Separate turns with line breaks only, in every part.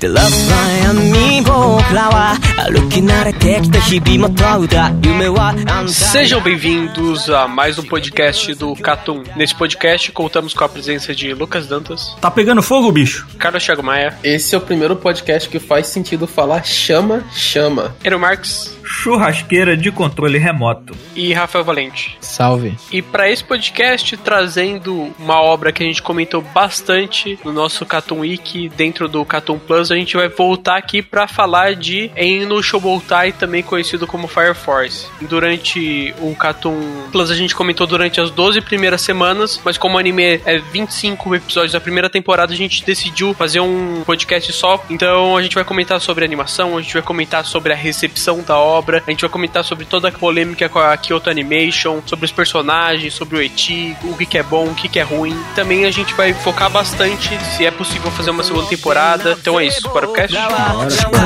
The love line に僕らは歩き慣れてきた日々も問うた夢はあんた
Sejam bem-vindos a mais um podcast do Catum. Nesse podcast contamos com a presença de Lucas Dantas,
Tá pegando fogo, bicho?
Carlos Thiago Maia,
Esse é o primeiro podcast que faz sentido falar chama, chama.
Ero Marques
Churrasqueira de controle remoto.
e Rafael Valente.
Salve.
E para esse podcast trazendo uma obra que a gente comentou bastante no nosso Catum Wiki dentro do Catum Plus, a gente vai voltar aqui para falar de Eno Shoboutai, também conhecido como Fire Force. Durante o Catum Plus a gente comentou durante as 12 primeiras semanas, mas como o anime é 25 episódios da primeira temporada, a gente decidiu fazer um podcast só. Então a gente vai comentar sobre a animação, a gente vai comentar sobre a recepção da obra, a gente vai comentar sobre toda a polêmica com a Kyoto Animation, sobre os personagens, sobre o Eti, o que, que é bom, o que, que é ruim. Também a gente vai focar bastante se é possível fazer uma segunda temporada. Então é isso, para o cast.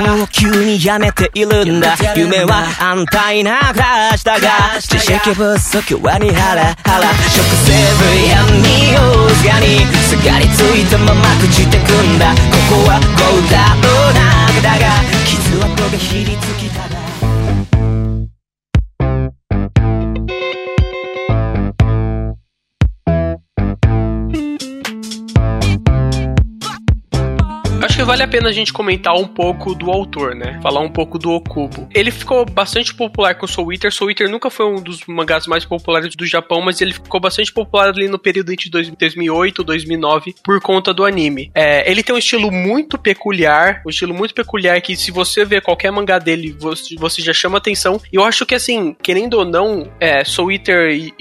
もう急にやめているんだ夢は安泰な暮らしだが知識不足はにハラハラ食セブ闇をすがにすがりついたまま朽ちてくんだここはゴーダの中だが傷跡がひりつきた
vale a pena a gente comentar um pouco do autor, né? Falar um pouco do Okubo. Ele ficou bastante popular com Soul Eater. Soul Eater nunca foi um dos mangás mais populares do Japão, mas ele ficou bastante popular ali no período entre 2008 e 2009 por conta do anime. É, ele tem um estilo muito peculiar, um estilo muito peculiar que se você ver qualquer mangá dele, você, você já chama atenção. E eu acho que assim, querendo ou não, é, Soul Eater e,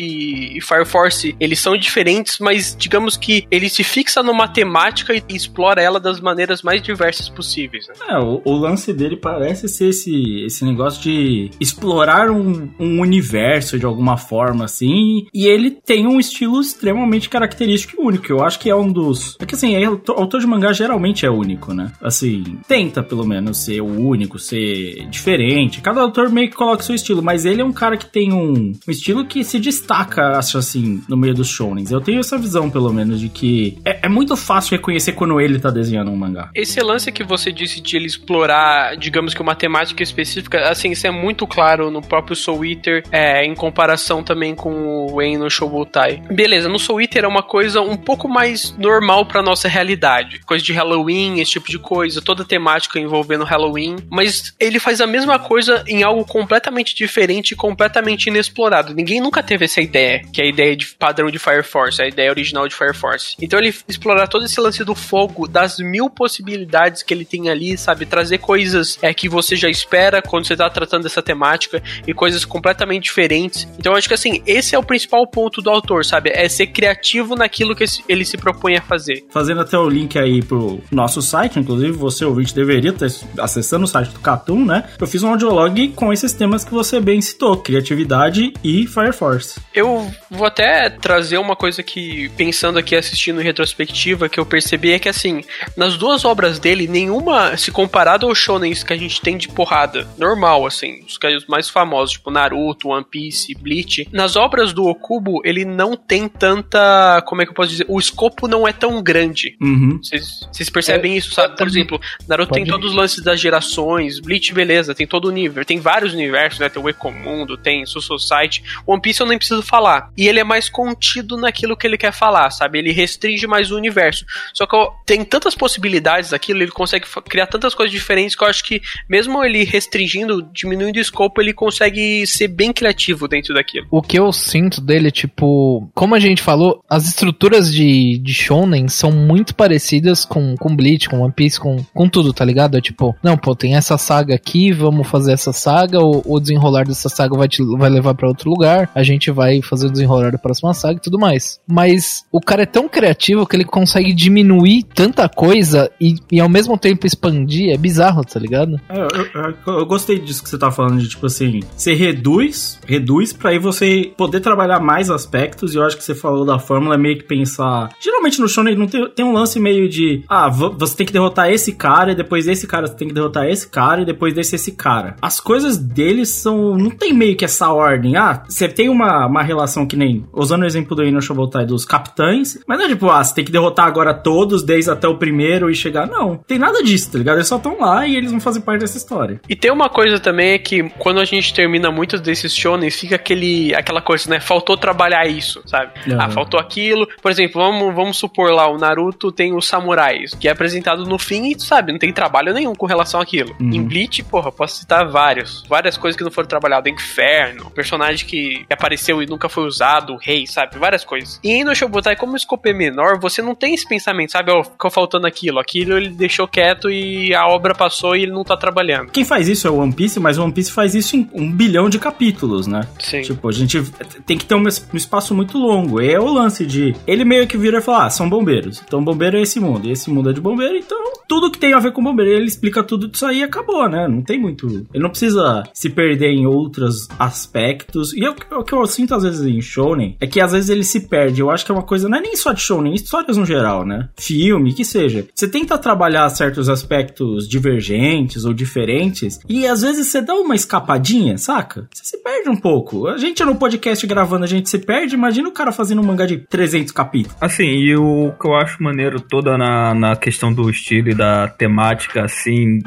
e, Fire Force, eles são diferentes, mas digamos que ele se fixa numa temática e explora ela das maneiras mais diversas possíveis. Né?
É, o, o lance dele parece ser esse, esse negócio de explorar um, um universo de alguma forma, assim. E ele tem um estilo extremamente característico e único. Eu acho que é um dos. É que assim, é, autor de mangá geralmente é único, né? Assim, tenta pelo menos ser o único, ser diferente. Cada autor meio que coloca seu estilo, mas ele é um cara que tem um, um estilo que se destaca, acho assim, no meio dos shounens. Eu tenho essa visão, pelo menos, de que é, é muito fácil reconhecer quando ele tá desenhando um mangá.
Esse lance que você disse de ele explorar, digamos que uma temática específica, assim, isso é muito claro no próprio Soul Eater, é, em comparação também com o Eno Shoubutai. Beleza, no Soul Eater é uma coisa um pouco mais normal pra nossa realidade. Coisa de Halloween, esse tipo de coisa, toda temática envolvendo Halloween, mas ele faz a mesma coisa em algo completamente diferente e completamente inexplorado. Ninguém nunca teve essa ideia, que é a ideia de padrão de Fire Force, a ideia original de Fire Force. Então ele explorar todo esse lance do fogo, das mil possibilidades que ele tem ali, sabe? Trazer coisas é, que você já espera quando você tá tratando dessa temática e coisas completamente diferentes. Então eu acho que assim, esse é o principal ponto do autor, sabe? É ser criativo naquilo que ele se propõe a fazer.
Fazendo até o link aí pro nosso site, inclusive você ouvinte deveria estar acessando o site do Catum, né? Eu fiz um audiolog com esses temas que você bem citou, criatividade e Fire Force.
Eu vou até trazer uma coisa que, pensando aqui, assistindo em retrospectiva, que eu percebi é que, assim, nas duas obras dele, nenhuma, se comparado aos shonens que a gente tem de porrada, normal, assim, os os mais famosos, tipo Naruto, One Piece, Bleach, nas obras do Okubo, ele não tem tanta, como é que eu posso dizer, o escopo não é tão grande.
Uhum.
Vocês vocês percebem isso, sabe? Por exemplo, Naruto tem todos os lances das gerações, Bleach, beleza, tem todo o nível, tem vários universos, né? Tem o Ecomundo, tem Soul Society. One Piece eu nem preciso falar. E ele é mais contido naquilo que ele quer falar, sabe? Ele restringe mais o universo. Só que ó, tem tantas possibilidades daquilo, ele consegue criar tantas coisas diferentes que eu acho que, mesmo ele restringindo, diminuindo o escopo, ele consegue ser bem criativo dentro daquilo.
O que eu sinto dele, tipo, como a gente falou, as estruturas de, de Shonen são muito parecidas com, com Bleach, com One Piece, com, com tudo, tá ligado? É tipo, não, pô, tem essa saga aqui, vamos fazer essa saga, o, o desenrolar dessa saga vai, te, vai levar para outro lugar, a gente vai fazer o desenrolar da próxima saga e tudo mais. Mas o cara é tão criativo que ele consegue diminuir tanta coisa e, e ao mesmo tempo expandir, é bizarro, tá ligado?
É, eu, eu, eu, gostei disso que você tá falando, de tipo assim, você reduz, reduz pra aí você poder trabalhar mais aspectos, e eu acho que você falou da fórmula, é meio que pensar. Geralmente no Shonen não tem, tem um lance meio de, ah, você tem que derrotar esse cara, e depois desse cara você tem que derrotar esse cara, e depois desse esse cara. As coisas deles são. Não tem meio que essa ordem. Ah, você tem uma, uma relação que nem. Usando o exemplo do Ino Shobotai dos capitães, mas não é tipo, ah, você tem que derrotar agora todos, desde até o primeiro e chegar. Não, tem nada disso, tá ligado? Eles só estão lá e eles vão fazer parte dessa história.
E tem uma coisa também é que quando a gente termina muitos desses shonens, fica aquele, aquela coisa, né? Faltou trabalhar isso, sabe? Ah, faltou aquilo. Por exemplo, vamos, vamos supor lá, o Naruto tem os samurais, que é apresentado no fim e, sabe, não tem trabalho nenhum com relação àquilo. Uhum. Em Bleach, porra, posso citar vários. Várias coisas que não foram trabalhadas. Inferno, personagem que apareceu e nunca foi usado, o rei, sabe? Várias coisas. E no Shobutai, como o escopo é menor, você não tem esse pensamento, sabe? Oh, ficou faltando aquilo. Aquilo ele deixou quieto e a obra passou e ele não tá trabalhando.
Quem faz isso é o One Piece, mas o One Piece faz isso em um bilhão de capítulos, né?
Sim.
Tipo, a gente tem que ter um, espaço muito longo. É o lance de. Ele meio que vira e fala: ah, são bombeiros. Então, bombeiro é esse mundo. E esse mundo é de bombeiro, então tudo que tem a ver com bombeiro. Ele explica tudo disso aí e acabou, né? Não tem muito. Ele não precisa se perder em outros aspectos. E é o, o que eu sinto às vezes em Shonen é que às vezes ele se perde. Eu acho que é uma coisa, não é nem só de Shonen, histórias no geral, né? Filme, que seja. Você tenta trabalhar certos aspectos divergentes ou diferentes e às vezes você dá uma escapadinha, saca? Você se perde um pouco. A gente no podcast gravando, a gente se perde. Imagina o cara fazendo um mangá de 300 capítulos.
Assim, e o que eu acho maneiro toda na, na questão do estilo e da temática, assim,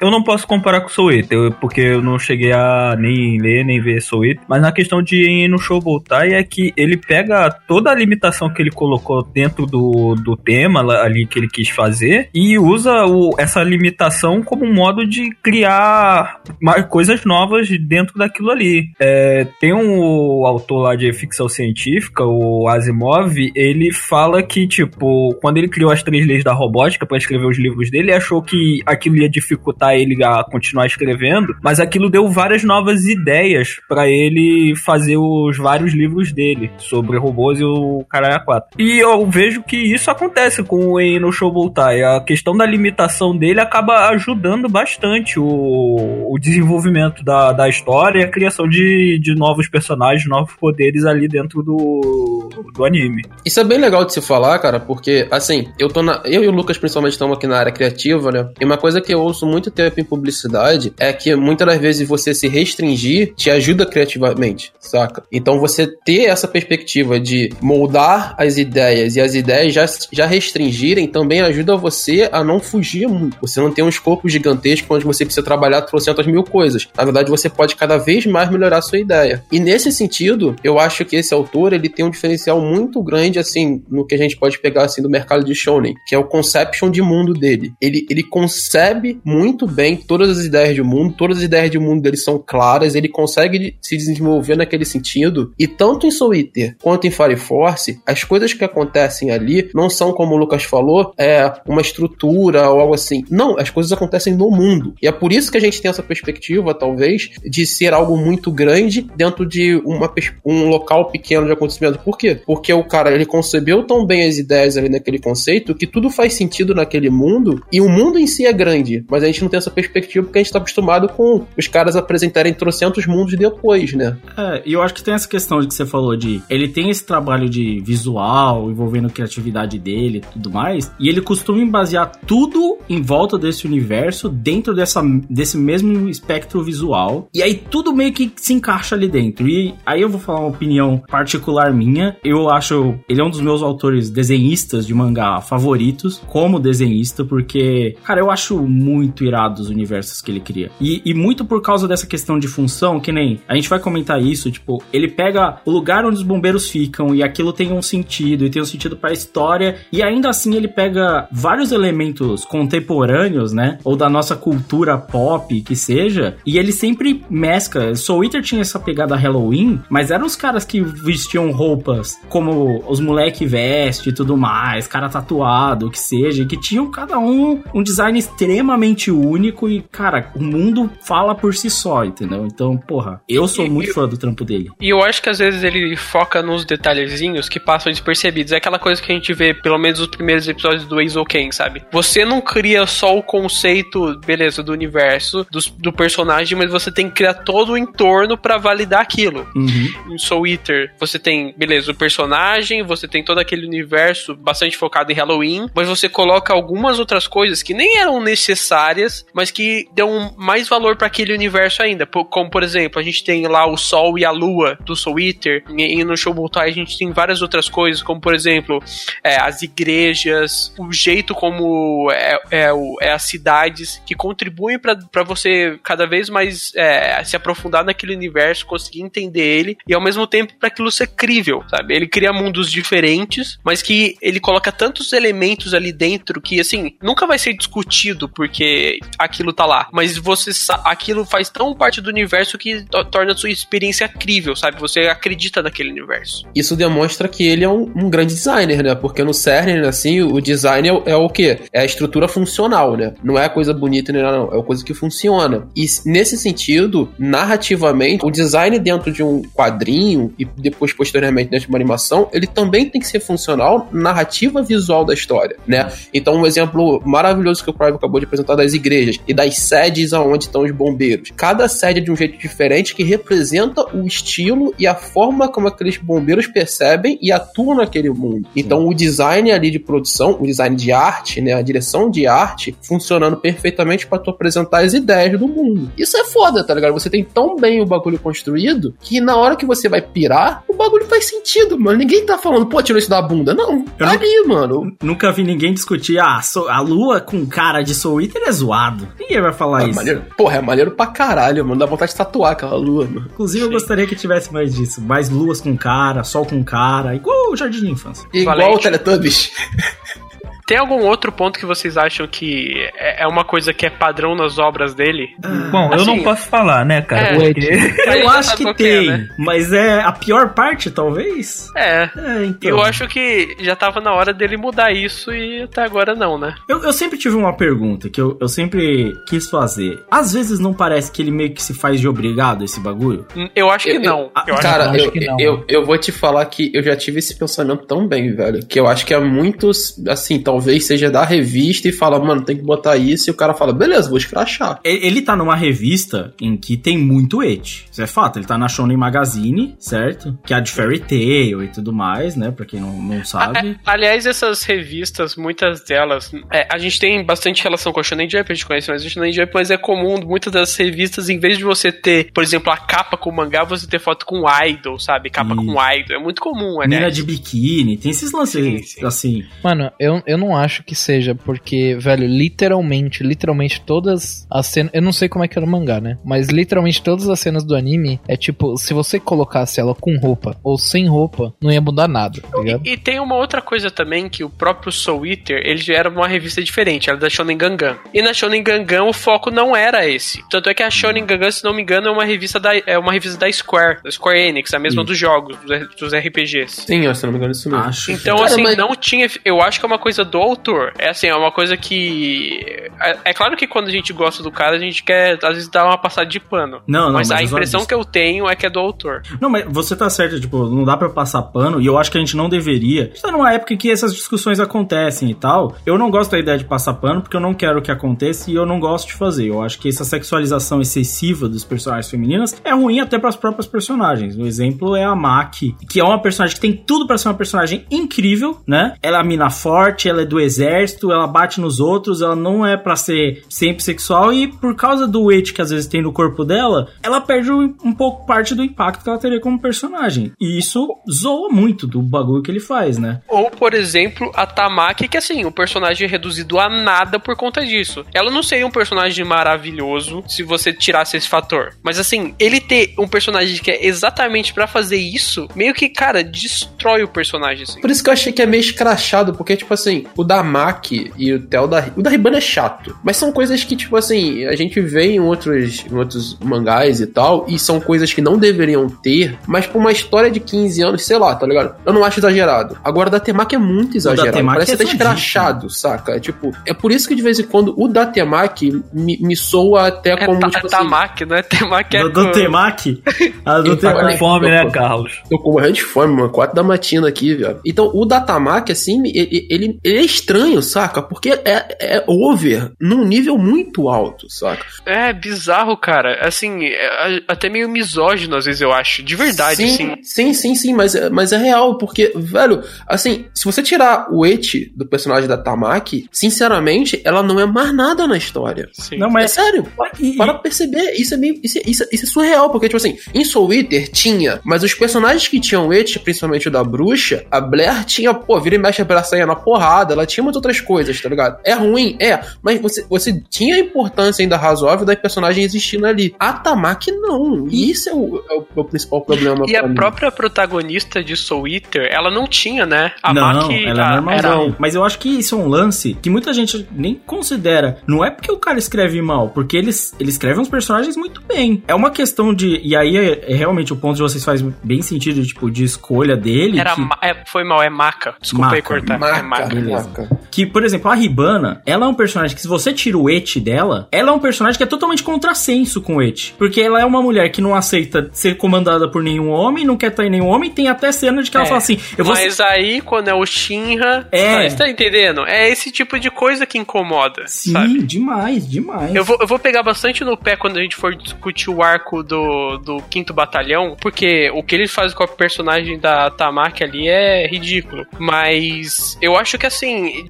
eu não posso comparar com Soul Eater, porque eu não cheguei a nem ler, nem ver Soul mas na questão de ir no show voltar é que ele pega toda a limitação que ele colocou dentro do, do tema ali que ele quis fazer e usa o, essa limitação como um modo de criar mais coisas novas dentro daquilo ali. É, tem um autor lá de ficção científica, o Asimov, ele fala que, tipo, quando ele criou as três leis da robótica para escrever os livros dele, achou que aquilo ia dificultar ele a continuar escrevendo, mas aquilo deu várias novas ideias para ele fazer os vários livros dele sobre robôs e o Caralho 4. E eu vejo que isso acontece com o Eno Shobutai. A questão da limitação dele acaba ajudando bastante o, o desenvolvimento da, da história e a criação de, de novos personagens, novos poderes ali dentro do, do anime.
Isso é bem legal de se falar, cara, porque, assim, eu tô na. Eu e o Lucas, principalmente, estamos aqui na área criativa, né? E uma coisa que eu ouço muito tempo em publicidade é que muitas das vezes você se restringir te ajuda criativamente, saca? Então você ter essa perspectiva de moldar as ideias e as ideias já, já restringirem também ajuda você a não fugir muito. Você não tem um escopo gigantesco onde você precisa trabalhar trocentas mil coisas. Na verdade, você pode cada vez mais melhorar a sua ideia. E nesse sentido, eu acho que esse autor ele tem um diferencial muito grande, assim, no que a gente pode pegar assim do mercado de shonen, que é o conception de mundo dele. Ele, ele concebe muito bem todas as ideias de mundo, todas as ideias de mundo dele são claras, ele consegue se desenvolver naquele sentido. E tanto em Soul quanto em Fire Force, as coisas que acontecem ali não são, como o Lucas falou, é uma estrutura ou algo assim. Não, as coisas acontecem no mundo. E é por isso que a gente tem essa perspectiva, talvez, de ser algo muito grande dentro de uma, um local pequeno de acontecimento. Por quê? Porque o cara ele concebeu tão bem as ideias ali naquele conceito que tudo faz sentido naquele mundo e o mundo em si é grande, mas a gente não tem essa perspectiva porque a gente tá acostumado com os caras apresentarem trocentos mundos depois, né?
É, e eu acho que tem essa questão de que você falou de ele tem esse trabalho de visual envolvendo criatividade dele e tudo mais, e ele costuma basear tudo em volta desse universo dentro dessa, desse mesmo espectro visual, e aí tudo meio que se encaixa ali dentro. E aí eu vou falar uma opinião particular minha, eu acho ele é um dos meus autores desenhistas de mangá favoritos, como desenhista, porque, cara, eu acho muito irado os universos que ele cria. E, e muito por causa dessa questão de função, que nem a gente vai comentar isso, tipo, ele pega o lugar onde os bombeiros ficam e aquilo tem um sentido, e tem um sentido pra história, e ainda assim ele pega vários elementos contemporâneos, né? Ou da nossa cultura pop, que seja, e ele sempre mescla. Soul Eater tinha essa pegada Halloween, mas eram os caras que vestiam roupas como os moleque veste e tudo mais, cara tatuado, o que seja, e que tinham cada um um design extremamente único e, cara, o mundo fala por si só, entendeu? Então, porra, eu sou muito fã do trampo dele.
E eu acho que às vezes ele foca nos detalhezinhos que passam despercebidos. É aquela coisa que a gente vê, pelo menos nos primeiros episódios do Ken, sabe? Você não cria só o conceito, beleza, do universo, do, do personagem, mas você tem que criar todo o entorno para validar aquilo.
Uhum.
Em Soul Eater, você tem, beleza, o personagem, você tem todo aquele universo bastante focado em Halloween, mas você coloca algumas outras coisas que nem eram necessárias, mas que dão mais valor para aquele universo ainda. Como, por exemplo, a gente tem lá o Sol e a Lua do Soul Eater, e no Showbotai a gente tem várias outras coisas, como por exemplo, é, as igrejas, o jeito como é, é, é as cidades que contribuem para você cada vez mais é, se aprofundar naquele universo, conseguir entender ele e ao mesmo tempo para aquilo ser crível, sabe? Ele cria mundos diferentes, mas que ele coloca tantos elementos ali dentro que assim nunca vai ser discutido porque aquilo tá lá, mas você aquilo faz tão parte do universo que torna a sua experiência crível, sabe? Você acredita naquele universo.
Isso demonstra que ele é um, um grande designer, né? Porque no CERN, assim, o design é, é o quê? É a estrutura funcional, né? Não é coisa bonita nem nada, não. É uma coisa que funciona. E nesse sentido, narrativamente, o design dentro de um quadrinho e depois, posteriormente, dentro de uma animação, ele também tem que ser funcional narrativa visual da história, né? Então, um exemplo maravilhoso que o Prime acabou de apresentar das igrejas e das sedes aonde estão os bombeiros. Cada sede é de um jeito diferente que representa o estilo e a forma como aqueles bombeiros percebem e atuam naquele mundo. Então, o design ali de produção, o design de arte, né, a direção de arte, funcionando perfeitamente para tu apresentar as ideias do mundo. Isso é foda, tá ligado? Você tem tão bem o bagulho construído que na hora que você vai pirar, o bagulho faz sentido, mano. Ninguém tá falando, pô, tirou isso da bunda. Não,
Eu
tá ali, mano.
Nunca vi ninguém discutir, ah, so- a lua com cara de Soul Eater é zoado. Ninguém vai falar
É
isso.
maneiro. Porra, é maneiro pra caralho, mano. Dá vontade de tatuar aquela lua, mano.
Inclusive, eu gostaria que tivesse mais disso. Mais luas com cara, sol com cara, igual o Jardim de Infância.
Igual
Valente.
o Teletubbies.
Tem algum outro ponto que vocês acham que é é uma coisa que é padrão nas obras dele?
Bom, eu não
Assim,
posso falar, né, cara?
é.
Porque.
Eu acho que tem,
né?
mas é a pior parte, talvez?
É.
É, então.
Eu acho que já tava na hora dele mudar isso e até agora não, né?
Eu, eu sempre tive uma pergunta que eu, eu sempre quis fazer. Às vezes não parece que ele meio que se faz de obrigado esse bagulho?
Eu acho que
Eu-
não.
ah,
Eu
Cara,
acho
eu,
que não.
eu, eu vou te falar que eu já tive esse pensamento tão bem, velho. Que eu acho que é muitos, assim, talvez seja da revista e fala, mano, tem que botar isso. E o cara fala, beleza, vou escrachar.
E- Ele tá numa revista em que tem muito et. Isso é fato. Ele tá na Shonen Magazine, certo? Que é a de Fairy Tail e tudo mais, né? Pra quem não, não sabe.
É, aliás, essas revistas, muitas delas, é, a gente tem bastante relação com a Shonen Jump, a gente conhece, mas a Shonen Jump mas é comum, muitas das revistas, em vez de você ter, por exemplo, a capa com o mangá, você ter foto com idol, sabe? Capa
Isso.
com idol. É muito comum,
Mina
aliás.
de biquíni, tem esses lances
Sim, sim.
assim.
Mano, eu, eu não acho que seja, porque, velho, literalmente, literalmente todas as cenas. Eu não sei como é que era o mangá, né? Mas literalmente todas as cenas do anime é tipo, se você colocasse ela com roupa ou sem roupa, não ia mudar nada, tá ligado?
E, e tem uma outra coisa também que o próprio Soul Eater, ele já era uma revista diferente, era da Shonen Gangan. E na Shonen Gangan o foco não era esse. Tanto é que a Shonen Gangan, se não me engano, é uma revista da, é uma revista da Square, da Square Enix, a mesma
Isso.
dos jogos, dos, dos RPGs.
Sim, eu, se não me engano, isso mesmo.
Acho.
Então,
Cara,
assim,
mas-
não tinha. Eu acho que é uma coisa do autor. É assim, é uma coisa que. É, é claro que quando a gente gosta do cara, a gente quer, às vezes, dar uma passada de pano.
Não, não,
mas, a
mas os
impressão que eu tenho é que é do autor.
Não, mas você tá certo, tipo, não dá pra passar pano, e eu acho que a gente não deveria. A gente tá numa época em que essas discussões acontecem e tal. Eu não gosto da ideia de passar pano, porque eu não quero que aconteça e eu não gosto de fazer. Eu acho que essa sexualização excessiva dos personagens femininas é ruim até pras próprias personagens. O exemplo é a Maki, que é uma personagem que tem tudo pra ser uma personagem incrível, né? Ela é a mina forte, ela é do exército, ela bate nos outros, ela não é para ser sempre sexual e por causa do weight que às vezes tem no corpo dela, ela perde um, um pouco parte do impacto que ela teria como personagem. E isso zoa muito do bagulho que ele faz, né?
Ou, por exemplo, a Tamaki, que assim, o personagem é reduzido a nada por conta disso. Ela não seria um personagem maravilhoso se você tirasse esse fator. Mas assim, ele ter um personagem que é exatamente para fazer isso, meio que, cara, destrói o personagem, assim.
Por isso que eu achei que é meio escrachado, porque, tipo assim, o da Maki e o Theo da. O da Ribana é chato. Mas são coisas que, tipo assim, a gente vê em outros, em outros mangás e tal, e são coisas que não deveriam ter, mas por uma história de 15 anos, sei lá, tá ligado? Eu não acho exagerado. Agora, o da Temaki é muito exagerado. Parece
é
até escrachado, saca? É tipo, é por isso que de vez em quando o da Temaki me, me soa até
É,
como,
ta,
tipo
é
assim,
não é Temaki, é
Do, do Temaki? A do
Ele fala
Temaki.
Com fome, né, Carlos?
Tô com morrendo de fome, mano. Quatro da matina aqui, velho. Então, o Datamaki, assim, ele, ele, ele é estranho, saca? Porque é, é over num nível muito alto, saca?
É bizarro, cara. Assim, é até meio misógino às vezes eu acho. De verdade,
sim,
assim.
sim, sim, sim, mas, é- mas é real, porque, velho, assim, se você tirar o eti do personagem da Tamaki, sinceramente, ela não é mais nada na história.
Sim.
Não,
É
mas.
sério, para,
E-
para perceber, isso é meio. Isso, é- isso, é- isso é surreal, porque, tipo assim, em Soul Eater tinha, mas os personagens que tinham et, principalmente o da bruxa, a Blair tinha, pô, vira e mexe a braçaia na porrada, ela tinha muitas outras coisas, tá ligado? É ruim, é, mas você, você tinha a importância ainda razoável da personagem existindo ali. A Tamaki não, e isso é o, é o, é o principal problema
E
pra
a
mim.
própria protagonista de Soul Eater, ela não tinha, né? A
não,
Maki
ela é
a-
normalzão. Mas eu acho que isso é um lance que muita gente nem considera. Não é porque o cara escreve mal, porque ele, ele escreve uns personagens muito bem. É uma questão de. E aí é, é realmente o ponto de vocês faz bem sentido, tipo, de escolha dele.
Era,
que-
ma- é, foi mal, é maca. Desculpa aí
Maca,
cortar.
Maca,
é maca.
beleza.
Maca.
Que, por exemplo, a Ribana, ela é um personagem que, se você tira o et dela, ela é um personagem que é totalmente contrassenso com o et. Porque ela é uma mulher que não aceita ser comandada por nenhum homem, não quer estar em nenhum homem, tem até cena de que ela
É,
fala assim: eu vou.
Mas aí, quando é o Shinra.
É.
Tá, você tá entendendo? É esse tipo de coisa que incomoda.
Sim,
sabe?
demais, demais.
Eu vou, eu vou pegar bastante no pé quando a gente for discutir o arco do, do quinto batalhão, porque o que ele faz com a personagem da Tamaki ali é ridículo. Mas eu acho que assim,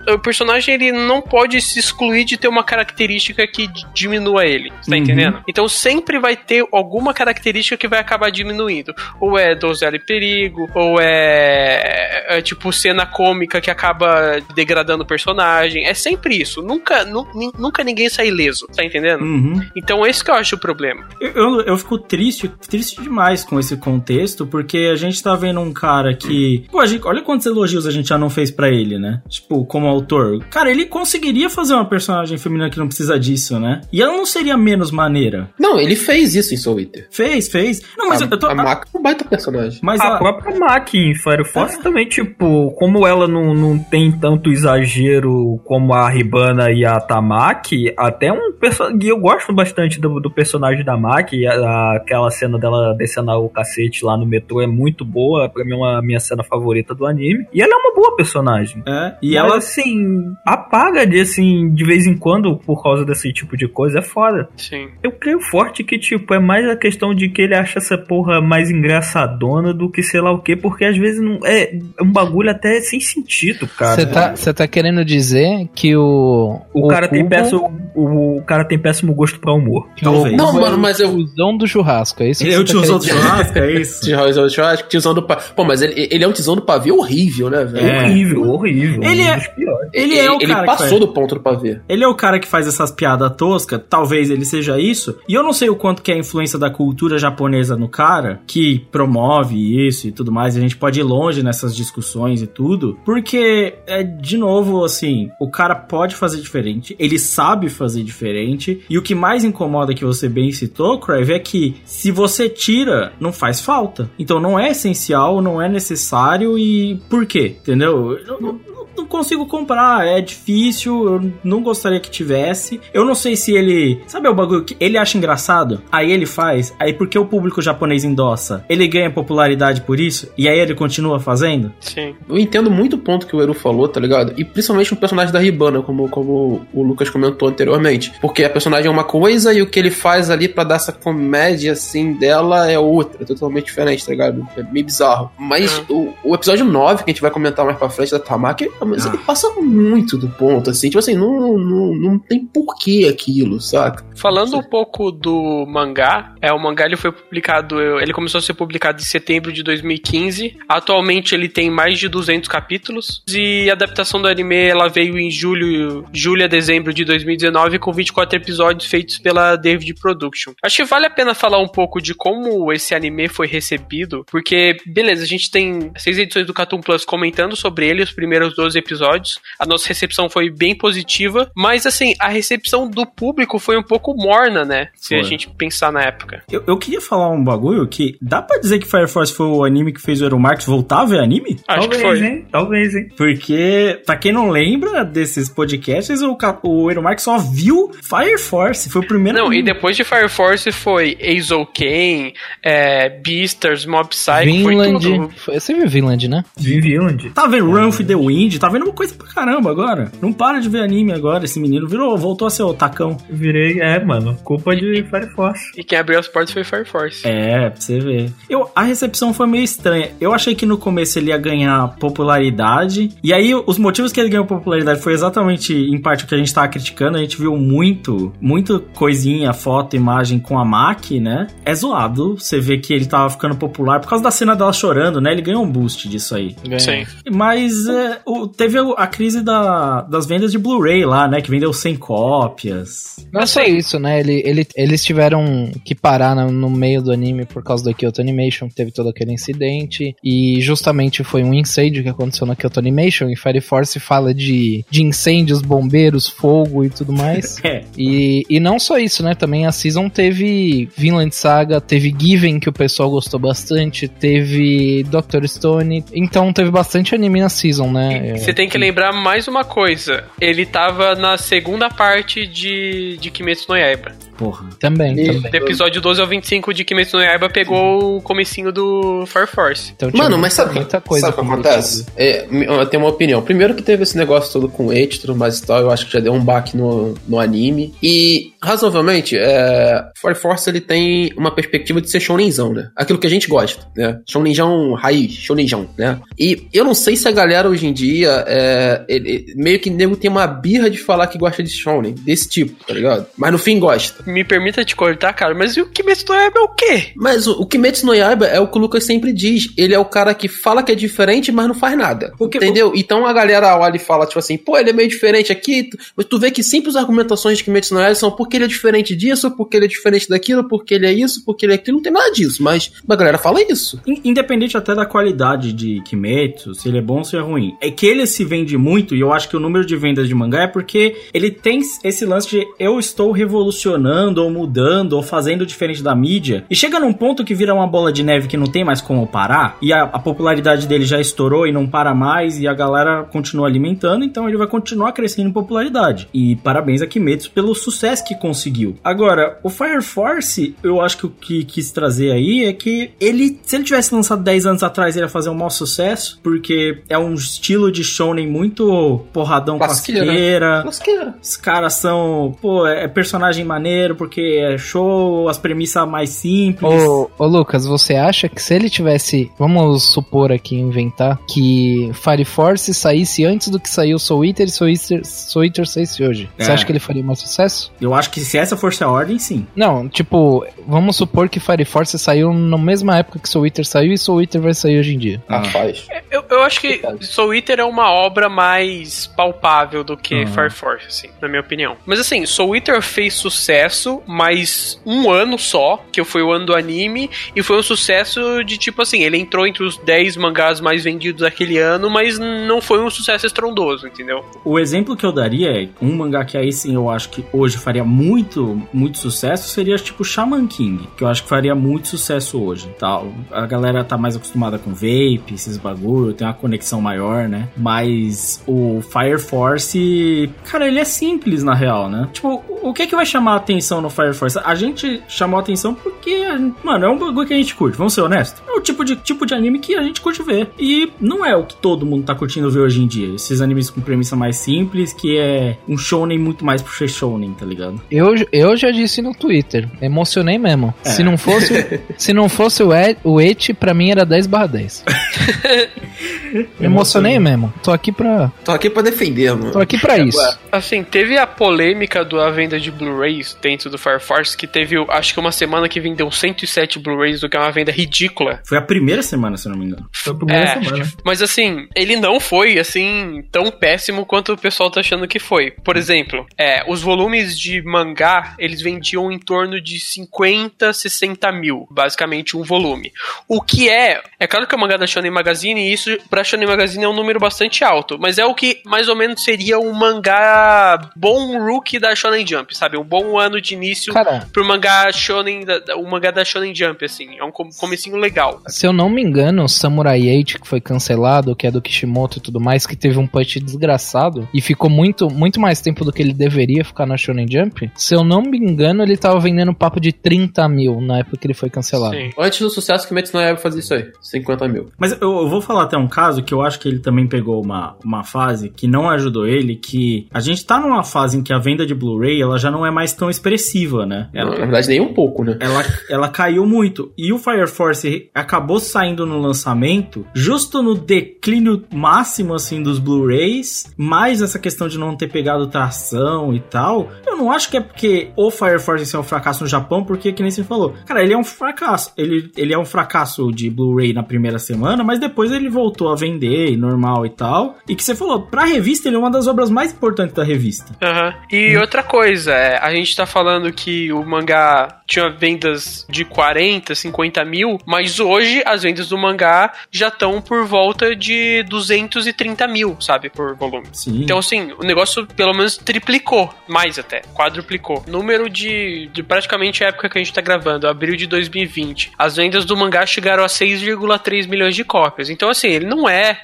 o personagem ele não pode se excluir de ter uma característica que diminua ele. Você tá
Uhum.
entendendo? Então sempre vai ter alguma característica que vai acabar diminuindo. Ou é donzela e perigo, ou é, é tipo cena cômica que acaba degradando o personagem. É sempre isso. Nunca, nu- nunca ninguém sai ileso. Tá entendendo?
Uhum.
Então esse que eu acho o problema.
Eu, eu, eu fico triste, triste demais com esse contexto, porque a gente tá vendo um cara que. Pô, a gente, olha quantos elogios a gente já não fez pra ele, né? Tipo, como autor. Cara, ele conseguiria fazer uma personagem feminina que não precisa disso, né? E ela não seria menos maneira.
Não, ele fez isso em Soul Eater.
Fez, fez. Não, mas
a,
eu tô.
a Maca é um baita personagem.
Mas
A
a,
própria Maki em Fire Force também, tipo, como ela não, não tem tanto exagero como a Ribana e a Tamaki, até um personagem. Eu gosto bastante do, do personagem da Maki, a- a- aquela cena dela descendo o cacete lá no metrô é muito boa, pra mim é uma minha cena favorita do anime. E ela é uma boa personagem.
É, e
Mas,
ela.
assim, apaga de assim, de vez em quando, por causa desse tipo de coisa, é foda.
Sim.
Eu creio forte que, tipo, é mais a questão de que ele acha essa porra mais engraçadona do que sei lá o quê, porque às vezes não é, é um bagulho até sem sentido, cara.
Você tá, você tá querendo dizer que o.
O, cara tem péssimo, o, o cara tem péssimo gosto pra humor.
que o
Talvez.
Não, mano, mas eu-
O tiozão do churrasco, é isso que
Ele é o
você tá
tiozão do churrasco, é isso?
Tiozão- Eu acho que tiozão do. Pô, mas ele, ele é um tiozão do pavê horrível, né, velho?
É.
Horrível, horrível.
Ele é-
dos piores.
Ele é o
ele
cara que
passou
faz.
do ponto do pavê.
Ele é o cara que faz essas piadas toscas, talvez ele seja isso. E eu não sei o quanto que é a influência da cultura japonesa no cara, que promove isso e tudo mais. A gente pode ir longe nessas discussões e tudo. Porque, é, de novo, assim, o cara pode fazer diferente, ele sabe fazer diferente. E o que mais incomoda que você bem citou, Crave, é que se você tira, não faz falta. Então não é essencial, não é necessário e por quê? Entendeu? Eu não- não consigo comprar, é difícil, eu não gostaria que tivesse. Eu não sei se ele. Sabe o bagulho que ele acha engraçado? Aí ele faz, aí porque o público japonês endossa, ele ganha popularidade por isso, e aí ele continua fazendo?
Sim.
Eu entendo muito o ponto que o Eru falou, tá ligado? E principalmente o personagem da Ribana, como, como o Lucas comentou anteriormente. Porque a personagem é uma coisa e o que ele faz ali pra dar essa comédia, assim, dela é outra, é totalmente diferente, tá ligado? É meio bizarro. Mas o, o episódio 9, que a gente vai comentar mais pra frente, da Tamaki, é mas ele passa muito do ponto, assim. Tipo assim, não, não, não tem porquê aquilo, saca?
Falando um pouco do mangá, é o mangá ele foi publicado, ele começou a ser publicado em setembro de 2015. Atualmente ele tem mais de 200 capítulos e a adaptação do anime ela veio em julho, julho a dezembro de 2019 com 24 episódios feitos pela David Production. Acho que vale a pena falar um pouco de como esse anime foi recebido, porque beleza, a gente tem seis edições do Cartoon Plus comentando sobre ele, os primeiros 12 episódios. A nossa recepção foi bem positiva, mas assim, a recepção do público foi um pouco morna, né? Se
Foi.
a gente pensar na época.
Eu, eu queria falar um bagulho que dá pra dizer que Fire Force foi o anime que fez o Aeromarx voltar a ver anime?
Acho
Talvez,
que foi.
hein? Talvez, hein?
Porque, pra quem não lembra desses podcasts, o, o Aeromarx só viu Fire Force. Foi o primeiro
Não, e
anime.
depois de Fire Force foi Eizouken, é, Beastars, Mob Psycho, foi
Vinland.
tudo.
Foi- Você viu Vinland, né?
Vinland.
Tá vendo Run with the Wind? Tá vendo uma coisa pra caramba agora. Não para de ver anime agora, esse menino. Virou, voltou a ser o tacão.
Virei, é, mano, culpa de Fire Force.
E quem abriu as portas foi Fire Force.
É, pra você ver. Eu, a recepção foi meio estranha. Eu achei que no começo ele ia ganhar popularidade. E aí, os motivos que ele ganhou popularidade foi exatamente, em parte, o que a gente tava criticando. A gente viu muito, muito coisinha, foto, imagem com a Mac, né? É zoado. Você vê que ele tava ficando popular por causa da cena dela chorando, né? Ele ganhou um boost disso aí.
Sim.
Mas é, o- teve a, crise da- das vendas de Blu-ray lá, né? Que vendeu 100 cópias.
Não é só isso, né? Ele, ele- eles tiveram que parar no, no meio do anime por causa da Kyoto Animation, que teve todo aquele incidente. E justamente foi um incêndio que aconteceu na Kyoto Animation. E Fire Force fala de, de incêndios, bombeiros, fogo e tudo mais.
É.
E, e não só isso, né? Também a season teve Vinland Saga, teve Given, que o pessoal gostou bastante, teve Dr. Stone. Então teve bastante anime na season, né?
Você tem que lembrar mais uma coisa. Ele tava na segunda parte de, de Kimetsu no Yaiba.
Porra.
Também,
E-
também.
Do episódio 12 ao 25 de Kimetsu no Yaiba pegou o comecinho do Fire Force.
Então, tinha
Mano, mas sabe,
muita coisa
sabe o que acontece? É, eu tenho uma opinião. Primeiro que teve esse negócio todo com o Eight tudo mais e tal, eu acho que já deu um baque no, no anime. E, razoavelmente, é, Fire Force ele tem uma perspectiva de ser shounenzão, né? Aquilo que a gente gosta, né? Shounenzão raiz, shounenzão, né? E eu não sei se a galera hoje em dia, é, ele- meio que nego tem uma birra de falar que gosta de shounen, desse tipo, tá ligado? Mas no fim gosta.
Me permita te cortar, cara, mas e o Kimetsu no Yaiba é o quê?
Mas o, o Kimetsu no Yaiba é o que o Lucas sempre diz. Ele é o cara que fala que é diferente, mas não faz nada.
O que-
entendeu? Então a galera olha e fala, tipo assim, pô, ele é meio diferente aqui. Mas tu vê que sempre as argumentações de Kimetsu no Yaiba são porque ele é diferente disso, porque ele é diferente daquilo, porque ele é isso, porque ele é aquilo. Não tem nada disso, mas a galera fala isso.
In- Independente até da qualidade de Kimetsu, se ele é bom ou se é ruim. É que ele se vende muito, e eu acho que o número de vendas de mangá é porque ele tem esse lance de eu estou revolucionando, ou mudando, ou fazendo diferente da mídia. E chega num ponto que vira uma bola de neve que não tem mais como parar, e a, a popularidade dele já estourou e não para mais, e a galera continua alimentando, então ele vai continuar crescendo em popularidade. E parabéns a Kimetsu pelo sucesso que conseguiu. Agora, o Fire Force, eu acho que o que quis trazer aí é que ele, se ele tivesse lançado 10 anos atrás, ele ia fazer um maior sucesso, porque é um estilo de shonen muito porradão casqueira.
Lasqueira.
Os caras são, pô, é personagem maneiro porque é show, as premissas mais simples.
Ô, ô Lucas, você acha que se ele tivesse, vamos supor aqui, inventar, que Fire Force saísse antes do que saiu Soul Eater e Soul Eater, Soul Eater saísse hoje, você
É.
acha que ele faria mais sucesso?
Eu acho que se essa fosse a ordem, sim.
Não, tipo, vamos supor que Fire Force saiu na mesma época que Soul Eater saiu e Soul Eater vai sair hoje em dia.
Ah, faz.
Eu, eu acho que Soul Eater é uma obra mais palpável do que
Uhum.
Fire Force, assim, na minha opinião. Mas assim, Soul Eater fez sucesso, mas um ano só, que foi o ano do anime, e foi um sucesso de tipo assim, ele entrou entre os 10 mangás mais vendidos daquele ano, mas não foi um sucesso estrondoso, entendeu?
O exemplo que eu daria é um mangá que aí sim eu acho que hoje faria muito, muito sucesso seria tipo Shaman King, que eu acho que faria muito sucesso hoje, tal. A galera tá mais acostumada com vape, esses bagulho, tem uma conexão maior, né? Mas o Fire Force, cara, ele é simples na real, né? Tipo, o que que vai chamar a atenção no Fire Force? A gente chamou a atenção porque, mano, é um bagulho que a gente curte, vamos ser honestos. É o tipo de, tipo de anime que a gente curte ver. E não é o que todo mundo tá curtindo ver hoje em dia. Esses animes com premissa mais simples, que é um shounen muito mais pro ser shounen, tá ligado?
Eu, eu já disse no Twitter, emocionei mesmo. Se não fosse, se não fosse o, o Et, pra mim era 10 barra 10. Me emocionei mesmo. Tô aqui pra.
Tô aqui pra defender, mano.
Tô aqui pra isso.
Assim, teve a polêmica da venda de Blu-rays do Fire Force, que teve, acho que uma semana que vendeu 107 Blu-rays, o que é uma venda ridícula.
Foi a primeira semana, se eu não me engano.
Foi a primeira
É,
semana.
Mas assim, ele não foi assim tão péssimo quanto o pessoal tá achando que foi. Por exemplo, é, os volumes de mangá eles vendiam em torno de 50, 60 mil, basicamente um volume. O que é, é claro que é o mangá da Shonen Magazine e isso pra Shonen Magazine é um número bastante alto, mas é o que mais ou menos seria um mangá bom rookie da Shonen Jump, sabe? Um bom ano de início
Cara,
pro mangá Shonen, o mangá da Shonen Jump, assim. É um com- comecinho legal.
se eu não me engano, o Samurai 8, que foi cancelado, que é do Kishimoto e tudo mais, que teve um punch desgraçado e ficou muito, muito mais tempo do que ele deveria ficar na Shonen Jump. Se eu não me engano, ele tava vendendo papo de 30 mil na época que ele foi cancelado.
Sim.
Antes do sucesso que Metsu Yaiba fazia isso aí. 50 mil.
Mas eu, eu vou falar até um caso que eu acho que ele também pegou uma, uma fase que não ajudou ele, que a gente tá numa fase em que a venda de Blu-ray ela já não é mais tão expressiva, né?
Na
Ela,
verdade, nem um pouco, né?
ela, ela caiu muito. E o Fire Force acabou saindo no lançamento justo no declínio máximo, assim, dos Blu-rays, mais essa questão de não ter pegado tração e tal. Eu não acho que é porque o Fire Force é um fracasso no Japão, porque, que nem você falou, cara, ele é um fracasso. Ele, ele é um fracasso de Blu-ray na primeira semana, mas depois ele voltou a vender, e normal e tal. E que você falou, pra revista, ele é uma das obras mais importantes da revista.
Aham. E outra coisa, é, a gente tá falando que o mangá tinha vendas de 40, 50 mil, mas hoje as vendas do mangá já estão por volta de 230 mil, sabe, por volume.
Sim.
Então, assim, o negócio pelo menos triplicou, mais até, quadruplicou. Número de, de praticamente a época que a gente tá gravando, abril de 2020, as vendas do mangá chegaram a 6,3 milhões de cópias. Então, assim, ele não é,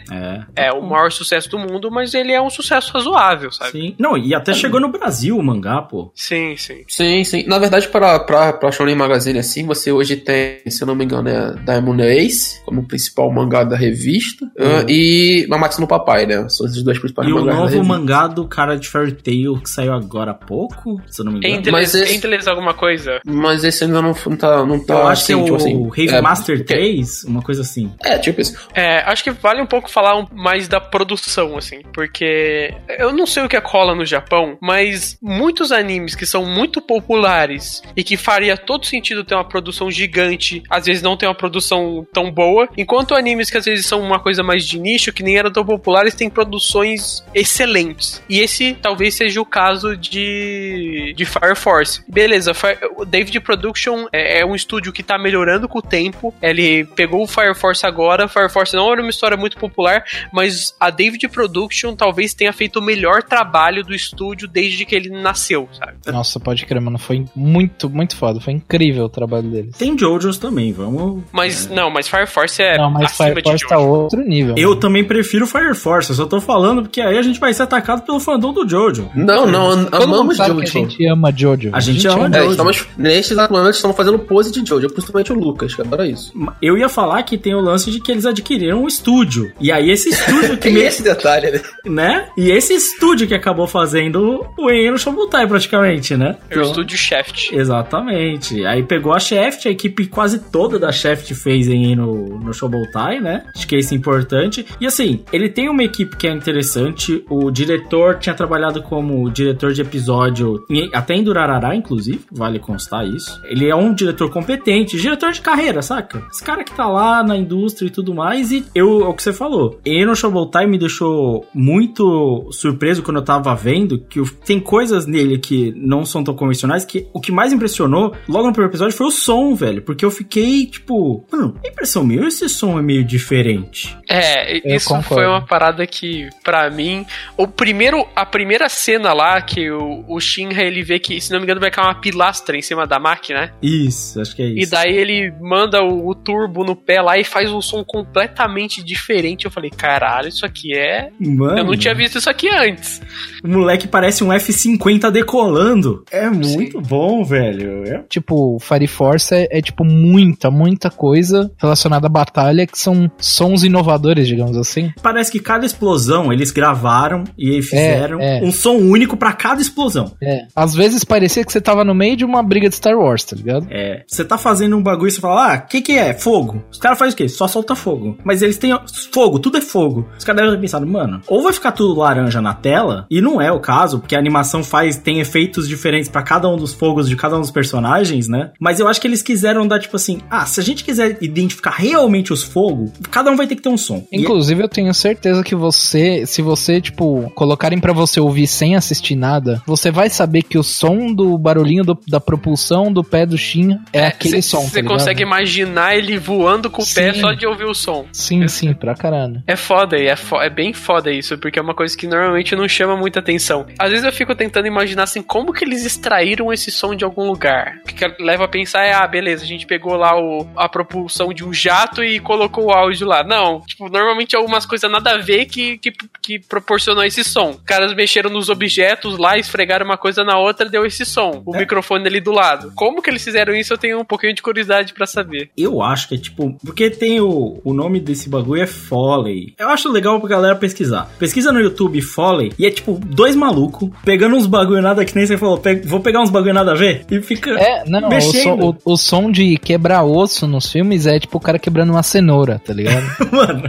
é.
é o maior sucesso do mundo, mas ele é um sucesso razoável, sabe?
Sim. Não, e até chegou no Brasil o mangá, pô.
Sim, sim.
Sim, sim. Na verdade, pra, pra, pra Shonen Magazine, assim, você hoje tem, se eu não me engano, é Diamond Ace, como principal mangá da revista, ah, e Mamatsu no Papai, né? São os dois principais
E o
mangás da
novo
revista.
mangá do cara de Fairy Tail que saiu agora há pouco, se eu não me engano.
Entre
Mas esse-
eles alguma coisa.
Mas esse ainda não, não tá, não tá
eu acho que é
assim,
o
tipo assim,
Rave
é,
Master
porque-
3, uma coisa assim.
É, tipo isso.
É, acho que vale um pouco falar mais da produção, assim, porque eu não sei o que é cola no Japão, mas muitos animes que são muito populares e que faria todo sentido ter uma produção gigante, às vezes não tem uma produção tão boa, enquanto animes que às vezes são uma coisa mais de nicho, que nem eram tão populares, têm produções excelentes. E esse talvez seja o caso de, de Fire Force. Beleza, o David Production é, é um estúdio que tá melhorando com o tempo. Ele pegou o Fire Force agora. Fire Force não era uma história muito popular, mas a David Production talvez tenha feito o melhor trabalho do estúdio desde que ele nasceu, sabe?
Nossa, pode crer, mano. Foi muito, muito foda. Foi incrível o trabalho deles.
Tem Jojo's também, vamos.
Mas não, mas Fire Force é
não, mas
acima
Fire
de
Force tá outro nível.
Eu
mano.
também prefiro Fire Force, eu só tô falando porque aí a gente vai ser atacado pelo fandom do Jojo.
Não, não, am- amamos Jojo.
que a gente ama Jojo.
A gente ama
É,
Jojo.
estamos, neste exato momento estamos fazendo pose de Jojo, principalmente o Lucas, que adora isso.
Eu ia falar que tem o lance de que eles adquiriram um estúdio. E aí esse estúdio que
Tem
me,
esse detalhe, né?
né? E esse estúdio que acabou fazendo o Enno Shobutai praticamente, né?
É o estúdio Shaft.
Exatamente. Aí pegou a Shaft, a equipe quase toda da Shaft fez em no, no Shobutai, né? Acho que isso é importante. E assim, ele tem uma equipe que é interessante. O diretor tinha trabalhado como diretor de episódio, em- até em Durarará, inclusive, vale constar isso. Ele é um diretor competente, diretor de carreira, saca? Esse cara que tá lá na indústria e tudo mais. E eu, é o que você falou, Eno Shobutai me deixou muito surpreso quando eu tava vendo que tem coisas nele que não são tão convencionais que o que mais impressionou logo no primeiro episódio foi o som, velho. Porque eu fiquei, tipo, mano, a impressão minha, esse som é meio diferente.
É,
Eu
isso
concordo.
foi uma parada que, pra mim, o primeiro, a primeira cena lá que o, o Shinra ele vê que, se não me engano, vai cair uma pilastra em cima da máquina, né?
Isso, acho que é
E
isso.
daí ele manda o, o turbo no pé lá e faz um som completamente diferente. Eu falei, caralho, isso aqui é.
Mano,
Eu não tinha visto isso aqui antes.
o moleque parece um F-50 decolando. É muito bom, velho. É
Tipo, Fire Force é, é, tipo muita, muita coisa relacionada à batalha que são sons inovadores, digamos assim.
Parece que cada explosão eles gravaram e aí fizeram
é.
um som único pra cada explosão.
É. Às vezes parecia que você tava no meio de uma briga de Star Wars, tá ligado?
É, você tá fazendo um bagulho e você fala, ah, o que que é? Fogo. Os caras fazem o quê? Só solta fogo. Mas eles têm fogo, tudo é fogo. Os caras devem ter pensado, mano, ou vai ficar tudo laranja na tela, e não é o caso, porque a animação faz, tem efeitos diferentes para cada um dos fogos de cada um dos personagens, né? Mas eu acho que eles quiseram dar, tipo assim, ah, se a gente quiser identificar realmente os fogos, cada um vai ter que ter um som. E-
Inclusive, eu tenho certeza que você, se você, tipo, colocarem pra você ouvir sem assistir nada, você vai saber que o som do barulhinho do- da propulsão do pé do Shin é, aquele som.
Você
tá
consegue imaginar ele voando com o pé
Sim.
só de ouvir o som.
Sim, sim, pra caralho.
É foda, e é, fo- é bem foda isso, porque é uma coisa que normalmente não chama muita atenção. Às vezes eu fico tentando imaginar assim, como que eles extraíram esse som de algum lugar? O que, leva a pensar é, ah, beleza, a gente pegou lá o, a propulsão de um jato e colocou o áudio lá. Não, tipo, normalmente é algumas coisas nada a ver que, que, que proporcionou esse som. Os caras mexeram nos objetos lá, esfregaram uma coisa na outra, deu esse som. O microfone ali do lado. Como que eles fizeram isso, eu tenho um pouquinho de curiosidade pra saber.
Eu acho que é tipo. Porque tem o, o nome desse bagulho é Foley. Eu acho legal pra galera pesquisar. Pesquisa no YouTube Foley e é tipo dois malucos pegando uns bagulho nada que nem você falou. pe- vou pegar uns bagulho nada a ver e fica.
É, não, o
Mexendo.
som, o, o som de quebrar osso nos filmes é tipo o cara quebrando uma cenoura, tá ligado?
Mano.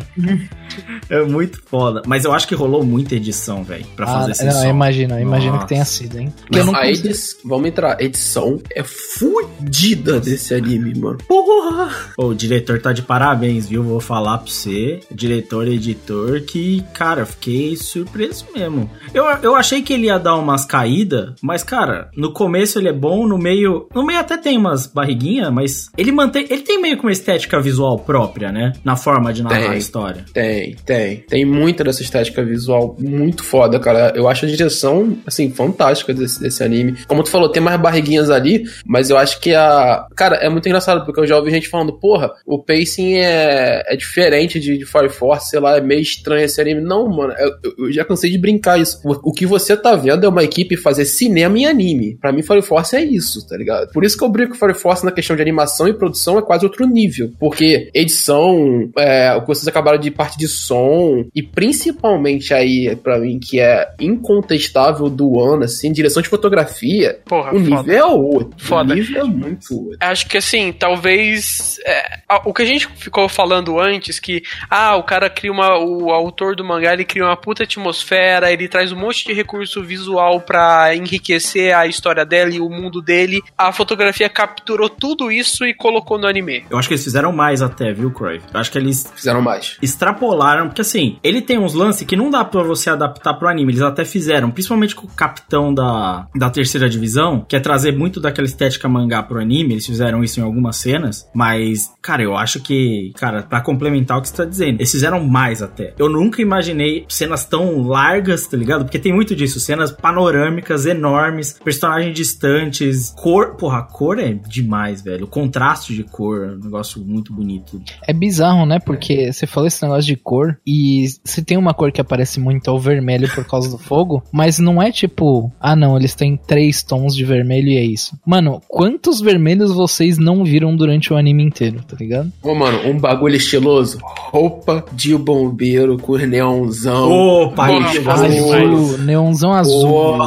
É muito foda. Mas eu acho que rolou muita edição, velho, pra
ah,
fazer esse
não,
som.
eu imagino, eu imagino
Nossa.
que tenha sido, hein? Porque eu não
a edição, vamos entrar, a edição é fudida desse anime, mano. Porra!
Ô, o diretor tá de parabéns, viu? Vou falar pra você, diretor e editor, que, cara, fiquei surpreso mesmo. Eu, eu achei que ele ia dar umas caídas, mas, cara, no começo ele é bom, no meio. No meio até tem umas barriguinhas, mas ele mantém. Ele tem meio que uma estética visual própria, né? Na forma de narrar
Tem.
a história.
Tem, tem. Tem muita dessa estética visual muito foda, cara. Eu acho a direção, assim, fantástica desse, desse anime. Como tu falou, tem mais barriguinhas ali, mas eu acho que a. Cara, é muito engraçado, porque eu já ouvi gente falando, porra, o pacing é, é diferente de, de Fire Force, sei lá, é meio estranho esse anime. Não, mano, eu, eu já cansei de brincar isso. O, o que você tá vendo é uma equipe fazer cinema em anime. Pra mim, Fire Force é isso, tá ligado? Por isso que eu brinco com Fire Force na questão de animação e produção é quase outro nível. Porque edição, é, o que vocês acabaram de parte de som, e principalmente aí, pra mim, que é incontestável do ano, assim, direção de fotografia,
Porra,
o
foda.
nível é outro.
Foda.
O nível é muito outro.
Acho que assim, talvez. é, o que a gente ficou falando antes, que ah, o cara cria uma. O autor do mangá ele cria uma puta atmosfera, ele traz um monte de recurso visual pra enriquecer a história dela e o mundo dele. A fotografia capturou tudo isso e colocou no anime.
Eu acho que eles fizeram mais até, viu, Croy? Eu acho que eles
Fizeram mais.
extrapolaram, porque assim, ele tem uns lances que não dá pra você adaptar pro anime, eles até fizeram, principalmente com o capitão da, da terceira divisão, que é trazer muito daquela estética mangá pro anime, eles fizeram isso em algumas cenas, mas, cara, eu acho que, cara, pra complementar o que você tá dizendo, eles fizeram mais até. Eu nunca imaginei cenas tão largas, tá ligado? Porque tem muito disso, cenas panorâmicas, enormes, personagens distantes, cor, porra, a cor é demais, velho, o contraste de cor, é um negócio muito bonito.
É bizarro, né? Porque você falou esse negócio de cor e se tem uma cor que aparece muito é o vermelho por causa do fogo, mas não é tipo, ah não, eles têm três tons de vermelho e é isso. Mano, quantos vermelhos vocês não viram durante o anime inteiro, tá ligado?
Ô, mano, um bagulho estiloso. Roupa de bombeiro com neonzão.
Opa,
demais.
Azul, neonzão azul.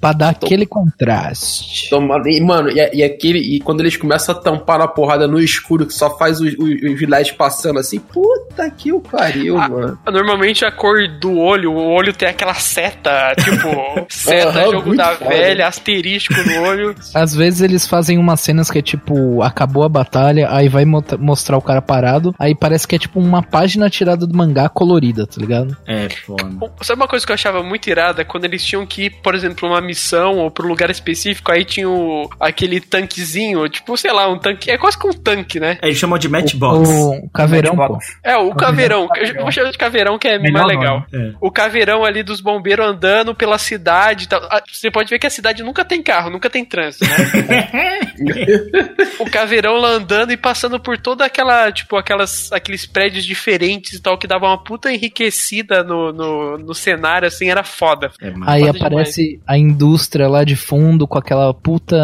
Pra dar aquele contraste.
Toma- e, mano, e, e aquele. E quando eles começam a tampar na porrada no escuro, que só faz os, os, os LEDs passando assim, puta que o pariu,
Ah,
mano.
Normalmente a cor do olho, o olho tem aquela seta, tipo, seta,
Aham,
jogo da
foda.
velha, asterisco no olho.
Às vezes eles fazem umas cenas que é tipo, acabou a batalha, aí vai mo- mostrar o cara parado, aí parece que é tipo uma página tirada do mangá colorida, tá ligado?
É, foda.
Bom, Sabe uma coisa que eu achava muito irada? Quando eles tinham que por exemplo, uma missão ou pra um lugar específico, aí tinha o, aquele tanquezinho, tipo, sei lá, um tanque. É quase que um tanque, né?
É, eles chamam de Matchbox.
O caveirão, pô.
Matchbox.
É, o caveirão. Eu vou chamar de caveirão que é
Melhor
mais legal.
É.
O caveirão ali dos bombeiros andando pela cidade. e tal. Ah, Você pode ver que a cidade nunca tem carro, nunca tem trânsito, né? o caveirão lá andando e passando por toda aquela, tipo, aquelas, aqueles prédios diferentes e tal, que dava uma puta enriquecida no, no, no cenário, assim, era foda.
É.
Aí
Foda
aparece a, in- indústria lá de fundo com aquela puta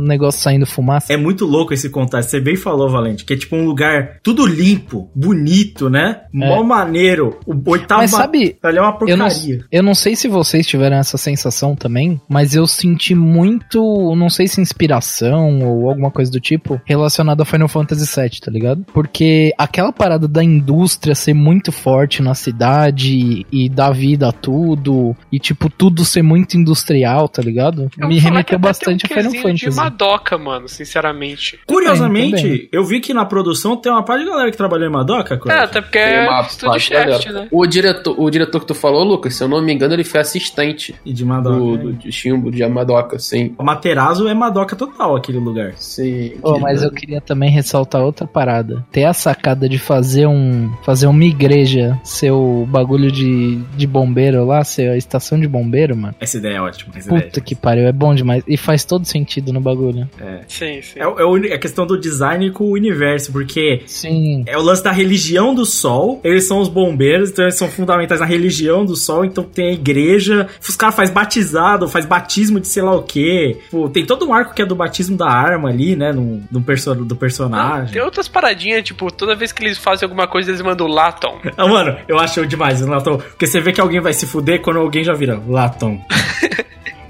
negócio saindo fumaça.
É muito louco esse contraste. Você bem falou, Valente, que é tipo um lugar tudo limpo, bonito, né? Mó maneiro. O oitavo
Mas sabe,
é uma
Eu não,
porcaria.
eu não sei se vocês tiveram essa sensação também, mas eu senti muito, não sei se inspiração ou alguma coisa do tipo, relacionada a Final Fantasy VII, tá ligado? Porque aquela parada da indústria ser muito forte na cidade e dar vida a tudo, e tipo, tudo ser muito industrial, tá ligado?
Eu
Me remeteu bastante a
um
Final
quesinho de
Fantasy.
Madoka, mano, sinceramente.
Curiosamente,
também.
eu vi que na produção tem uma parte de galera que trabalhou em Madoka,
É,
Cláudio.
até porque
Tem
é
galera.
né?
O diretor, o diretor que tu falou, Lucas, se eu não me engano, ele foi assistente
E de Madoka.
do,
né?
do de Chimbo, de Amadoka, sim.
O Materazo é Madoka total, aquele lugar.
Sim.
Oh, mas eu queria também ressaltar outra parada. Ter a sacada de fazer um. fazer uma igreja ser o bagulho de, de bombeiro lá, ser a estação de bombeiro, mano.
Essa ideia é ótima. Essa ideia é
Puta que pariu, é bom demais. E faz todo sentido no bagulho.
Sim, sim.
É, é uni- a questão do design com o universo, porque
Sim.
é o lance da religião do sol. Eles são os bombeiros, então eles são fundamentais na religião do sol. Então tem a igreja. Os caras faz batizado, faz batismo de sei lá o quê. Pô, tem todo um arco que é do batismo da arma ali, né? No, do, perso do personagem.
tem outras paradinhas, tipo, toda vez que eles fazem alguma coisa, eles mandam Laton.
Ah, mano, eu acho demais o Latão. Porque você vê que alguém vai se fuder quando alguém já vira Latão.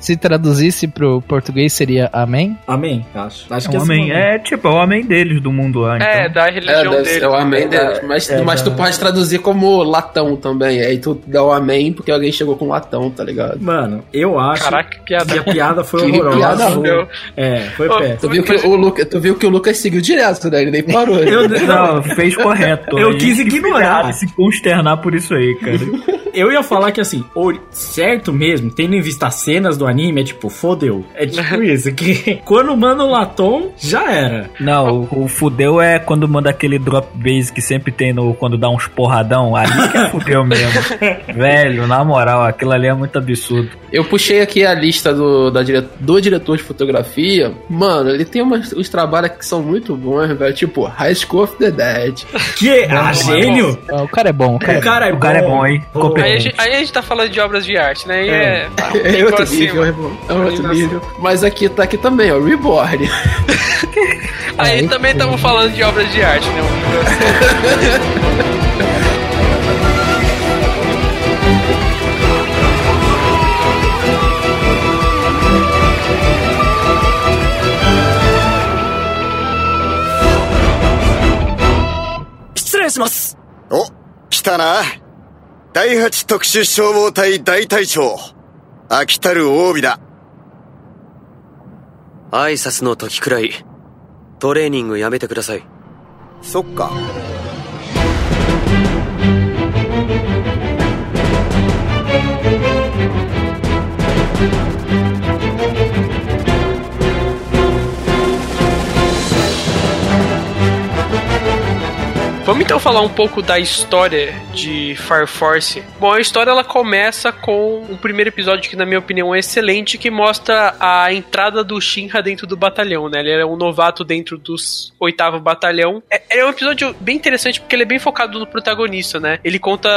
Se traduzisse pro português seria Amém?
Amém, acho. Acho
É
que
o
esse
amém.
nome-
É tipo, é o amém deles do mundo lá.
É,
Então.
da
É,
religião
deve
dele.
ser o amém deles. Mas,
é,
mas tu
da-
pode traduzir como latão também. Aí tu dá o amém porque alguém chegou com latão, tá ligado?
Mano, eu acho
Caraca, que piada.
que a piada foi
Que
horrorosa.
piada
ruim.
É, foi péssimo.
Tu viu, que o Lucas, tu viu que o Lucas seguiu direto, né? Ele nem parou.
Eu,
Não, fez correto.
Eu quis
que
ignorar.
e se consternar por isso aí, cara.
eu ia falar que assim, certo mesmo, tendo em vista as cenas do anime, é tipo, fodeu. É tipo isso, que quando manda o Latom, já era.
Não, o, o fudeu é quando manda aquele drop base que sempre tem no quando dá uns porradão. Ali que é fudeu mesmo. Velho, na moral, aquilo ali é muito absurdo.
Eu puxei aqui a lista do, da dire- do diretor de fotografia. Mano, ele tem umas, uns trabalhos que são muito bons, velho. Tipo, High School of the Dead.
Que? Ah, gênio?
Ah, O cara é bom, o cara é
O cara é
O cara é bom, hein?
Pô,
Competente.
Aí a, gente, aí a gente tá falando de obras de arte, né? E
É.
é.
É outro nível, irmão. É outro
Nível
nível. Mas aqui tá aqui também, ó. Reborn.
Aí também estamos falando de obras de arte, né? Um nível acima.
お、来たな。第八特殊消防隊大隊長。 飽きたる褒美だ。
挨拶の時くらいトレーニングやめてください
そっか。
「Vamos então falar um pouco da história de Fire Force. Bom, a história ela começa com um primeiro episódio que, na minha opinião, é excelente, que mostra a entrada do Shinra dentro do batalhão, né? Ele é um novato dentro dos oitavo batalhão. É, é um episódio bem interessante porque ele é bem focado no protagonista, né? Ele conta,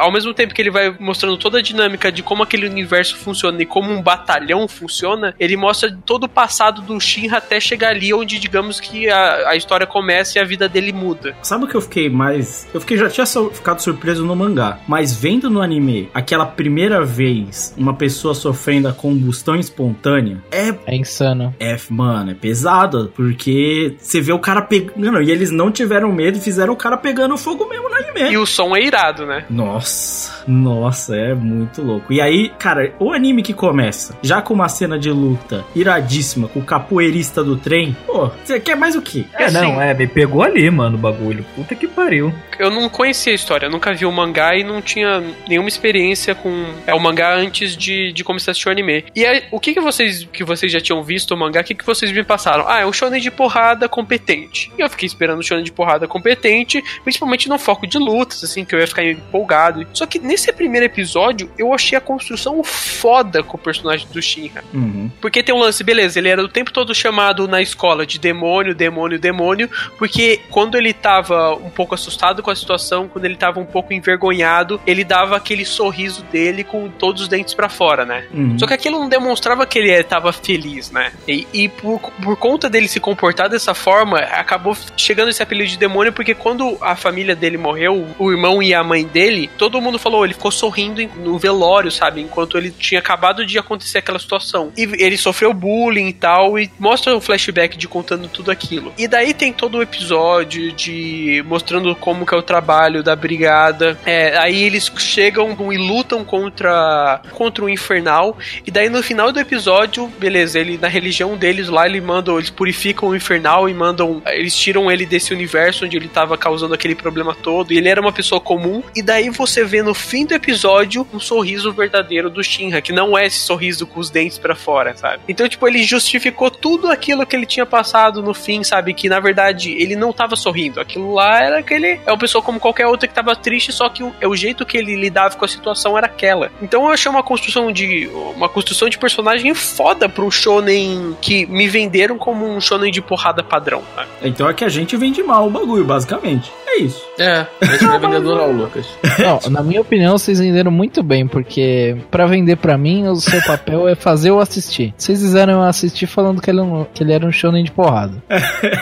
ao mesmo tempo que ele vai mostrando toda a dinâmica de como aquele universo funciona e como um batalhão funciona, ele mostra todo o passado do Shinra até chegar ali onde, digamos que a, a história começa e a vida dele muda.
Sabe o que eu fiquei mais. Eu fiquei já tinha ficado surpreso no mangá, mas vendo no anime aquela primeira vez uma pessoa sofrendo a combustão espontânea, é.
É insano.
É, mano, é pesado, porque você vê o cara pegando. E eles não tiveram medo e fizeram o cara pegando fogo mesmo no anime.
E o som é irado, né?
Nossa, nossa, é muito louco. E aí, cara, o anime que começa, já com uma cena de luta iradíssima, com o capoeirista do trem, pô, você quer mais o quê?
É, não, é, me pegou ali, mano, o bagulho. Puta que pariu.
Eu não conhecia a história, nunca vi o mangá e não tinha nenhuma experiência com é, o mangá antes de, de começar a assistir o anime. E aí, o que, que vocês que vocês já tinham visto o mangá, o que, que vocês me passaram? Ah, é um shonen de porrada competente. E eu fiquei esperando um shonen de porrada competente, principalmente no foco de luta lutas, assim, que eu ia ficar empolgado. Só que nesse primeiro episódio, eu achei a construção foda com o personagem do Shinra.
Uhum.
Porque tem um lance, beleza, ele era o tempo todo chamado na escola de demônio, demônio, demônio, porque quando ele tava um pouco assustado com a situação, quando ele tava um pouco envergonhado, ele dava aquele sorriso dele com todos os dentes para fora, né?
Uhum.
Só que aquilo não demonstrava que ele estava feliz, né? E, e por, por conta dele se comportar dessa forma, acabou chegando esse apelido de demônio, porque quando a família dele morreu, o irmão e a mãe dele, todo mundo falou, ele ficou sorrindo no velório, sabe? Enquanto ele tinha acabado de acontecer aquela situação. E ele sofreu bullying e tal, e mostra o flashback de contando tudo aquilo. E daí tem todo o episódio de mostrando como que é o trabalho da brigada. É, aí eles chegam e lutam contra contra o infernal. E daí no final do episódio, beleza, ele na religião deles lá, ele manda, eles purificam o infernal e mandam, eles tiram ele desse universo onde ele tava causando aquele problema todo. E ele era uma pessoa comum. E daí você vê no fim do episódio um sorriso verdadeiro do Shinra, que não é esse sorriso com os dentes pra fora, sabe? Então, tipo, ele justificou tudo aquilo que ele tinha passado no fim, sabe? Que na verdade ele não tava sorrindo. Aquilo lá era aquele. É uma pessoa como qualquer outra que tava triste, só que o, é o jeito que ele lidava com a situação era aquela. Então eu achei uma construção de. Uma construção de personagem foda pro shonen que me venderam como um shonen de porrada padrão, sabe?
Então é que a gente vende mal o bagulho, basicamente. É isso.
É, é vendedor não, Lucas.
Não, na minha opinião, vocês venderam muito bem, porque pra vender pra mim, o seu papel é fazer eu assistir. Vocês fizeram eu assistir falando que ele, é um- que ele era um shonen de porrada.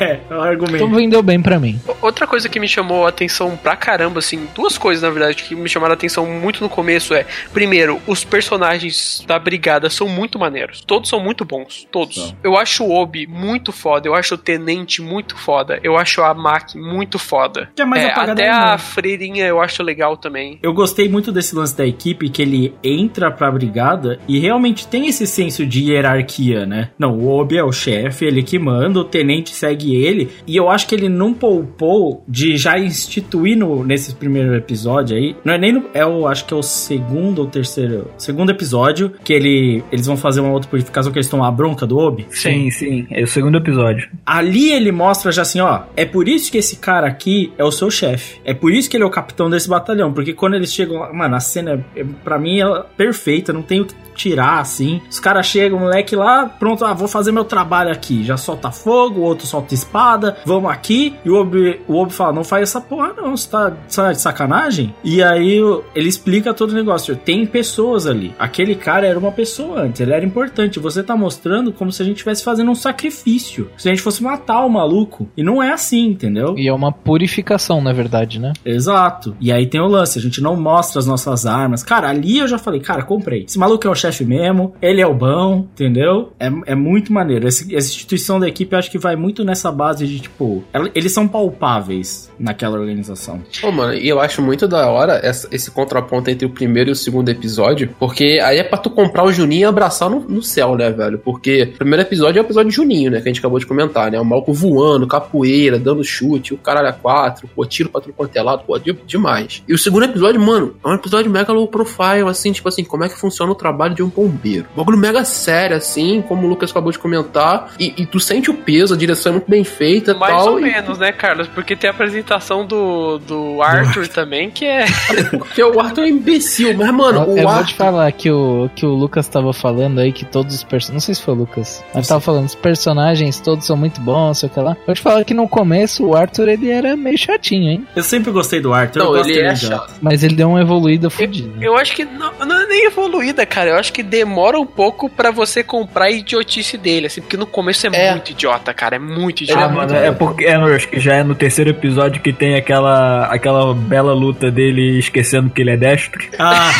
É, é o argumento.
Então vendeu bem pra mim.
Outra coisa que me chamou a atenção pra caramba, assim, duas coisas na verdade que me chamaram a atenção muito no começo é, primeiro, os personagens da brigada são muito maneiros. Todos são muito bons, todos. Eu acho o Obi muito foda, eu acho o Tenente muito foda, eu acho a Maki muito foda.
Que é mais
É,
apagada
até
ainda.
a Freirinha eu acho legal também.
Eu gostei muito desse lance da equipe, que ele entra pra brigada e realmente tem esse senso de hierarquia, né? Não, o Obi é o chefe, ele que manda, o tenente segue ele. E eu acho que ele não poupou de já instituir no, nesse primeiro episódio aí. Não é nem no. É o, acho que é o segundo ou terceiro. Segundo episódio, que ele, eles vão fazer uma outra purificação que eles tomam a bronca do Obi.
Sim, sim. É o segundo episódio.
Ali ele mostra já assim, ó, é por isso que esse cara aqui é o seu chefe. É por isso que ele é o capitão desse batalhão, porque quando eles chegam lá, mano, a cena é, pra mim é perfeita, não tem o que tirar assim. Os caras chegam, o moleque lá, pronto, ah, vou fazer meu trabalho aqui. Já solta fogo, o outro solta espada, vamos aqui. E o Obi, o Obi fala, não faz essa porra não, você tá, você tá de sacanagem? E aí o- ele explica todo o negócio. Tem pessoas ali. Aquele cara era uma pessoa antes, ele era importante. Você tá mostrando como se a gente estivesse fazendo um sacrifício. Se a gente fosse matar o maluco. E não é assim, entendeu?
E é uma purificação, na verdade, né?
Exato. E aí tem o lance, a gente não mostra as nossas armas. Cara, ali eu já falei, cara, comprei. Esse maluco é o chefe mesmo, ele é o bom, entendeu? É, é muito maneiro. Esse- essa instituição da equipe eu acho que vai muito nessa base de, tipo, eles são palpáveis naquela organização.
Pô, mano, e eu acho muito da hora essa- esse contraponto entre o primeiro e o segundo episódio, porque aí é pra tu comprar o Juninho e abraçar no, no céu, né, velho? Porque o primeiro episódio é o episódio de Juninho, né, que a gente acabou de comentar, né? O maluco voando, capoeira, dando chute, o caralho a quatro, pô, tiro pra tudo quanto é lado, pô, de- demais. E o segundo episódio, mano, é um episódio mega low profile, assim, tipo assim, como é que funciona o trabalho de um bombeiro. Um bagulho mega sério, assim, como o Lucas acabou de comentar, e, e tu sente o peso, a direção é muito bem feita e
Mais
tal.
ou
e-
menos, né, Carlos? Porque tem a apresentação do, do Arthur também, que é.
Porque o Arthur é um imbecil, mas, mano,
eu
o
eu vou
Arthur.
te falar que o, que o Lucas tava falando aí que todos os personagens. Não sei se foi o Lucas, mas tava falando os personagens todos são muito bons, sei o que lá. Vou te falar que no começo o Arthur ele era meio chatinho, hein?
Eu sempre gostei do Arthur. eu
Não, ele
dele
é
já.
chato.
Mas ele deu uma evoluída fodida.
Eu acho que não, não é nem evoluída, cara. Eu acho que demora um pouco pra você comprar a idiotice dele, assim, porque no começo é,
É.
muito idiota, cara. É muito
Ele
idiota.
Ah, mano, é porque é, eu acho que já é no terceiro episódio que tem aquela, aquela bela luta dele esquecendo que ele é destro.
Ah,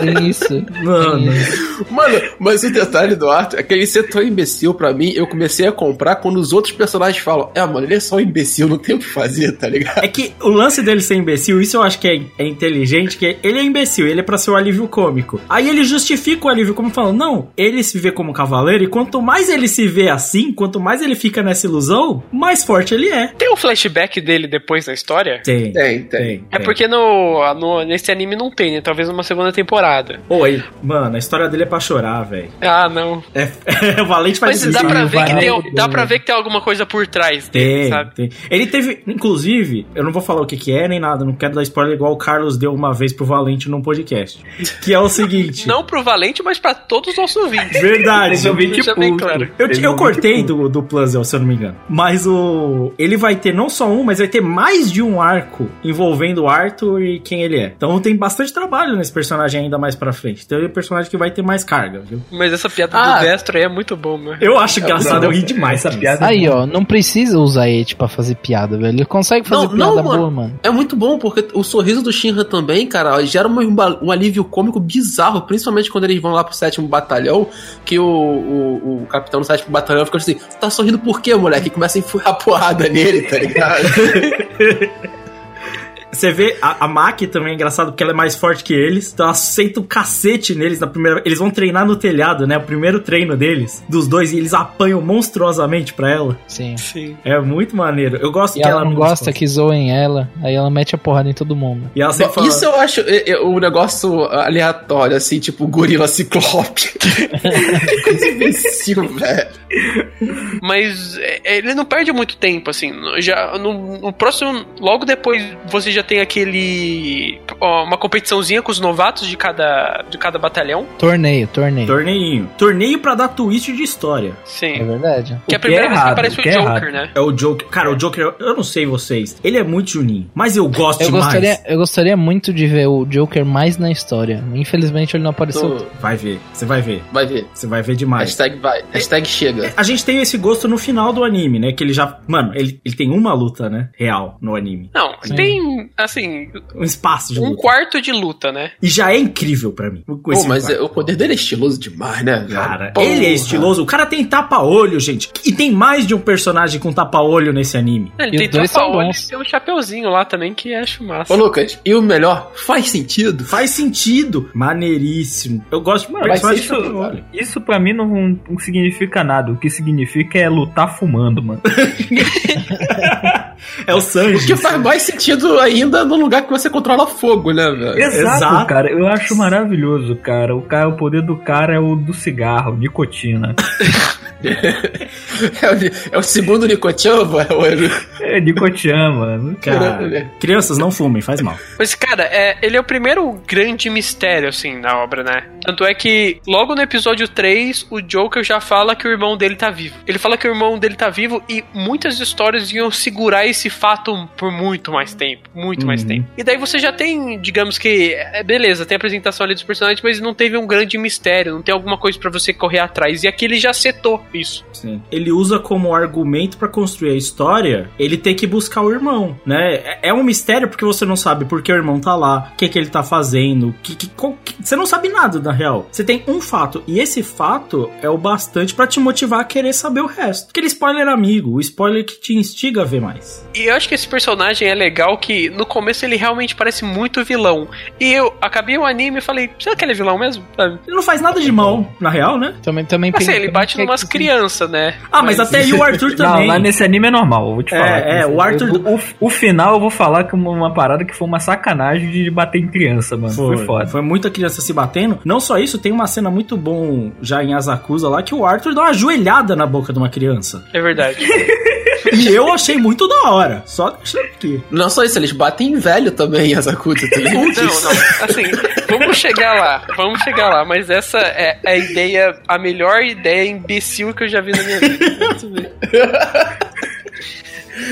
Tem isso.
mano.
Tem isso.
Mano, mas o detalhe do Arthur é que ele ser tão imbecil pra mim, eu comecei a comprar quando os outros personagens falam: É, mano, ele é só um imbecil, não tem o que fazer, tá ligado?
É que o lance dele ser imbecil, isso eu acho que é, é inteligente, que ele é imbecil, ele é pra ser o alívio cômico. Aí ele justifica o alívio cômico falando, não, ele se vê como cavaleiro, e quanto mais ele se vê assim, quanto mais ele fica nessa ilusão, mais forte ele é.
Tem um flashback dele depois na história?
Tem,
Tem, tem.
É porque no, no- nesse anime não tem, né? Talvez uma segunda temporada.
Oi, mano, a história dele é pra chorar, velho.
Ah, não.
É, o Valente faz
Mas
isso.
dá pra, ver que tem, dá pra ver que tem alguma coisa por trás dele,
Tem,
sabe?
tem. Ele teve, inclusive, eu não vou falar o que, que é nem nada, não quero dar spoiler igual o Carlos deu uma vez pro Valente num podcast. Que é o seguinte.
Não pro Valente, mas pra todos os nossos ouvintes.
Verdade.
Ouvinte
Deixa bem
público.
claro.
Eu, eu cortei do, do Puzzle, se eu não me engano. Mas o. Ele vai ter não só um, mas vai ter mais de um arco envolvendo o Arthur e quem ele é. Então tem bastante trabalho nesse personagem ainda mais pra frente. Então ele é um personagem que vai ter mais carga, viu?
Mas essa piada
Ah.
do Destro aí é muito bom, mano.
Eu acho engraçado, eu ri demais.
Essa piada-
Aí, ó, não precisa usar It pra fazer piada, velho. Ele consegue fazer
Não,
piada
não, mano.
boa, mano.
É muito bom, porque o sorriso do Shinra também, cara, gera um, um alívio cômico bizarro, principalmente quando eles vão lá pro sétimo batalhão, que o, o, o capitão do sétimo batalhão fica assim, tá sorrindo por quê, moleque? E começa a enfiar porrada nele, tá ligado?
Você vê, a, a Maki também é engraçado porque ela é mais forte que eles. Então ela senta um cacete neles na primeira. Eles vão treinar no telhado, né? O primeiro treino deles, dos dois, e eles apanham monstruosamente pra ela.
Sim.
Sim.
É muito maneiro. Eu gosto
E
que
ela não gosta que zoem ela, aí ela mete a porrada em todo mundo.
E ela sempre fala.
Isso eu acho é, é, um negócio aleatório, assim, tipo gorila ciclope. Coisa imbecil, velho.
Mas é, ele não perde muito tempo, assim. Já no, no próximo. Logo depois você já tem aquele. ó, uma competiçãozinha com os novatos de cada, de cada batalhão.
Torneio, torneio.
Torneinho. Torneio pra dar twist de história.
É
Sim.
verdade.
Que é a
O que
primeira
é
vez que
errado,
aparece
o
o
que é
Joker,
errado.
né?
É o Joker. Cara, o Joker, eu não sei vocês. Ele é muito juninho. Mas eu gosto
Eu
demais.
gostaria, eu gostaria muito de ver o Joker mais na história. Infelizmente ele não apareceu.
Tô-
Vai ver. Você vai ver.
Vai ver.
Você vai ver demais.
Hashtag vai. Hashtag chega.
A gente tem esse gosto no final do anime, né? Que ele já. Mano, ele, ele tem uma luta, né? Real no anime.
Não,
Sim.
tem, assim,
Um espaço de
um
luta.
quarto de luta, né?
E já é incrível pra mim.
Pô, mas
quarto.
é- o poder dele é estiloso demais, né, velho?
Cara,
Porra.
ele é estiloso. O cara tem tapa-olho, gente. E tem mais de um personagem com tapa-olho nesse anime.
Ele
E
tem tapa-olho e tem um chapeuzinho lá também que acho massa.
Ô, Lucas, e o melhor, faz sentido?
Faz sentido. Maneiríssimo. Eu gosto de personagem
isso,
tapa-olho.
isso pra mim não, não significa nada. O que significa é lutar fumando, mano.
É o Sanji.
O que faz mais sentido ainda no lugar que você controla fogo, né, velho?
Exato,
Exato.
cara. Eu acho maravilhoso, cara. O, cara. o poder do cara é o do cigarro, nicotina.
É o, é o segundo Nicochamba? É o...
É nicotina, mano.
Cara, crianças não fumem, faz mal.
Mas, cara, é, ele é o primeiro grande mistério, assim, na obra, né? Tanto é que, logo no episódio 3, o Joker já fala que o irmão dele tá vivo. Ele fala que o irmão dele tá vivo e muitas histórias iam segurar esse fato por muito mais tempo. Muito mais
Uhum.
tempo. E daí você já tem, digamos que, é, beleza, tem a apresentação ali dos personagens, mas não teve um grande mistério, não tem alguma coisa pra você correr atrás. E aqui ele já setou isso.
Sim. Ele usa como argumento pra construir a história, ele tem que buscar o irmão, né? É- É um mistério porque você não sabe por que o irmão tá lá, o que, que ele tá fazendo, que, que, qual- que- você não sabe nada na real. Você tem um fato, e esse fato é o bastante pra te motivar a querer saber o resto. Aquele spoiler amigo, o spoiler que te instiga a ver mais.
E eu acho que esse personagem é legal que no começo ele realmente parece muito vilão. E eu acabei o anime e falei, será que ele é vilão mesmo? Sabe?
Ele não faz nada de mal, na real, né?
Também, também
Assim, ele bate
tem-
numas crianças, né?
Ah, mas, até aí o Arthur
Não,
também.
mas nesse anime é normal, eu vou te
É,
falar.
é, o Arthur-
O, o- o final eu vou falar que uma, uma parada que foi uma sacanagem de bater em criança, mano. Foi,
Foi,
foda.
foi muita criança se batendo. Não só isso, tem uma cena muito bom já em Asakusa lá que o Arthur dá uma joelhada na boca de uma criança.
É verdade.
E eu achei muito da hora. Só deixando aqui.
Não só isso, eles batem em velho também, as Akuta, tá?
Não, não. Assim, vamos chegar lá. Vamos chegar lá. Mas essa é a ideia, a melhor ideia imbecil que eu já vi na minha vida.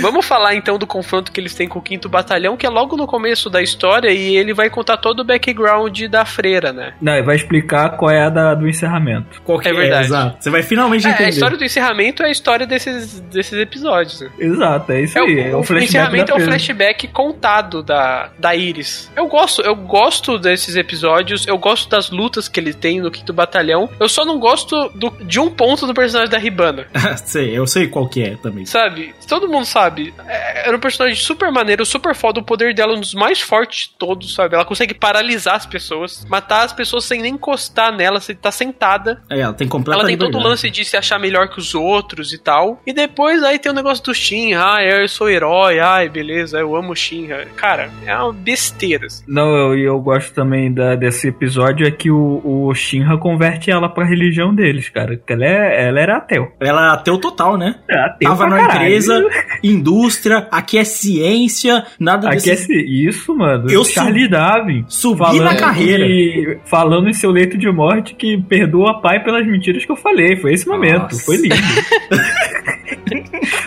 Vamos falar então do confronto que eles têm com o quinto batalhão, que é logo no começo da história, e ele vai contar todo o background da freira, né?
Não, ele vai explicar qual é a da, do encerramento.
Qual que
É verdade.
exato. Você vai finalmente
É,
entender.
a história do encerramento é a história desses, desses episódios. Né?
Exato, é isso
É o,
aí. É o,
o encerramento
da
é o flashback contado da, da Iris. Eu gosto, eu gosto desses episódios, eu gosto das lutas que ele tem no quinto batalhão. Eu só não gosto do- de um ponto do personagem da Ribana.
sei, eu sei qual que é também.
Sabe? Todo mundo sabe. É, Era um personagem super maneiro, super foda. O poder dela é um dos mais fortes de todos, sabe? Ela consegue paralisar as pessoas, matar as pessoas sem nem encostar nela, você tá sentada.
É, ela tem completa
Ela tem todo o lance de se achar melhor que os outros e tal. E depois aí tem o negócio do Shin. Ah, eu sou herói. Ai, beleza, eu amo o Shin. Cara, é uma besteira. assim.
Não, eu, e eu gosto também da, desse episódio é que o, o Shinra converte ela pra religião deles, cara. Ela, é, ela era ateu.
Ela é ateu total, né?
É ateu
Tava
pra
na
caralho.
empresa, indústria, aqui é ciência, nada
Aqui é
desse...
se- isso, mano.
Eu
Charlie Darwin.
Subi na carreira.
que- falando em seu leito de morte que perdoa pai pelas mentiras que eu falei. Foi esse momento.
Nossa.
Foi lindo.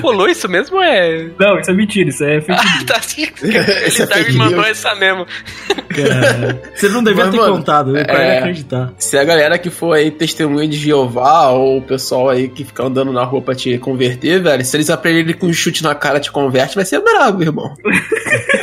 Rolou isso mesmo ou é.
Não, isso é mentira, isso é fake news.
tá assim.
Esse é
Ele tá me mandou essa mesmo.
Cara, Você não devia
Mas,
ter
mano,
contado, eu quero
é-
acreditar.
Se a galera que for aí testemunha de Jeová ou o pessoal aí que fica andando na rua pra te converter, velho, se eles aprenderem com um chute na cara te converte, vai ser brabo, irmão.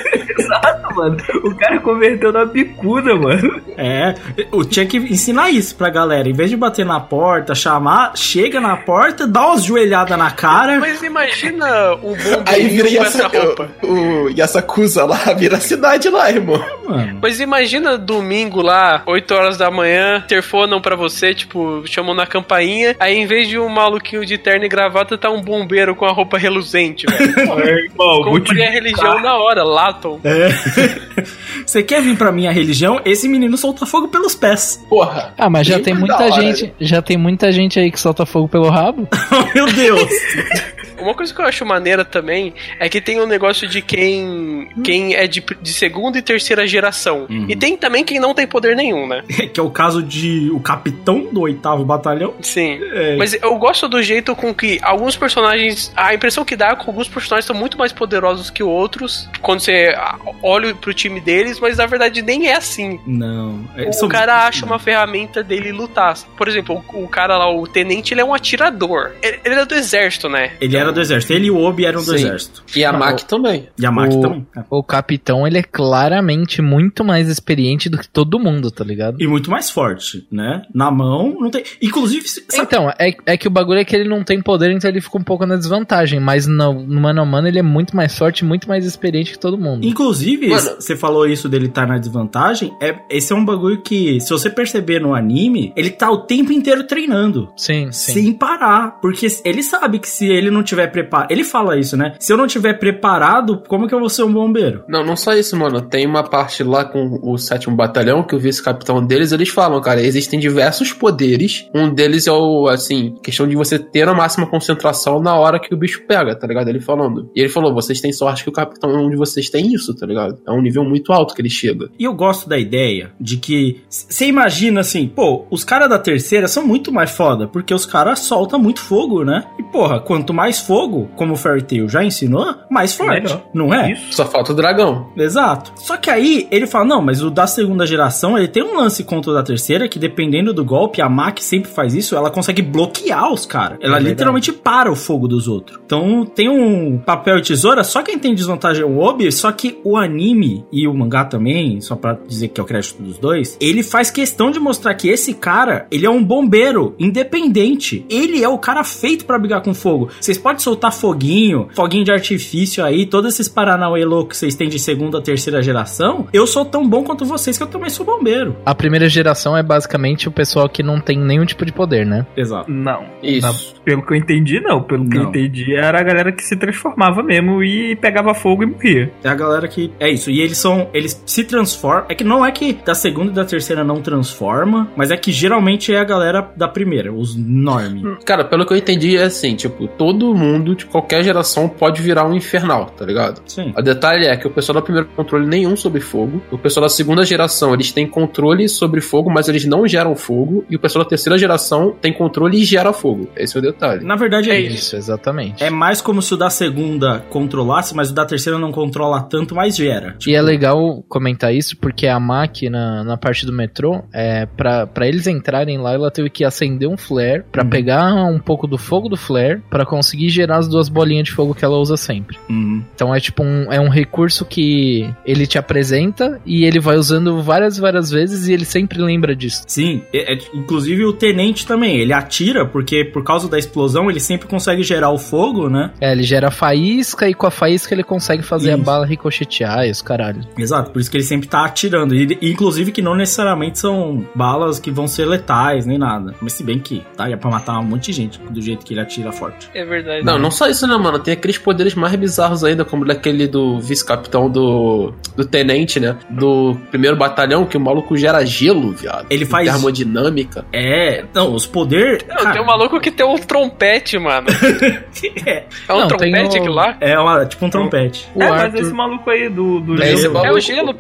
Mano. O cara converteu na bicuda, mano.
É, eu tinha que ensinar isso pra galera. Em vez de bater na porta, chamar, chega na porta, dá umas joelhadas na cara.
Mas imagina um bom
Aí vira
com essa roupa.
o, o Yasakusa lá, vira a cidade lá, irmão.
Mano,
Mas imagina domingo lá, 8 horas da manhã, telefonam pra você, tipo, chamam na campainha, aí em vez de um maluquinho de terno e gravata, tá um bombeiro com a roupa reluzente, velho.
É, irmão,
Comprei a religião na hora, Laton.
é. Você quer vir pra minha religião? Esse menino solta fogo pelos pés.
Porra.
Ah, mas já tem muita
hora,
gente, já tem muita gente aí que solta fogo pelo rabo.
Meu Deus.
Uma coisa que eu acho maneira também é que tem um negócio de quem quem é de, de segunda e terceira geração.
Uhum.
E tem também quem não tem poder nenhum, né?
que é o caso de o capitão do oitavo batalhão.
Sim.
É.
Mas eu gosto do jeito com que alguns personagens. A impressão que dá é que alguns personagens são muito mais poderosos que outros. Quando você olha pro time deles, mas na verdade nem é assim.
Não. é,
O
são-
cara acha uma ferramenta dele lutar. Por exemplo, o, o cara lá, o tenente, ele é um atirador. Ele, ele é do exército, né?
Ele era do exército. Ele e o Obi eram do
Sim.
exército.
E a Maki também.
E a Maki
O-
também. é.
O capitão, ele é claramente muito mais experiente do que todo mundo, tá ligado?
E muito mais forte, né? Na mão, não tem. Inclusive, sabe-
Então, é, é que o bagulho é que ele não tem poder, então ele fica um pouco na desvantagem. Mas no, no mano a mano ele é muito mais forte, muito mais experiente que todo mundo.
Inclusive,
Mano.
Você falou isso dele estar na desvantagem. É, esse é um bagulho que, se você perceber no anime, ele tá o tempo inteiro treinando.
Sim, sim.
Sem parar. Porque ele sabe que se ele não tiver preparado. Ele fala isso, né? Se eu não tiver preparado, como que eu vou ser um bombeiro?
Não, não só isso, mano. Tem uma parte lá com o sétimo batalhão, que o vice-capitão deles, eles falam, cara, existem diversos poderes. Um deles é o, assim, questão de você ter a máxima concentração na hora que o bicho pega, tá ligado? Ele falando. E ele falou, vocês têm sorte que o capitão de vocês tem isso, tá ligado? É um nível muito alto que ele chega.
E eu gosto da ideia de que você imagina assim, pô, os caras da terceira são muito mais foda, porque os caras soltam muito fogo, né? E porra, quanto mais fogo, como o Fairy Tail já ensinou, mais forte,
Melhor.
não é?
Isso.
Só falta o dragão.
Exato. Só que aí ele fala: não, mas o da segunda geração ele tem um lance contra o da terceira que, dependendo do golpe, a Maki sempre faz isso, ela consegue bloquear os caras. Ela
verdade.
literalmente para o fogo dos outros. Então tem um papel e tesoura, só quem tem desvantagem é o Obi, só que o anime e o mangá também, só pra dizer que é o crédito dos dois, ele faz questão de mostrar que esse cara, ele é um bombeiro independente. Ele é o cara feito pra brigar com fogo. Vocês podem soltar foguinho, foguinho de artifício aí, todos esses paranauê loucos que vocês têm de segunda, terceira geração. Eu sou tão bom quanto vocês que eu também sou bombeiro.
A primeira geração é basicamente o pessoal que não tem nenhum tipo de poder, né?
Exato.
Não.
Isso.
Na- pelo que eu entendi, não. Pelo que eu
Não.
entendi, era a galera que se transformava mesmo e pegava fogo e morria.
É a galera que. É isso. E eles são. Eles se transformam. É que não é que da segunda e da terceira não transforma, mas é que geralmente é a galera da primeira, os norme.
Cara, pelo que eu entendi, é assim, tipo, todo mundo de qualquer geração pode virar um infernal, tá ligado?
Sim.
O detalhe é que o pessoal da primeira controle nenhum sobre fogo. O pessoal da segunda geração, eles têm controle sobre fogo, mas eles não geram fogo. E o pessoal da terceira geração tem controle e gera fogo. Esse é o detalhe.
Na verdade é,
É
isso.
Isso, exatamente.
É mais como se o da segunda controlasse, mas o da terceira não controla tanto, mas gera.
E é legal comentar isso porque a máquina na parte do metrô, é, pra, pra eles entrarem lá, ela teve que acender um flare pra
Uhum.
pegar um pouco do fogo do flare pra conseguir gerar as duas bolinhas de fogo que ela usa sempre.
Uhum.
Então é tipo um, é um recurso que ele te apresenta e ele vai usando várias, várias vezes e ele sempre lembra disso.
Sim, é- é- inclusive o tenente também, ele atira, porque por causa da explosão ele sempre consegue gerar o fogo, né?
É, ele gera faísca e com a faísca ele consegue fazer
Isso.
a bala ricochetear caralho.
Exato, por isso que ele sempre tá atirando. E, inclusive que não necessariamente são balas que vão ser letais, nem nada. Mas se bem que daria pra matar um monte de gente do jeito que ele atira forte.
É verdade.
Não, não só isso, né, mano? Tem aqueles poderes mais bizarros ainda, como daquele do vice-capitão do, do tenente, né? Do primeiro batalhão, que o maluco gera gelo, viado.
Ele faz-
Termodinâmica.
É, não, os poderes.
Não, tem um maluco que tem um trompete, mano.
é,
É um
Não,
trompete
o-
aquilo lá?
é uma, tipo um trompete.
O
é,
Arthur-
mas esse maluco aí do, do
É
gelo-
É o gelo.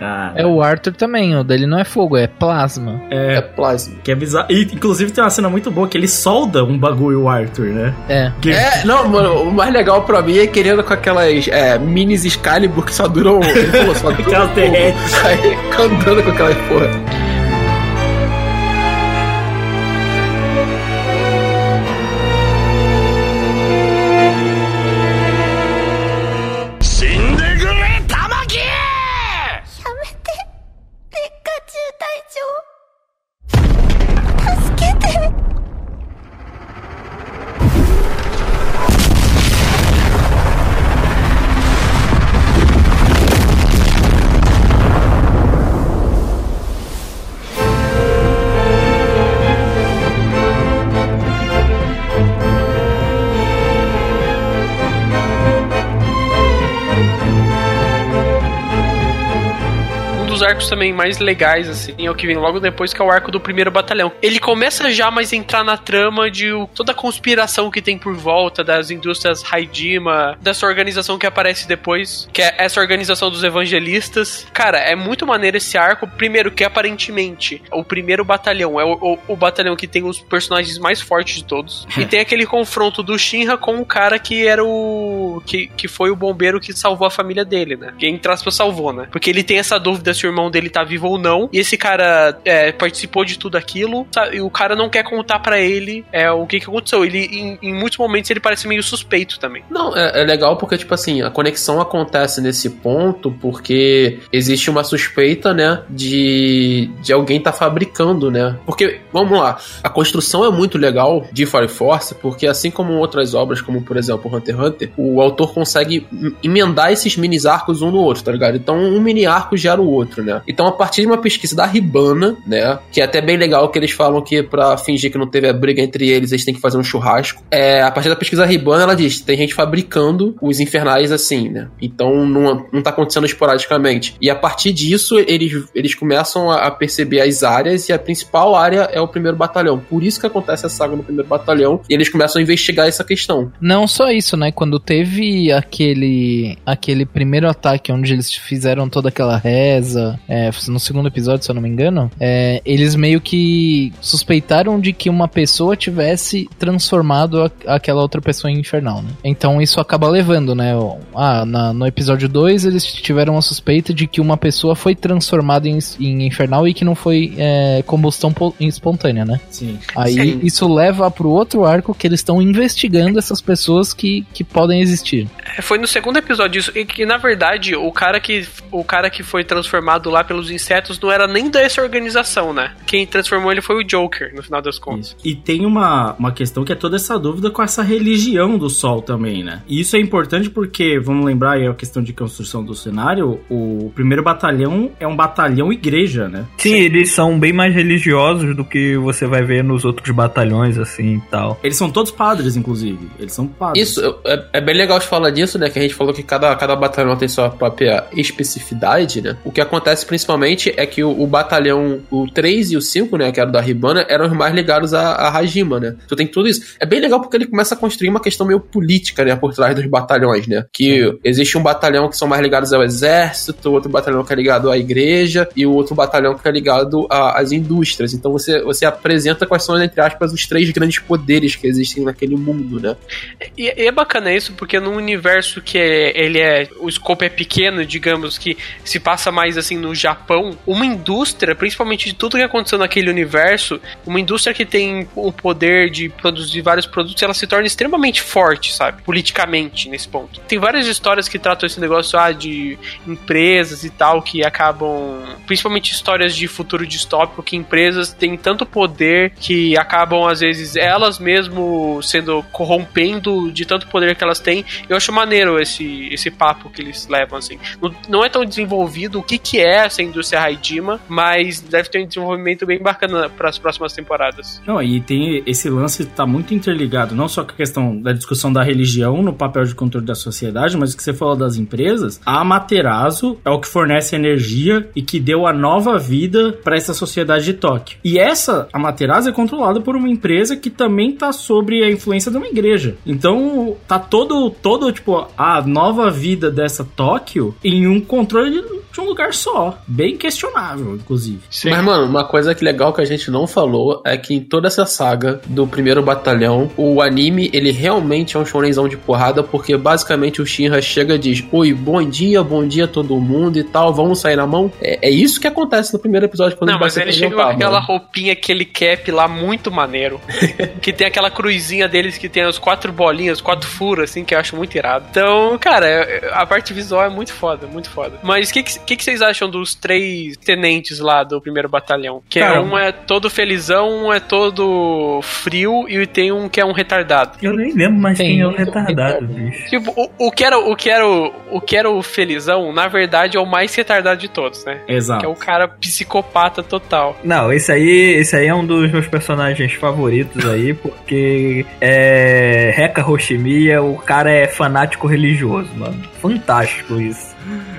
Ah,
É o Arthur também, o dele não é fogo, é plasma.
É
é,
plasma.
que é bizarro. E, inclusive tem uma cena muito boa que ele solda um bagulho, o Arthur, né?
É.
Que-
É, não, mano, o mais legal pra mim é querendo com aquelas é, minis Excalibur que só duram. Ele falou, só duram.
Aquelas
pouco.
derretes.
Aí andando com aquelas porra.
Arcos também mais legais, assim, é o que vem logo depois, que é o arco do primeiro batalhão. Ele começa já mais a entrar na trama de toda a conspiração que tem por volta das indústrias Haidima, dessa organização que aparece depois, que é essa organização dos evangelistas. Cara, é muito maneiro esse arco. Primeiro, que aparentemente o primeiro batalhão é o, o- o batalhão que tem os personagens mais fortes de todos. e tem aquele confronto do Shinra com o cara que era o. que, que foi o bombeiro que salvou a família dele, né? Que entre aspas salvou, né? Porque ele tem essa dúvida se o irmão dele tá vivo ou não. E esse cara é, participou de tudo aquilo. sabe? E o cara não quer contar pra ele é, o que, que aconteceu. Ele, em, em muitos momentos, ele parece meio suspeito também.
Não, é, é legal porque, tipo assim, a conexão acontece nesse ponto porque existe uma suspeita, né, de, de alguém tá fabricando, né? Porque, vamos lá, a construção é muito legal de Fire Force porque, assim como outras obras, como por exemplo Hunter x Hunter, o autor consegue em- emendar esses mini arcos um no outro, tá ligado? Então, um mini arco gera o outro, né? Então, a partir de uma pesquisa da Ribana, né, que é até bem legal que eles falam que pra fingir que não teve a briga entre eles, eles têm que fazer um churrasco. É, a partir da pesquisa da Ribana, ela diz: tem gente fabricando os infernais assim, né? Então não, não tá acontecendo esporadicamente. E a partir disso, eles, eles começam a, a perceber as áreas, e a principal área é o primeiro batalhão. Por isso que acontece a saga no primeiro batalhão, e eles começam a investigar essa questão.
Não só isso, né? Quando teve aquele aquele primeiro ataque onde eles fizeram toda aquela reza, é, no segundo episódio, se eu não me engano, é, eles meio que suspeitaram de que uma pessoa tivesse transformado a- aquela outra pessoa em infernal, né? Então isso acaba levando, né? Ah, na- no episódio 2 eles tiveram a suspeita de que uma pessoa foi transformada em, em infernal e que não foi é, combustão po- espontânea, né?
Sim.
Aí
Sim.
isso leva pro outro arco que eles estão investigando essas pessoas que, que podem existir.
É, Foi no segundo episódio isso, e que na verdade o cara que o cara que foi transformado lá pelos insetos não era nem dessa organização, né? Quem transformou ele foi o Joker, no final das contas.
Isso. E tem uma, uma questão que é toda essa dúvida com essa religião do sol também, né? E isso é importante porque, vamos lembrar aí a questão de construção do cenário, o primeiro batalhão é um batalhão igreja, né?
Sim, eles são bem mais religiosos do que você vai ver nos outros batalhões, assim e tal.
Eles são todos padres, inclusive. Eles são padres.
Isso é, é bem legal de falar disso, né? Que a gente falou que cada, cada batalhão tem sua própria especificidade, né? O que acontece principalmente é que o, o batalhão, o 3 e o 5, né? Que era da Ribana, eram os mais ligados a, a Hajima, né? Tu tem tudo isso. É bem legal porque ele começa a construir uma questão meio política, né? Por trás dos batalhões, né? Que existe um batalhão que são mais ligados ao exército, outro batalhão que é ligado à igreja e o outro batalhão que é ligado às indústrias. Então você, você apresenta quais são, entre aspas, os três grandes poderes que existem naquele mundo, né?
E, e é bacana isso porque num universo que é, ele é o escopo é pequeno, digamos que se passa mais assim no Japão, uma indústria, principalmente de tudo que aconteceu naquele universo, uma indústria que tem o poder de produzir vários produtos, ela se torna extremamente forte, sabe? Politicamente nesse ponto. Tem várias histórias que tratam esse negócio ah, de empresas e tal que acabam, principalmente histórias de futuro distópico que empresas têm tanto poder que acabam às vezes elas mesmo sendo corrompendo de tanto poder que elas têm. Eu acho maneiro esse, esse papo que eles levam assim. Não, não é tão desenvolvido o que, que é essa indústria Haidima, mas deve ter um desenvolvimento bem bacana para as próximas temporadas.
Não, e tem esse lance tá muito interligado, não só com a questão da discussão da religião no papel de controle da sociedade, mas o que você falou das empresas, a Amaterasu é o que fornece energia e que deu a nova vida para essa sociedade de Tóquio. E essa Amaterasu é controlada por uma empresa que também tá sobre a influência de uma igreja. Então, tá todo todo tipo a nova vida dessa Tóquio em um controle de um lugar só, bem questionável, inclusive.
Sim. Mas, mano, uma coisa que legal que a gente não falou é que em toda essa saga do primeiro batalhão, o anime, ele realmente é um shonenzão de porrada, porque basicamente o Shinra chega e diz: Oi, bom dia, bom dia todo mundo e tal, vamos sair na mão. É, é isso que acontece no primeiro episódio quando
Não, mas ele chega com aquela roupinha, aquele cap lá muito maneiro. que tem aquela cruzinha deles que tem as quatro bolinhas, quatro furos, assim, que eu acho muito irado. Então, cara, é, a parte visual é muito foda, muito foda. Mas o que, que, que, vocês acham dos três tenentes lá do primeiro batalhão? Que cara, um é todo felizão, um é todo frio e tem um que é um retardado.
Eu nem lembro mais tem quem é o retardado, bicho.
Tipo, o, o, que era, o, que era o, o que era o felizão, na verdade, é o mais retardado de todos, né?
Exato.
Que é o cara psicopata total.
Não, esse aí, esse aí é um dos meus personagens favoritos aí, porque é. Reka Hoshimiya, o cara é fanático religioso, mano. Fantástico isso.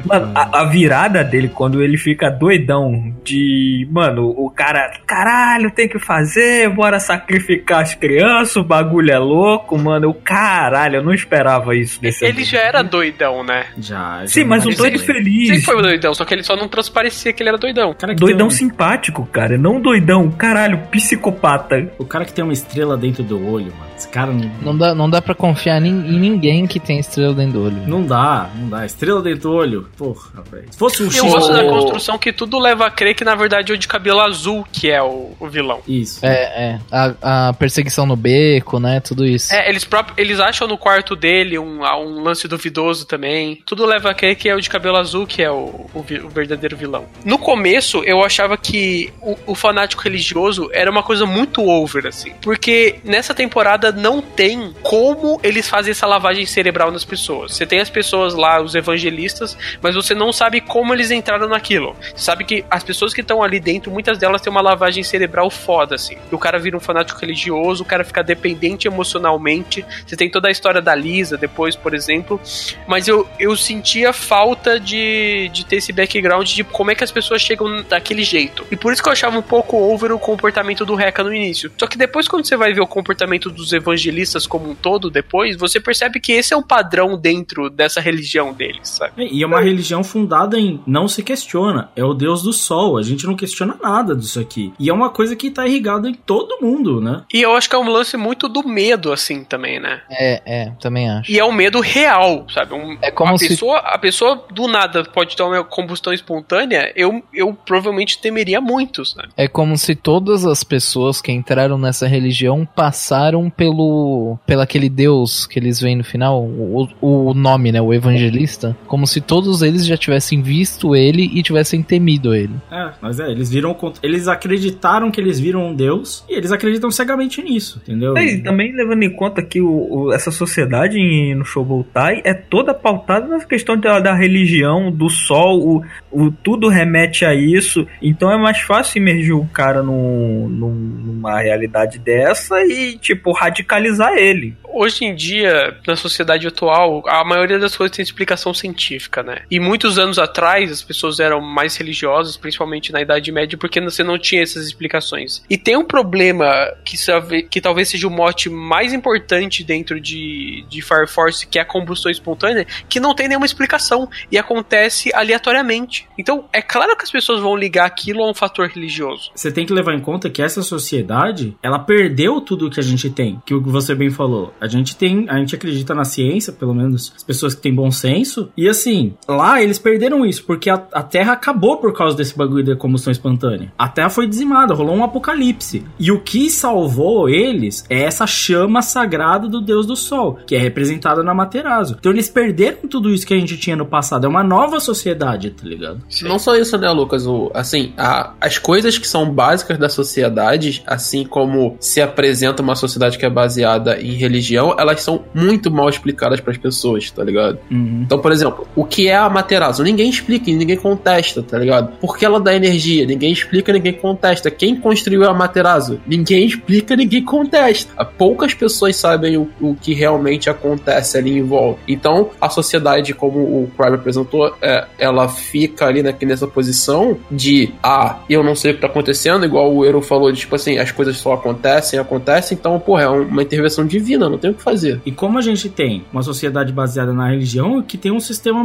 Mano, a, a, virada dele quando ele fica doidão de. Mano, o cara. Caralho, tem que fazer, bora sacrificar as crianças, o bagulho é louco, mano. O caralho, eu não esperava isso desse
Ele já era doidão, né?
Já. já
Sim, mas um doido feliz. Sim,
foi doidão, só que ele só não transparecia que ele era doidão.
Cara doidão simpático, cara. Não doidão, caralho, psicopata.
O cara que tem uma estrela dentro do olho, mano. Esse cara não.
Não dá, não dá pra confiar em ninguém que tem estrela dentro do olho.
Não dá, não dá. Estrela dentro do olho. Porra, velho. Se fosse um
Eu gosto da construção que tudo leva a crer que na verdade é o de cabelo azul que é o, o vilão.
Isso.
É, é. A, a, perseguição no beco, né? Tudo isso.
É, eles próprios, eles acham no quarto dele um, um lance duvidoso também. Tudo leva a crer que é o de cabelo azul que é o, o, o verdadeiro vilão. No começo, eu achava que o, o fanático religioso era uma coisa muito over, assim. Porque nessa temporada não tem como eles fazem essa lavagem cerebral nas pessoas. Você tem as pessoas lá, os evangelistas, mas você não sabe como eles entraram naquilo. Sabe que as pessoas que estão ali dentro, muitas delas têm uma lavagem cerebral foda, assim. O cara vira um fanático religioso, o cara fica dependente emocionalmente. Você tem toda a história da Lisa depois, por exemplo. Mas eu, eu sentia falta de, de ter esse background de como é que as pessoas chegam daquele jeito. E por isso que eu achava um pouco over o comportamento do Reca no início. Só que depois, quando você vai ver o comportamento dos evangelistas como um todo, depois, você percebe que esse é o padrão dentro dessa religião deles, sabe?
E é uma religião fundada em não se questiona. É o Deus do Sol. A gente não questiona nada disso aqui. E é uma coisa que tá irrigada em todo mundo, né?
E eu acho que é um lance muito do medo, assim, também, né?
É, é, também acho.
E é um medo real, sabe? Um, é como a se... pessoa, a pessoa do nada pode ter uma combustão espontânea, eu, eu provavelmente temeria muito, sabe?
É como se todas as pessoas que entraram nessa religião passaram pelo pelo aquele Deus que eles veem no final, o, o nome, né, o evangelista, como se todos eles já tivessem visto ele e tivessem temido ele.
É, mas é, eles viram eles acreditaram que eles viram um Deus e eles acreditam cegamente nisso, entendeu?
É, e também levando em conta que o, o, essa sociedade no Shobutai é toda pautada na questão da, da religião, do sol, o, o, tudo remete a isso, então é mais fácil imergir o cara no, no, numa realidade dessa e, tipo, radicalizar ele.
Hoje em dia, na sociedade atual, a maioria das coisas tem explicação científica, né? E muitos anos atrás, as pessoas eram mais religiosas, principalmente na Idade Média, porque você não tinha essas explicações. E tem um problema que, que talvez seja o mote mais importante dentro de, de Fire Force, que é a combustão espontânea, que não tem nenhuma explicação e acontece aleatoriamente. Então, é claro que as pessoas vão ligar aquilo a um fator religioso.
Você tem que levar em conta que essa sociedade, ela perdeu tudo que a gente tem, que o que você bem falou. A gente tem, a gente acredita na ciência, pelo menos as pessoas que têm bom senso, e assim, lá eles perderam isso, porque a, a Terra acabou por causa desse bagulho da combustão espontânea. A Terra foi dizimada, rolou um apocalipse. E o que salvou eles é essa chama sagrada do Deus do Sol, que é representada na Materazo. Então eles perderam tudo isso que a gente tinha no passado. É uma nova sociedade, tá ligado?
Sim. Não só isso, né, Lucas? O, assim, a, as coisas que são básicas da sociedade, assim como se apresenta uma sociedade que é baseada em religião, elas são muito mal explicadas para as pessoas, tá ligado?
Uhum.
Então, por exemplo, o que é a Materazo? Ninguém explica, ninguém contesta, tá ligado? Por que ela dá energia? Ninguém explica, ninguém contesta. Quem construiu a Materazo? Ninguém explica, ninguém contesta. Poucas pessoas sabem o, o que realmente acontece ali em volta. Então, a sociedade, como o Crime apresentou, é, ela fica ali na, nessa posição de, ah, eu não sei o que tá acontecendo, igual o Eero falou, de tipo assim, as coisas só acontecem, acontecem, então, porra, é uma intervenção divina, não tem o que fazer.
E como a gente tem uma sociedade baseada na religião que tem um sistema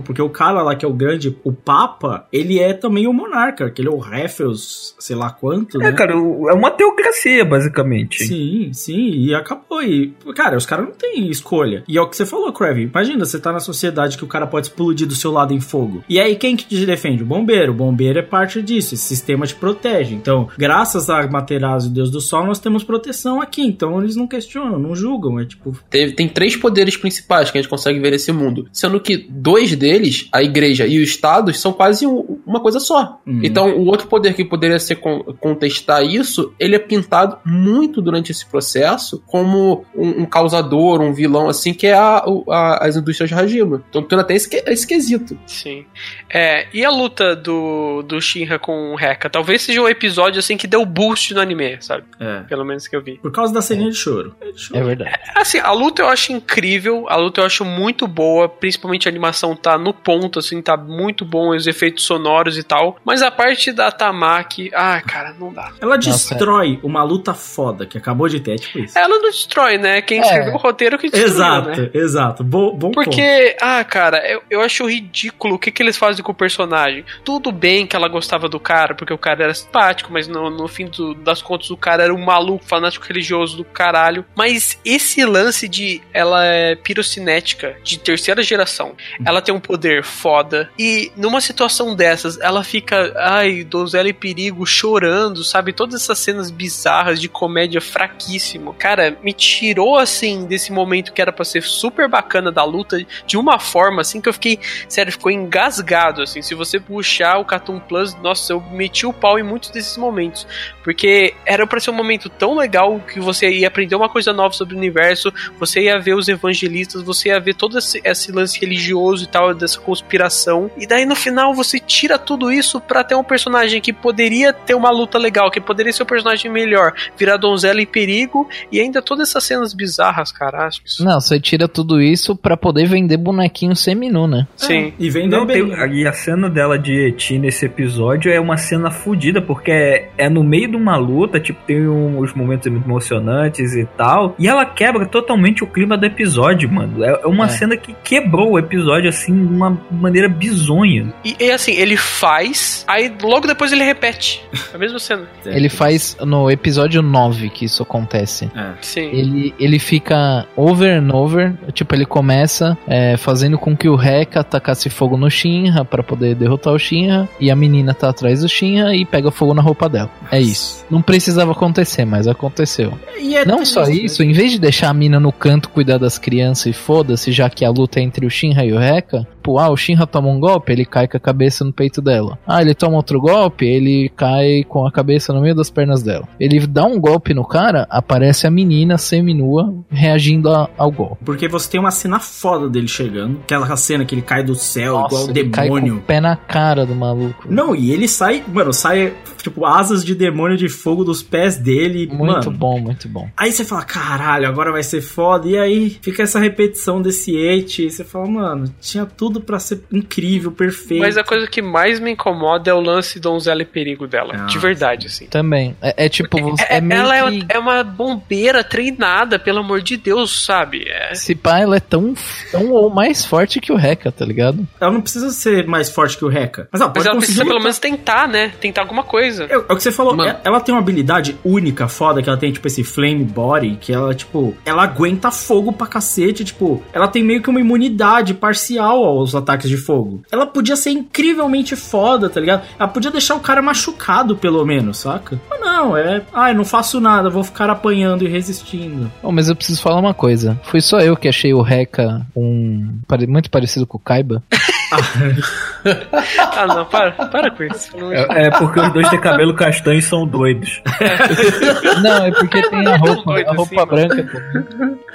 porque o cara lá que é o grande, o Papa, ele é também o monarca, que ele é o Réfeus, sei lá quanto,
É,
né?
cara, é uma teocracia, basicamente.
Sim, sim, e acabou. E, cara, os caras não têm escolha. E é o que você falou, Kraven. Imagina, você tá na sociedade que o cara pode explodir do seu lado em fogo. E aí, quem que te defende? O bombeiro. O bombeiro é parte disso. Esse sistema te protege. Então, graças a Materazzo e Deus do Sol, nós temos proteção aqui. Então, eles não questionam, não julgam. É tipo,
Teve- tem três poderes principais que a gente consegue ver nesse mundo. Sendo que dois deles, a igreja e o Estado, são quase um- uma coisa só.
Uhum.
Então, o outro poder que poderia ser con- contestar isso, ele é pintado muito durante esse processo como um, um causador, um vilão, assim, que é a- a- as indústrias Hajima. Então, tendo até esse, esse quesito.
Sim. É, e a luta do, do Shinra com o Rekka? Talvez seja um episódio assim que deu boost no anime, sabe?
é.
Pelo menos que eu vi.
Por causa da ceninha de choro. É de choro.
É verdade.
Assim, a luta eu acho incrível, a luta eu acho muito boa, principalmente a animação tá no ponto, assim, tá muito bom, os efeitos sonoros e tal. Mas a parte da Tamaki, ah, cara, não dá.
Ela
Nossa,
destrói uma luta foda que acabou de ter, é tipo isso.
Ela não destrói, né? Quem
É.
escreveu o roteiro que destruiu,
exato,
né?
exato. Bom, bom ponto.
Porque, ah, cara, eu, eu acho ridículo o que, que eles fazem com o personagem. Tudo bem que ela gostava do cara, porque o cara era simpático, mas no, no fim do- das contas o cara era um maluco, fanático religioso do caralho. Mas esse lance de ela é pirocinética, de terceira geração, ela tem um poder foda, e numa situação dessas, ela fica, ai, donzela em perigo, chorando, sabe? Todas essas cenas bizarras de comédia fraquíssimo. Cara, me tirou, assim, desse momento que era pra ser super bacana da luta, de uma forma, assim, que eu fiquei, sério, ficou engasgado, assim. Se você puxar o Cartoon Plus, nossa, eu meti o pau em muitos desses momentos. Porque era pra ser um momento tão legal que você ia aprender uma coisa nova sobre o universo, você ia ver os evangelistas, você ia ver todo esse, esse lance religioso e tal, dessa conspiração. E daí no final você tira tudo isso pra ter um personagem que poderia ter uma luta legal, que poderia ser um personagem melhor, virar donzela em perigo e ainda todas essas cenas bizarras, cara. acho isso-
Não, você tira tudo isso pra poder vender bonequinho seminu, né?
Sim.
E vem
Não,
bem.
tem, e a cena dela de Eti nesse episódio é uma cena fodida, porque é, é no meio de uma luta, tipo, tem uns momentos muito emocionantes e tal, e ela quebra totalmente o clima do episódio, mano. É, é uma
É.
cena que quebrou o episódio, assim, uma maneira bizonha.
E, e assim, ele faz, aí logo depois ele repete a mesma cena.
Ele faz no episódio 9 que isso acontece.
É.
Sim.
Ele, ele fica over and over, tipo, ele começa é, fazendo com que o Rekka atacasse fogo no Shinra pra poder derrotar o Shinra, e a menina tá atrás do Shinra e pega fogo na roupa dela. É isso. Não precisava acontecer, mas aconteceu.
E é
Não só isso, em vez de deixar a mina no canto cuidar das crianças e foda-se, já que a luta é entre o Shinra e o Rekka, pô, ah, o Shinra toma um golpe, ele cai com a cabeça no peito dela. Ah, ele toma outro golpe, ele cai com a cabeça no meio das pernas dela. Ele dá um golpe no cara, aparece a menina seminua reagindo a- ao golpe.
Porque você tem uma cena foda dele chegando. Aquela cena que ele cai do céu igual o
ele cai com
demônio.
o pé na cara do maluco.
Não, e ele sai, mano, sai tipo asas de demônio de fogo dos pés dele.
Muito
mano.
bom, muito bom.
Aí você fala, caralho, agora vai ser foda. E aí fica essa repetição desse eight. E você fala, mano, tinha tudo pra ser incrível, perfeito.
Mas a coisa que mais me incomoda é o lance donzela e perigo dela.
Ah,
de verdade, assim.
Também. É, é tipo,
É-
é meio
ela é,
que...
é uma bombeira treinada, pelo amor de Deus, sabe? É,
Se pá, ela é tão, tão ou mais forte que o Rekka, tá ligado?
Ela não precisa ser mais forte que o Rekka. Mas ela
mas ela
conseguir
precisa pelo menos tentar, né? Tentar alguma coisa.
É, é o que você falou,
Mano.
é- ela tem uma habilidade única, foda, que ela tem, tipo, esse flame body, que ela, tipo, ela aguenta fogo pra cacete, tipo, ela tem meio que uma imunidade parcial aos ataques de fogo. Ela podia ser incrivelmente foda, tá ligado? Ela podia deixar o cara machucado, pelo menos, saca? Mas não, é, eu não faço nada, vou ficar apanhando e resistindo.
Oh, mas eu preciso falar uma coisa. Fui só eu que achei o Rekka um muito parecido com o Kaiba.
ah, não, para, para com isso.
É, é porque os dois têm cabelo castanho e são doidos.
Não, é porque tem a roupa, a roupa
assim,
branca. pô.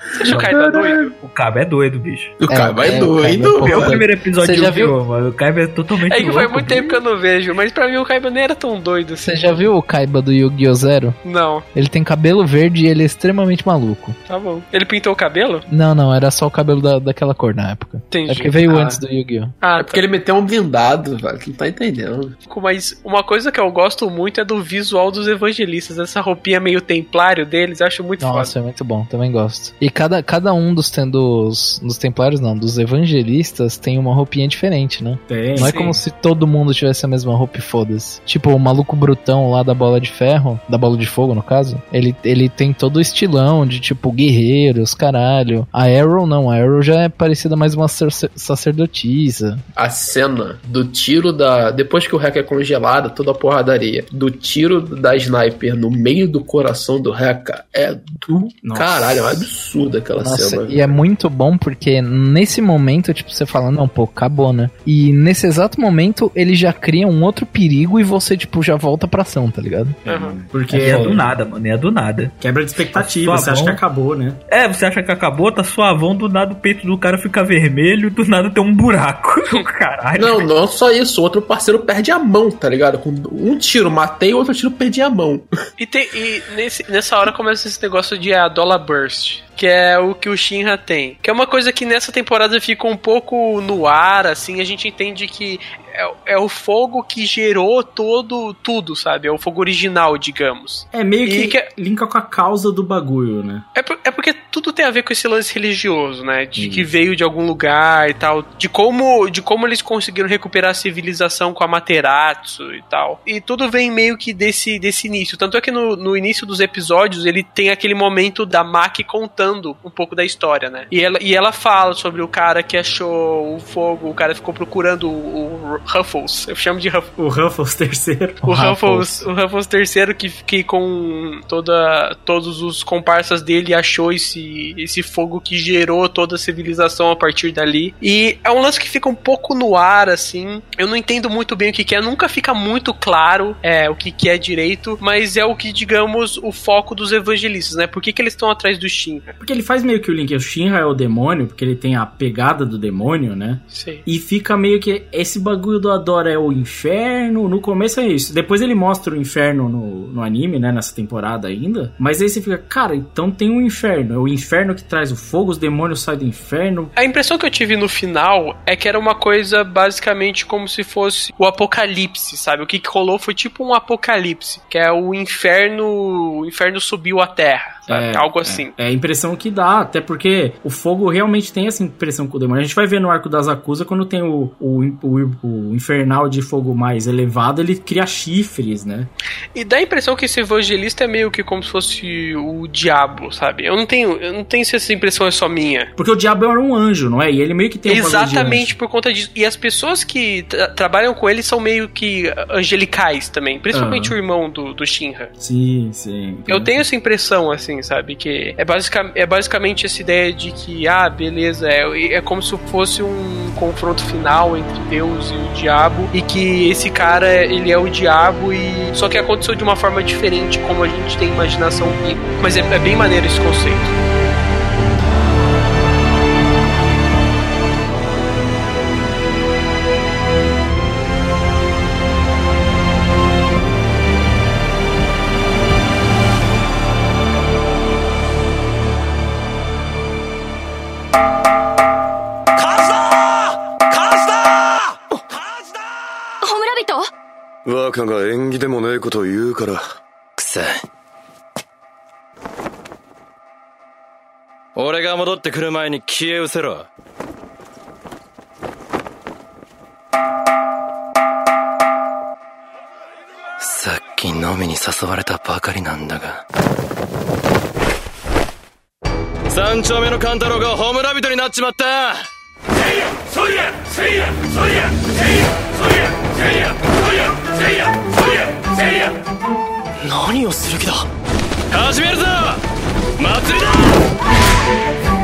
Você acha o Kaiba é doido?
O Cabo é doido, bicho.
O cara
é,
é
o
doido.
Kaiba
É o primeiro episódio
você já viu?
O Cabo é totalmente
É que faz muito tempo que eu não vejo, mas pra mim o Kaiba nem era tão doido assim.
Você já viu o Kaiba do Yu-Gi-Oh! Zero?
Não,
Ele tem cabelo verde e ele é extremamente maluco.
tá bom. Ele pintou o cabelo?
Não, não, era só o cabelo da, daquela cor na época.
Entendi.
É porque veio
Ah.
antes do Yu-Gi-Oh!
Ah,
É porque ele meteu um blindado, velho. que Não tá entendendo.
tá. Mas uma coisa que eu gosto muito é do visual dos evangelistas. Essa roupinha meio templário deles, eu acho muito
Nossa,
foda.
é muito bom, também gosto. E cada, cada um dos, tem- dos, dos templários, não, dos evangelistas tem uma roupinha diferente, né?
Tem.
Não é
Sim.
como se todo mundo tivesse a mesma roupa e foda-se. Tipo, o maluco brutão lá da bola de ferro, da bola de fogo, no caso, ele, ele tem todo o estilão de, tipo, guerreiros, caralho. A Arrow não, a Arrow já é parecida mais uma sacer-
A cena do tiro da. Depois que o Hacker é congelado, toda a porradaria. Do tiro da sniper no meio do coração do Hacker é do
Nossa.
caralho. É um absurdo aquela
Nossa,
cena.
e é muito bom porque nesse momento, tipo, você fala, não, pô, acabou, né? E nesse exato momento, ele já cria um outro perigo e você, tipo, já volta pra ação, tá ligado?
Uhum.
Porque
E é do nada, mano. É do nada.
quebra de expectativa. Você acha que acabou, né?
É, você acha que acabou, tá suavão, do nada o peito do cara fica vermelho, do nada tem um buraco. Caralho.
Não, não só isso. O outro parceiro perde a mão, tá ligado? Com um tiro matei, o outro tiro perdi a mão.
E, tem, e nesse- nessa hora começa esse negócio de a Dollar Burst. Que é o que o Shinra tem. Que é uma coisa que nessa temporada fica um pouco no ar, assim. A gente entende que é, é o fogo que gerou todo, tudo, sabe? É o fogo original, digamos.
É meio que,
que-
linka com a causa do bagulho, né?
É, por- é porque tudo tem a ver com esse lance religioso, né? De que veio de algum lugar e tal. De como, de como eles conseguiram recuperar a civilização com a Materatsu e tal. E tudo vem meio que desse, desse início. Tanto é que no, no início dos episódios ele tem aquele momento da Maki contando um pouco da história, né? E ela, e ela fala sobre o cara que achou o fogo, o cara ficou procurando o, o Ruffles. Eu chamo de Ruffles.
O Ruffles terceiro.
O
O
Ruffles, o Ruffles terceiro que, que com toda, todos os comparsas dele achou esse, esse fogo que gerou toda a civilização a partir dali. E é um lance que fica um pouco no ar, assim. Eu não entendo muito bem o que, que é, nunca fica muito claro é, o que, que é direito, mas é o que, digamos, o foco dos evangelistas, né? Por que, que eles estão atrás do Shinra?
Porque ele faz meio que o link. O Shinra é o demônio, porque ele tem a pegada do demônio, né?
Sei.
E fica meio que esse bagulho do Adora é o inferno. No começo é isso. Depois ele mostra o inferno no, no anime, né? Nessa temporada ainda. Mas aí você fica, cara, então tem um inferno. É o inferno que traz o fogo, os demônios saem do inferno.
A impressão que eu tive no final é que era uma coisa basicamente como se fosse o apocalipse, sabe? O que, rolou foi tipo um apocalipse, que é o inferno, o inferno subiu à terra?
É,
Algo assim.
É a impressão que dá, até porque o fogo realmente tem essa impressão com o demônio. A gente vai ver no arco das acusas quando tem o, o, o, o infernal de fogo mais elevado, ele cria chifres, né?
E dá a impressão que esse evangelista é meio que como se fosse o diabo, sabe? Eu não tenho, eu não tenho se essa impressão é só minha.
Porque o diabo era um anjo, não é? E ele meio que tem um
Exatamente por conta disso. E as pessoas que tra- trabalham com ele são meio que angelicais também, principalmente
Aham.
o irmão do, do Shinra.
Sim, sim.
Eu tenho essa impressão, assim, sabe? Que é, basica, é basicamente essa ideia de que, ah, beleza, é, é como se fosse um confronto final entre Deus e o diabo, e que esse cara, ele é o diabo, e só que aconteceu de uma forma diferente, como a gente tem imaginação. Mas é, é bem maneiro esse conceito.
若が縁起でもねえこと言うから。
くせ俺が戻ってくる前に消え失せろ。さっき飲みに誘われたばかりなんだが。三丁目の勘太郎がホムラ人になっちまった。何をする気だ。始めるぞ。祭りだ。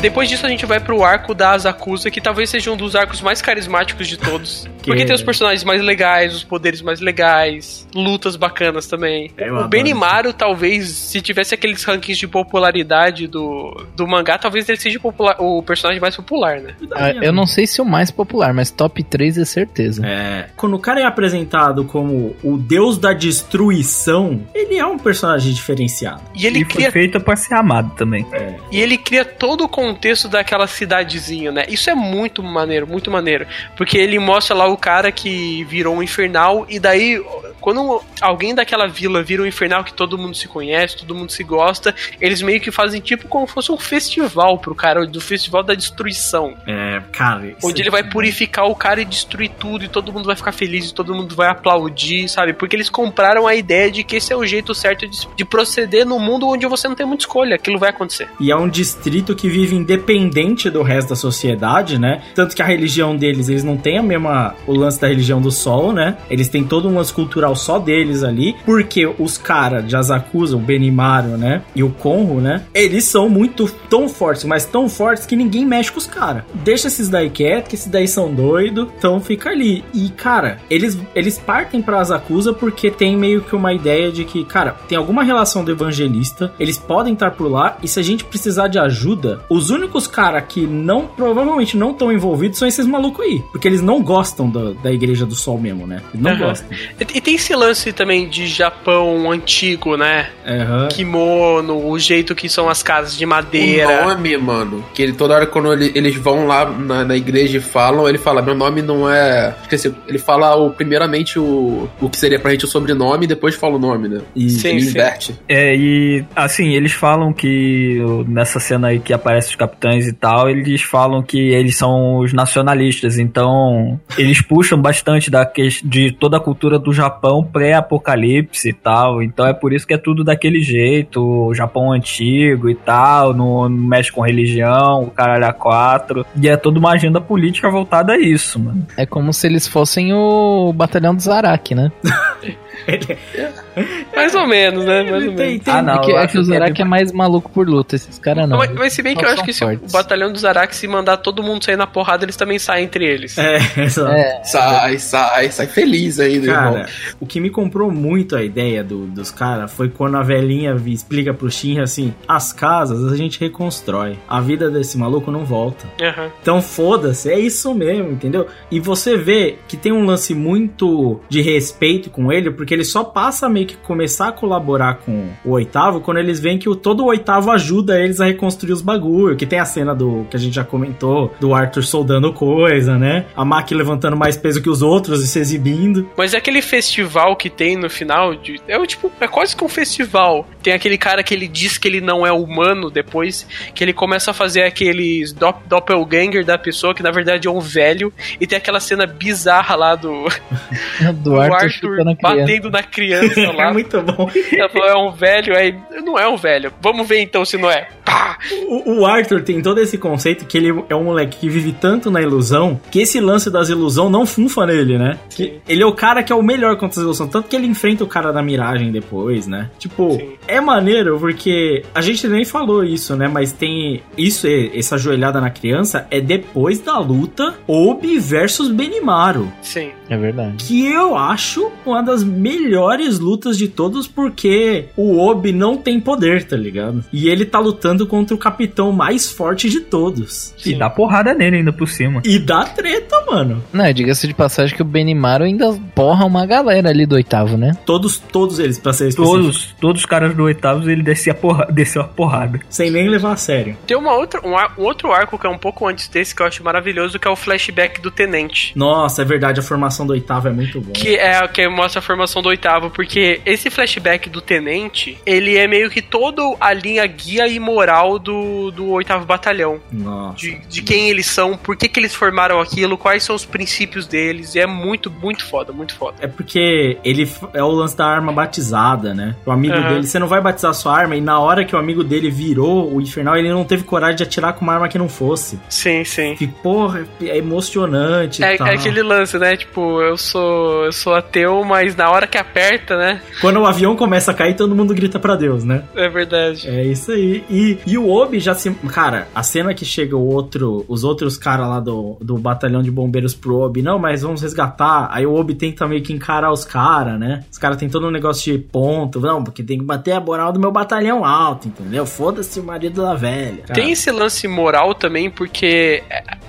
Depois disso a gente vai pro arco da Asakusa, que talvez seja um dos arcos mais carismáticos de todos. Porque tem os personagens mais legais, os poderes mais legais, lutas bacanas também.
Eu
o. Benimaru, talvez, se tivesse aqueles rankings de popularidade do, do mangá, talvez ele seja popular- o personagem mais popular, né?
Ah, Eu não sei se o mais popular, mas top 3 é certeza.
É. Quando o cara é apresentado como o deus da destruição, ele é um personagem diferenciado.
E ele
E foi
cria
feita pra ser amado também.
E ele cria todo o contexto daquela cidadezinha, né? Isso é muito maneiro, muito maneiro. Porque ele mostra lá o cara que virou um infernal, e daí, quando alguém daquela vila vira um infernal que todo mundo se conhece, todo mundo se gosta, eles meio que fazem tipo como fosse um festival pro cara, do festival da destruição.
É, cara.
Onde
é
ele vai purificar o cara e destruir tudo, e todo mundo vai ficar feliz, e todo mundo vai aplaudir, sabe? Porque eles compraram a ideia de que esse é o jeito certo de, de proceder no mundo onde você não tem muita escolha, aquilo vai acontecer.
E é um distrito que vive independente do resto da sociedade, né? Tanto que a religião deles, eles não têm a mesma. o lance da religião do sol, né? Eles têm todo um lance cultural só deles ali. Porque os caras de Asakusa, o Benimaru, né? E o Konro, né? Eles são muito tão fortes, mas tão fortes que ninguém mexe com os caras. Deixa esses daí quieto, que esses daí são doidos. Então fica ali. E, cara, eles, eles partem pra Asakusa porque tem meio que uma ideia de que, cara, tem alguma relação do evangelista, eles podem estar por lá, e se a gente precisar de ajuda, os únicos caras que não, provavelmente não estão envolvidos são esses malucos aí. Porque eles não gostam da, da Igreja do Sol mesmo, né? Eles não
Aham.
gostam.
E, e tem esse lance também de Japão antigo, né?
Aham.
Kimono, o jeito que são as casas de
O
madeira.
nome, mano, que ele toda hora quando ele- eles vão lá na, na igreja e falam, ele fala, meu nome não é. Esqueci, ele fala o, primeiramente o, o que seria pra gente o sobrenome e depois fala o nome, né?
E
Sim,
ele
sim.
inverte.
É, e assim, eles falam que o- nessa cena aí que aparece os capitães e tal, eles falam que eles são os nacionalistas, então eles puxam bastante da ques- de toda a cultura do Japão pré-apocalipse e tal, então é por isso que é tudo daquele jeito, o Japão antigo e tal, não, não mexe com religião, o caralho a quatro, e é toda uma agenda política voltada a isso, mano.
É como se eles fossem o batalhão do Zarak, né?
Mais ou menos, né? Mais ou
tem,
menos.
tem,
Ah, não.
é que,
eu
é
acho
que o Zarak
é
mais maluco por luta, esses caras não.
Mas, mas se bem que eu acho que se o
fortes.
batalhão do Zarak se mandar todo mundo sair na porrada, eles também saem entre eles.
É, exato.
É,
Sai, sai, sai feliz ainda, irmão.
Cara, o que me comprou muito a ideia do- dos caras foi quando a velhinha explica pro Shinra assim: as casas a gente reconstrói, a vida desse maluco não volta.
Aham.
Então foda-se, é isso mesmo, entendeu? E você vê que tem um lance muito de respeito com ele, porque ele só passa a meio que começar a colaborar com o oitavo quando eles veem que o, todo o oitavo ajuda eles a reconstruir os bagulho. Que tem a cena do que a gente já comentou, do Arthur soldando coisa, né? A Maki levantando mais peso que os outros e se exibindo.
Mas é aquele festival que tem no final, de, é o tipo, é quase que um festival. Tem aquele cara que ele diz que ele não é humano depois, que ele começa a fazer aqueles dop, doppelganger da pessoa, que na verdade é um velho, e tem aquela cena bizarra lá do,
do
do
Arthur,
Arthur batendo na criança lá.
é muito bom.
Ela falou, é um velho, aí não é um velho. Vamos ver então se não é. Pá!
O, o Arthur tem todo esse conceito que ele é um moleque que vive tanto na ilusão que esse lance das ilusões não funfa nele, né? Que ele é o cara que é o melhor contra as ilusões. Tanto que ele enfrenta o cara da miragem depois, né? Tipo,
Sim.
é maneiro porque a gente nem falou isso, né? Mas tem isso, é- essa joelhada na criança é depois da luta Obi versus Benimaru.
Sim.
É verdade.
Que eu acho uma das melhores lutas de todos, porque o Obi não tem poder, tá ligado? E ele tá lutando contra o capitão mais forte de todos.
E dá porrada nele ainda por cima.
E dá treta, mano.
Não, diga-se de passagem que o Benimaru ainda porra uma galera ali do oitavo, né?
Todos, todos eles, pra ser específico.
Todos, todos os caras do oitavo ele descia a porra, desceu a porrada.
Sem nem levar a sério.
Tem uma outra, um, um outro arco que é um pouco antes desse que eu acho maravilhoso, que é o flashback do Tenente.
Nossa, é verdade, a formação do oitavo é muito bom.
Que é que mostra a formação do oitavo, porque esse flashback do tenente, ele é meio que todo a linha guia e moral do, do oitavo batalhão.
Nossa.
De, de quem eles são, por que, que eles formaram aquilo, quais são os princípios deles. E é muito, muito foda, muito foda.
É porque ele é o lance da arma batizada, né? O amigo
Aham.
dele, você não vai batizar sua arma, e na hora que o amigo dele virou o infernal, ele não teve coragem de atirar com uma arma que não fosse.
Sim, sim.
Que, porra, é emocionante.
É, é aquele lance, né? Tipo, eu sou, eu sou ateu, mas na hora que aperta, né?
Quando o avião começa a cair, todo mundo grita pra Deus, né?
É verdade.
É isso aí. E, e o Obi já se. Cara, a cena que chega o outro, os outros caras lá do, do batalhão de bombeiros pro Obi, não, mas vamos resgatar. Aí o Obi tenta meio que encarar os caras, né? Os caras tem todo um negócio de ponto, não, porque tem que bater a moral do meu batalhão alto, entendeu? Foda-se o marido da velha. Cara,
Tem esse lance moral também, porque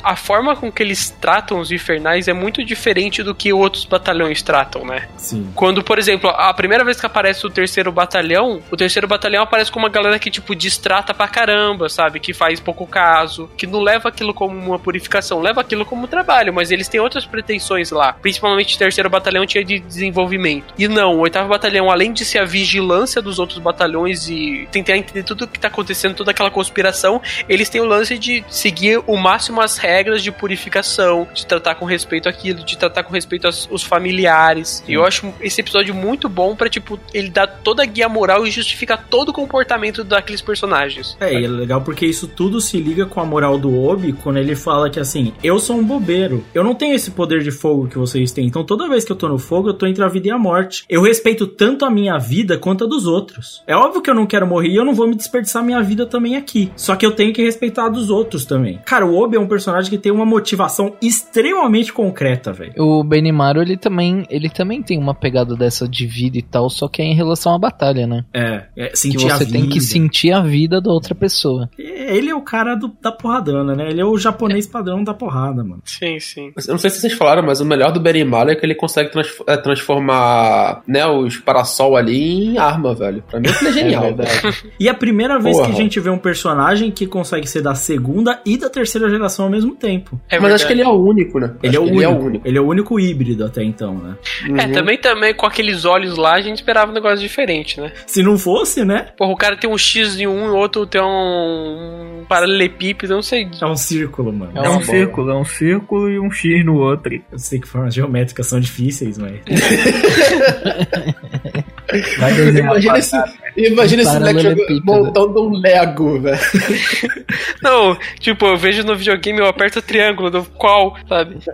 a forma com que eles tratam os infernais é muito diferente do que outros batalhões tratam, né?
Sim.
Quando, por exemplo, a primeira vez que aparece o terceiro batalhão, o terceiro batalhão aparece com uma galera que, tipo, distrata pra caramba, sabe? Que faz pouco caso, que não leva aquilo como uma purificação, leva aquilo como trabalho, mas eles têm outras pretensões lá. Principalmente o terceiro batalhão tinha de desenvolvimento. E não, o oitavo batalhão, além de ser a vigilância dos outros batalhões e tentar entender tudo que tá acontecendo, toda aquela conspiração, eles têm o lance de seguir o máximo as regras de purificação, de tratar com respeito aquilo, de tratar com respeito aos os familiares. E eu acho esse episódio muito bom pra, tipo, ele dar toda a guia moral e justificar todo o comportamento daqueles personagens.
É, e é legal porque isso tudo se liga com a moral do Obi quando ele fala que assim, eu sou um bobeiro. Eu não tenho esse poder de fogo que vocês têm. Então toda vez que eu tô no fogo, eu tô entre a vida e a morte. Eu respeito tanto a minha vida quanto a dos outros. É óbvio que eu não quero morrer e eu não vou me desperdiçar minha vida também aqui. Só que eu tenho que respeitar a dos outros também. Cara, o Obi é um personagem que tem uma motivação extremamente concreta, velho.
O Benimaru, ele também, ele também tem uma pegada dessa de vida e tal, só que é em relação à batalha, né?
É, é
Que
sentir a
você
vida.
tem que sentir a vida da outra pessoa.
Ele é o cara do- da porradana, né? Ele é o japonês padrão da porrada, mano.
Sim, sim.
Eu não sei se vocês falaram, mas o melhor do Berimbau é que ele consegue trans- é, transformar né, os parassol ali em arma, velho. Pra mim aquilo é genial. velho.
E é a primeira vez
Porra.
que a gente vê um personagem que consegue ser da segunda e da terceira geração ao mesmo tempo.
É
mas acho que ele é o único, né?
Ele é, o
que
único, ele é o único híbrido até então, né?
Uhum.
É, também, também com aqueles olhos lá, a gente esperava um negócio diferente, né?
Se não fosse, né?
Porra, o cara tem um X em um e o outro tem um, um paralelepípedo, eu não sei.
É um círculo, mano.
É um círculo, é um círculo e um X no outro.
Eu sei que formas geométricas são difíceis, mas.
Imagina esse, imagina esse moleque jogando-
Paralelepípedo.
montando um Lego, velho.
Não, tipo, eu vejo no videogame, eu aperto o triângulo do qual, sabe?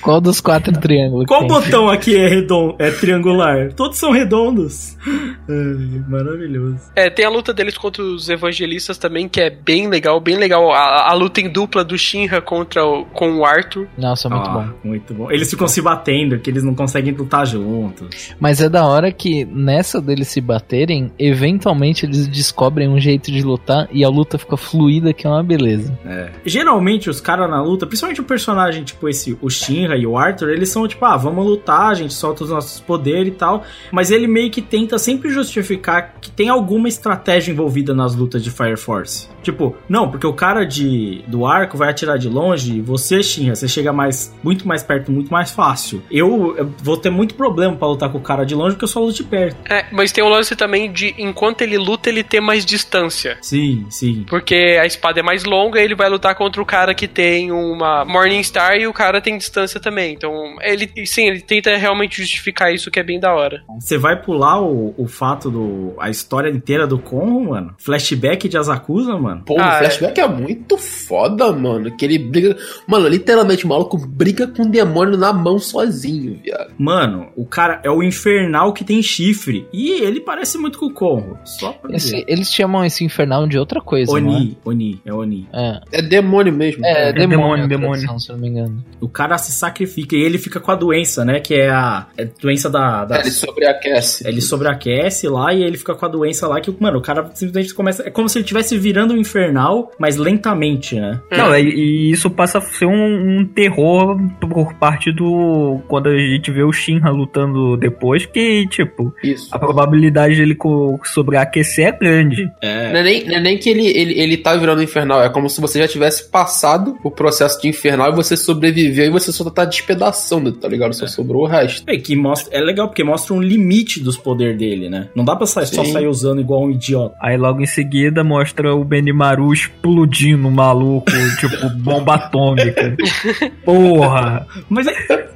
Qual dos quatro triângulos?
Qual
tem?
botão aqui é redondo, é triangular? Todos são redondos. Ai, maravilhoso.
É, tem a luta deles contra os evangelistas também, que é bem legal, bem legal. A, a luta em dupla do Shinra contra o, com o Arthur.
Nossa, muito
Ah,
bom.
Muito bom. Eles ficam se batendo, que eles não conseguem lutar juntos.
Mas é da hora que nessa deles se baterem, eventualmente eles descobrem um jeito de lutar e a luta fica fluida, que é uma beleza.
É. Geralmente os caras na luta, principalmente o personagem tipo esse, o Shinra e o Arthur, eles são tipo, ah, vamos lutar, a gente solta os nossos poderes e tal. Mas ele meio que tenta sempre justificar que tem alguma estratégia envolvida nas lutas de Fire Force. Tipo, não, porque o cara de do arco vai atirar de longe e você, Shinra, você chega mais muito mais perto, muito mais fácil. Eu, eu vou ter muito problema pra lutar com o cara de longe porque eu só luto de perto.
É, mas tem o lance também de, enquanto ele luta, ele ter mais distância.
Sim, sim.
Porque a espada é mais longa, ele vai lutar contra o cara que tem uma Morningstar e o cara tem distância também. Então, ele sim, ele tenta realmente justificar isso que é bem da hora.
Você vai pular o, o fato do. a história inteira do Konro, mano? Flashback de Asakusa, mano?
Pô,
Ah,
o flashback é. muito foda, mano. Que ele briga. Mano, literalmente o maluco briga com o demônio na mão sozinho, viado.
Mano, o cara é o infernal que tem chifre. E ele parece muito com o Konro. Só pra
Esse- eles chamam esse infernal de outra coisa,
Oni, Oni, é Oni.
é?
É demônio mesmo.
É, é, demônio,
demônio, demônio.
tradução, se eu não me engano.
O cara se sacrifica e ele fica com a doença, né? Que é a é a doença da. da-
É, Ele sobreaquece.
Ele sobreaquece lá e ele fica com a doença lá que, mano, o cara simplesmente começa. É como se ele estivesse virando um infernal, mas lentamente, né?
Não, e, e isso passa a ser um, um terror por parte do. Quando a gente vê o Shinra lutando depois, que, tipo,
Isso.
a probabilidade dele sobreaquecer é grande.
É.
Não é nem, não é nem que ele, ele, ele tá virando infernal, é como se você já tivesse passado o processo de infernal e você sobreviveu e você só tá despedaçando, tá ligado? Só sobrou o resto.
É, que mostra, é legal porque mostra um limite dos poderes dele, né? Não dá pra sair, só sair usando igual um idiota.
Aí logo em seguida mostra o Benimaru explodindo, maluco, tipo, bomba atômica. Porra!
Mas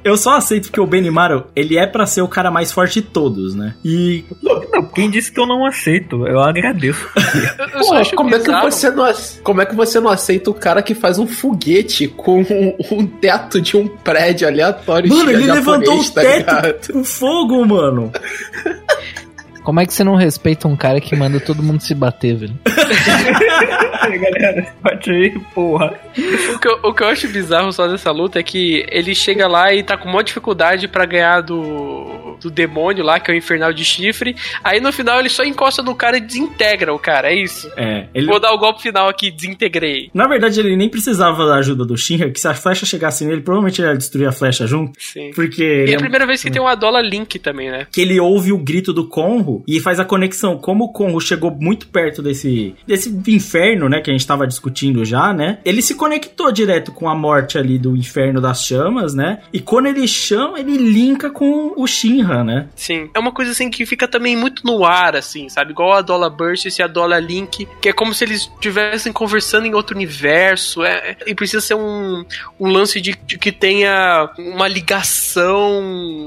eu só aceito porque o Benimaru, ele é pra ser o cara mais forte de todos, né? E.
Não, quem disse que eu não aceito? Eu agradeço.
Eu
Pô,
acho
como, é que você não, como é que você não aceita o cara que faz um foguete com um, um teto de um prédio aleatório
Mano, ele levantou o
tá
teto
ligado?
com fogo, mano.
Como é que você não respeita um cara que manda todo mundo se bater, velho?
Galera, bate aí, porra.
O que, eu, o que eu acho bizarro só dessa luta é que ele chega lá e tá com maior dificuldade pra ganhar do, do demônio lá, que é o infernal de chifre. Aí no final ele só encosta no cara e desintegra o cara, é isso.
É, ele.
Vou dar o golpe final aqui, desintegrei.
Na verdade, ele nem precisava da ajuda do Shinra, que se a flecha chegasse nele, provavelmente ele ia destruir a flecha junto.
Sim.
Porque
E é
é-
a primeira vez que tem uma Dola Link também, né?
que ele ouve o grito do Conro e faz a conexão. Como o Conro chegou muito perto desse, desse inferno, né, que a gente tava discutindo já, né? Ele se conectou direto com a morte ali do inferno das chamas, né? E quando ele chama, ele linka com o Shinra, né?
Sim. É uma coisa assim que fica também muito no ar, assim, sabe? Igual a Dollar Burst e a Dollar Link, que é como se eles estivessem conversando em outro universo. É, e precisa ser um, um lance de, de que tenha uma ligação,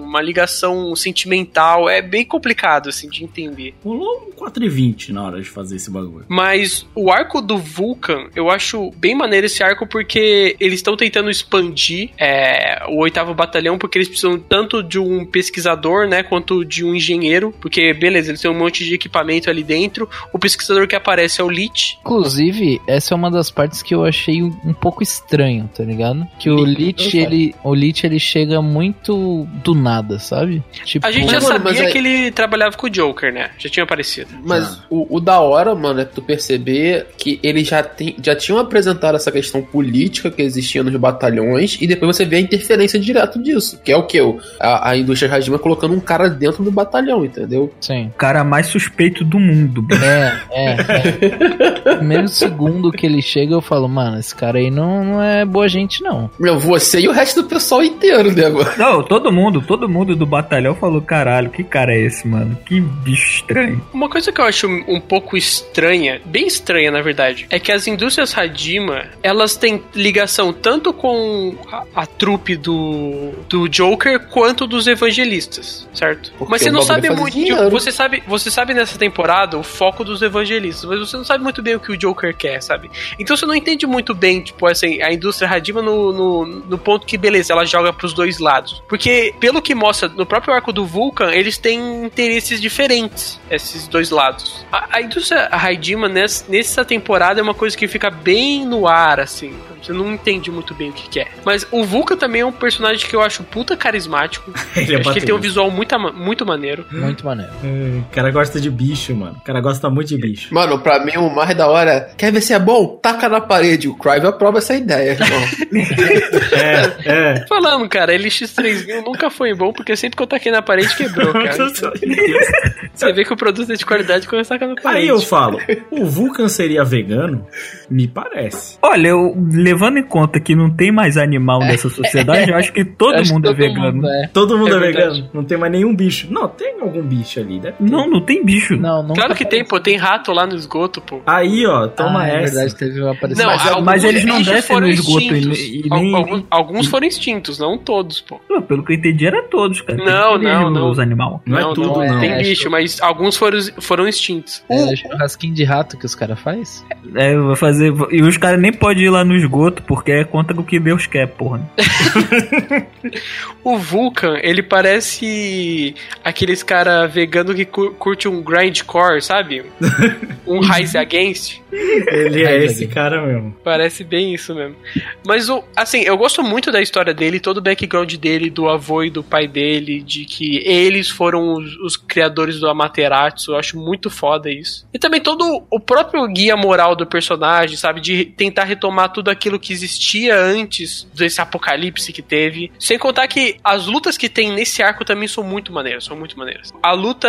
uma ligação sentimental. É bem complicado, assim, de entender.
Rolou um 4,20 na hora de fazer esse bagulho.
Mas o arco do Vulcan, eu acho bem maneiro esse arco porque eles estão tentando expandir é, o oitavo batalhão, porque eles precisam tanto de um pesquisador, né, quanto de um engenheiro, porque beleza, eles têm um monte de equipamento ali dentro. O pesquisador que aparece é o Lich.
Inclusive, essa é uma das partes que eu achei um pouco estranho, tá ligado? Que o
Lich,
ele, o Lich, ele chega muito do nada, sabe? Tipo,
A gente já sabia
mas aí-
que ele trabalhava com o Joker, né? Já tinha aparecido.
Mas o, o da hora, mano, é tu perceber que eles já, tem, já tinham apresentado essa questão política que existia nos batalhões e depois você vê a interferência direto disso, que é o que? A, a indústria Hajima colocando um cara dentro do batalhão, entendeu?
sim.
O cara mais suspeito do mundo.
É, é, é. Primeiro segundo que ele chega, eu falo, mano, esse cara aí não, não é boa gente, não.
Meu, você e o resto do pessoal inteiro, né, mano?
Não, todo mundo, todo mundo do batalhão falou, caralho, que cara é esse, mano? Que bicho estranho.
Uma coisa que eu acho um pouco estranha, bem estranha na verdade, é que as indústrias Hadima, elas têm ligação tanto com a, a trupe do, do Joker quanto dos evangelistas, certo?
Porque
mas você não sabe muito.
dinheiro.
Você sabe, você sabe nessa temporada o foco dos evangelistas, mas você não sabe muito bem o que o Joker quer, sabe? Então você não entende muito bem, tipo, assim, a indústria Hadima no, no, no ponto que, beleza, ela joga pros dois lados. Porque, pelo que mostra no próprio arco do Vulcan, eles têm interesses diferentes, esses dois lados. A, a indústria Hadima nessa, nessa temporada é uma coisa que fica bem no ar, assim. Você não entende muito bem o que quer. Mas o Vulcan também é um personagem que eu acho puta carismático.
Ele é
acho que ele tem um
baterista.
Visual muito, muito maneiro.
Muito maneiro.
É, O cara gosta de bicho, mano. O cara gosta muito de bicho.
Mano, pra mim o mais da hora é, quer ver se é bom? Taca na parede. O Crive aprova essa ideia, irmão.
É, é.
Falando, cara, LX3000 nunca foi bom, porque sempre que eu taquei na parede quebrou, cara. Você vê que o produto é de qualidade quando taca na parede.
Aí eu falo, o Vulcan seria vegano? Me parece.
Olha, eu, levando em conta que não tem mais animal nessa sociedade, eu acho que todo
Acho que
mundo é
todo
vegano.
mundo é.
Todo mundo
É
é, vegano? Não tem mais nenhum bicho. Não, tem algum bicho ali, deve ter.
Não, não tem bicho.
Não, não.
Claro que tem, pô, tem rato lá no esgoto, pô.
Aí, ó, toma
ah, é
essa.
verdade, teve uma aparição.
Não,
mas-
alguns
mas eles não descem no esgoto e- e nem-
alguns, alguns foram extintos, não todos, pô.
Pô, Pelo que eu entendi, era todos, cara. Tem
Não,
que
não, não.
Os animais.
Não, é tudo,
não,
não.
Tem bicho,
que-
mas alguns foram, foram extintos.
É, churrasquinho de rato que os caras faz?
É, eu vou fazer. E os caras nem podem ir lá no esgoto, porque é contra o que Deus quer, porra.
O Vulcan, ele parece aqueles cara vegano que cur- curte um grindcore, sabe? Um Rise Against.
Ele é esse cara mesmo.
Parece bem isso mesmo. Mas, o, assim, eu gosto muito da história dele, todo o background dele, do avô e do pai dele, de que eles foram os, os criadores do Amaterasu. Eu acho muito foda isso. E também todo o próprio guia moral do personagem, sabe? De tentar retomar tudo aquilo que existia antes desse apocalipse que teve. Sem contar que as lutas que tem nesse arco também são muito maneiras, são muito maneiras. A luta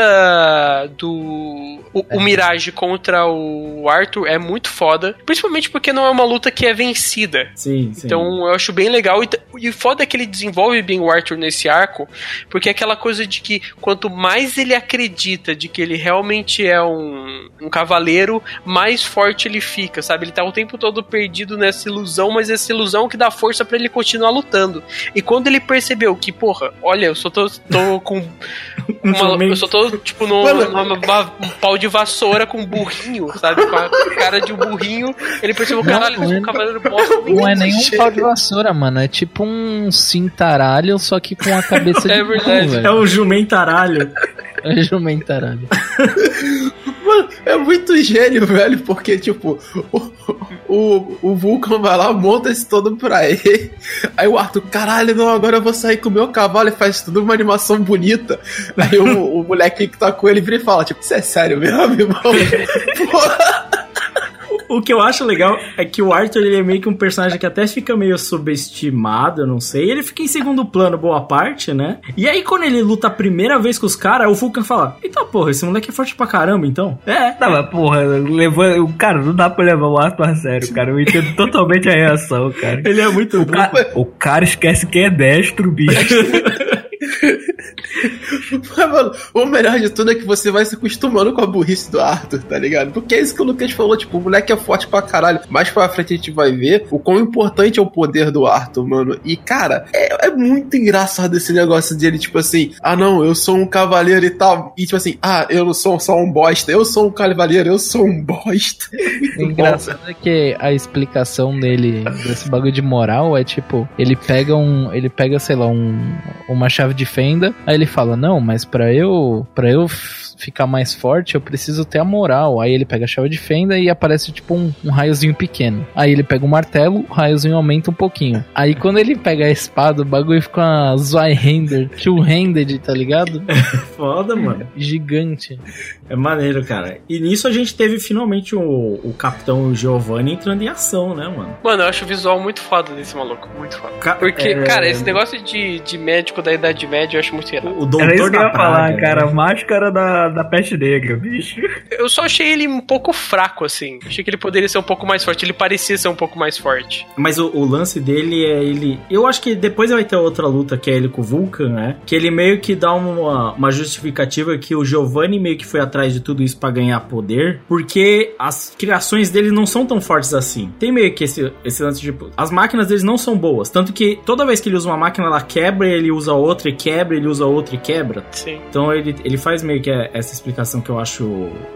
do. O, o Mirage contra o Arthur é muito foda. Principalmente porque não é uma luta que é vencida.
Sim, sim.
Então eu acho bem legal. E, e foda é que ele desenvolve bem o Arthur nesse arco, porque é aquela coisa de que quanto mais ele acredita acredita de que ele realmente é um, um cavaleiro, mais forte ele fica, sabe? Ele tá o tempo todo perdido nessa ilusão, mas essa ilusão que dá força para ele continuar lutando. E quando ele percebeu que, porra, olha, eu só tô, tô com. Uma, eu só tô, tipo, numa- um pau de vassoura com um burrinho, sabe? Com a cara de um burrinho. Ele percebeu, caralho, sou um cavaleiro bosta.
Não é nenhum pau de vassoura, mano. É tipo um cintaralho, só que com a cabeça de
É verdade.
burro,
É o jumentaralho.
É jumentaralho.
Mano, é muito gênio, velho, porque, tipo, o, o, o Vulcan vai lá, monta esse todo pra ele. Aí o Arthur, caralho, não, agora eu vou sair com o meu cavalo e faz tudo uma animação bonita. Aí o, o moleque que tá com ele vira e fala, tipo, isso é sério mesmo, irmão? Porra.
O que eu acho legal é que o Arthur ele é meio que um personagem que até fica meio subestimado, eu não sei. Ele fica em segundo plano boa parte, né? E aí quando ele luta a primeira vez com os caras, o Vulcan fala: Eita porra, esse moleque é forte pra caramba, então. É.
Tá, mas porra, levando, cara, não dá pra levar o Arthur a sério, cara. Eu entendo totalmente a reação, cara.
Ele é muito
O
bom.
cara, o cara esquece que é destro, bicho.
Mas, mano, o melhor de tudo é que você vai se acostumando com a burrice do Arthur, tá ligado? Porque é isso que o Lucas falou, tipo, o moleque é forte pra caralho. Mais pra frente a gente vai ver o quão importante é o poder do Arthur, mano. E, cara, é, é muito engraçado esse negócio dele, tipo assim, ah não, eu sou um cavaleiro e tal. E tipo assim, ah, eu não sou só um bosta, eu sou um cavaleiro, eu sou um bosta. É
O engraçado é que a explicação dele desse bagulho de moral é tipo, ele pega um, ele pega, sei lá, um, uma chave de fenda, aí ele fala: "Não, mas pra eu, para eu ficar mais forte, eu preciso ter a moral". Aí ele pega a chave de fenda e aparece tipo um, um raiozinho pequeno. Aí ele pega o martelo, o raiozinho aumenta um pouquinho. Aí quando ele pega a espada, o bagulho fica uma Zweihander, two-handed, tá ligado?
Foda, mano.
Gigante.
É maneiro, cara. E nisso a gente teve finalmente o, o Capitão Giovanni entrando em ação, né, mano?
Mano, eu acho o visual muito foda desse maluco. Muito foda.
Ca-
Porque,
é,
cara, esse negócio de, de médico da Idade Média eu acho muito irado.
O
Era
doutor
isso que eu ia falar,
praga,
cara.
né?
Máscara da, da peste negra, bicho.
Eu só achei ele um pouco fraco, assim. Achei que ele poderia ser um pouco mais forte. Ele parecia ser um pouco mais forte.
Mas o, o lance dele é ele. Eu acho que depois vai ter outra luta que é ele com o Vulcan, né? Que ele meio que dá uma, uma justificativa que o Giovanni meio que foi atrás de tudo isso pra ganhar poder, porque as criações dele não são tão fortes assim. Tem meio que esse, esse lance de. As máquinas deles não são boas. Tanto que toda vez que ele usa uma máquina, ela quebra, ele usa outra e quebra, ele usa outra e quebra.
Sim.
Então ele, ele faz meio que essa explicação que eu acho.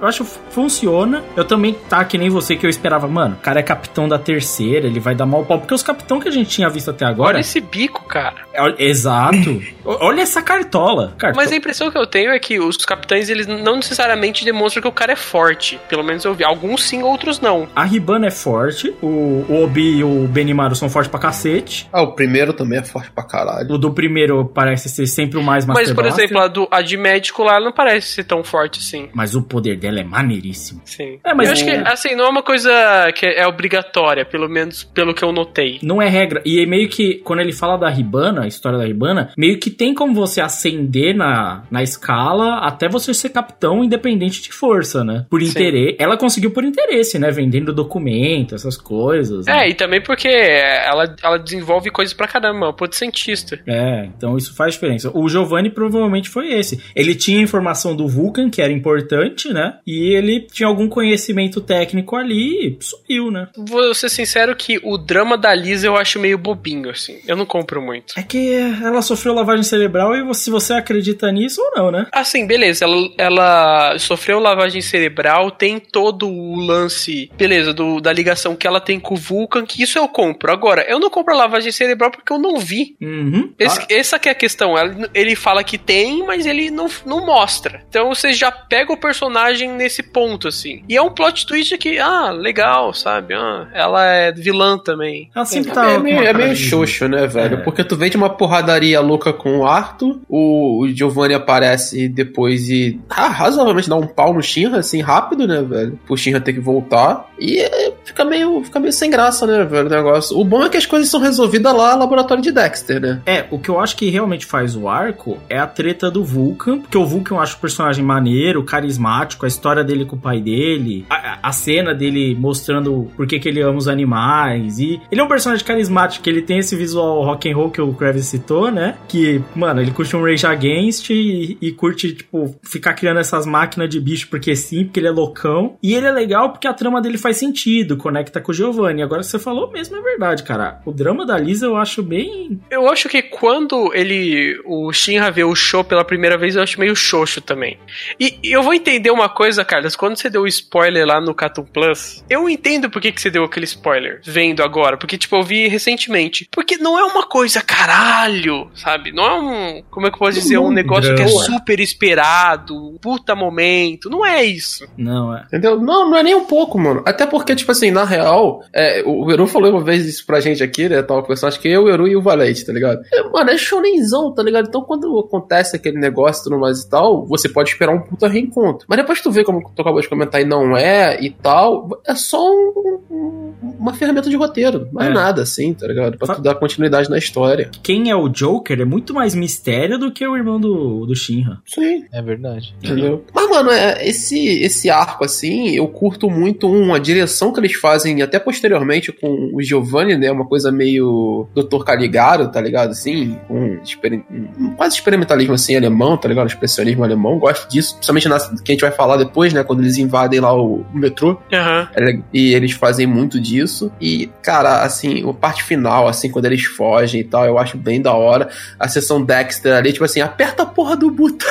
Eu acho que funciona. Eu também tá que nem você que eu esperava, mano. O cara é capitão da terceira, ele vai dar mal pau. Porque os capitão que a gente tinha visto até agora.
Olha esse bico, cara.
é- exato. Olha essa cartola. Cartola.
Mas a impressão que eu tenho é que os capitães, eles não necessariamente demonstram que o cara é forte. Pelo menos eu vi. Alguns sim, outros não.
A Ribana é forte. O, o Obi e o Benimaru são fortes pra cacete.
Ah, o primeiro também é forte pra caralho.
O do primeiro parece ser sempre o mais
Mas, por exemplo, a, do, a de médico lá não parece ser tão forte assim.
Mas o poder dela é maneiríssimo.
Sim.
É, mas
eu acho que, assim, não é uma coisa que é obrigatória, pelo menos pelo que eu notei.
Não é regra. E é meio que, quando ele fala da Ribana, a história da Ribana, meio que tem como você ascender na, na escala até você ser capitão independente de força, né? Por interesse. Ela conseguiu por interesse, né? Vendendo documento, essas coisas. né?
É, e também porque ela, ela desenvolve coisas pra caramba, é um puto cientista.
É, então isso faz diferença. O Giovanni provavelmente foi esse. Ele tinha informação do Vulcan, que era importante, né? E ele tinha algum conhecimento técnico ali e subiu, né?
Vou ser sincero que o drama da Lisa eu acho meio bobinho, assim. Eu não compro muito.
É que ela sofreu lavagem cerebral e se você acredita nisso ou não, né?
Assim, beleza, ela, ela sofreu lavagem cerebral, tem todo o lance, beleza, do, da ligação que ela tem com o Vulcan, que isso eu compro. Agora, eu não compro lavagem cerebral porque eu não vi.
Uhum.
Esse- essa que é a questão. Ele fala que tem, mas ele não, não mostra. Então você já pega o personagem nesse ponto, assim. E é um plot twist que, ah, legal, sabe? Ah, ela é vilã também.
Ela sempre tá.
É meio, é meio
de-
xoxo, né, velho?
É.
Porque tu vende uma porradaria louca com o Arthur, o, o Giovanni aparece depois e ah, razoavelmente dá um pau no Shinra, assim, rápido, né, velho? Pro Shinra ter que voltar. E é, fica, meio, fica meio sem graça, né, velho, o negócio. O bom é que as coisas são resolvidas lá no laboratório de Dexter, né?
É, o que eu acho que que realmente faz o arco é a treta do Vulcan, porque o Vulcan eu acho o personagem maneiro, carismático, a história dele com o pai dele, a, a cena dele mostrando por que, que ele ama os animais, e ele é um personagem carismático, ele tem esse visual rock and roll que o Kravis citou, né? Que, mano, ele curte um Rage Against e, e curte, tipo, ficar criando essas máquinas de bicho porque sim, porque ele é loucão. E ele é legal porque a trama dele faz sentido, conecta com o Giovanni. Agora você falou mesmo, é verdade, cara. O drama da Lisa eu acho bem.
Eu acho que quando ele. O Shinra vê o show pela primeira vez, eu acho meio xoxo também. E eu vou entender uma coisa, Carlos. Quando você deu o spoiler lá no Cartoon Plus, eu entendo por que, que você deu aquele spoiler, vendo agora. Porque, tipo, eu vi recentemente. Porque não é uma coisa caralho, sabe? Não é um. Como é que eu posso dizer? Um negócio que é super esperado, um puta momento. Não é isso.
Não, é.
Entendeu? Não, não é nem um pouco, mano. Até porque, tipo assim, na real, é, o Eru falou uma vez isso pra gente aqui, né? Tava conversando, acho que eu, o Eru e o Valente, tá ligado? É, mano, é shonenzão, tá ligado? Então quando acontece aquele negócio e tudo mais e tal, você pode esperar um puta reencontro. Mas depois tu vê como tu acabou de comentar e não é e tal, é só um- um- uma ferramenta de roteiro. Não é, nada assim, tá ligado? Pra tu dar continuidade na história.
Quem é o Joker é muito mais mistério do que o irmão do, do Shinra.
Sim.
É verdade.
Entendeu? Mas, mano, é, esse, esse arco, assim, eu curto muito um, a direção que eles fazem, até posteriormente com o Giovanni, né? Uma coisa meio Dr. Caligaro, tá ligado? Assim, com experi- um quase experimentalismo, assim, alemão, tá ligado? Expressionismo alemão. Gosto disso, principalmente na, que a gente vai falar depois, né? Quando eles invadem lá o, o metrô.
Aham.
É le- E eles fazem muito disso. E, cara, assim, a parte final, assim, quando eles fogem e tal, eu acho bem da hora. A sessão Dexter ali, tipo assim, aperta a porra do botão.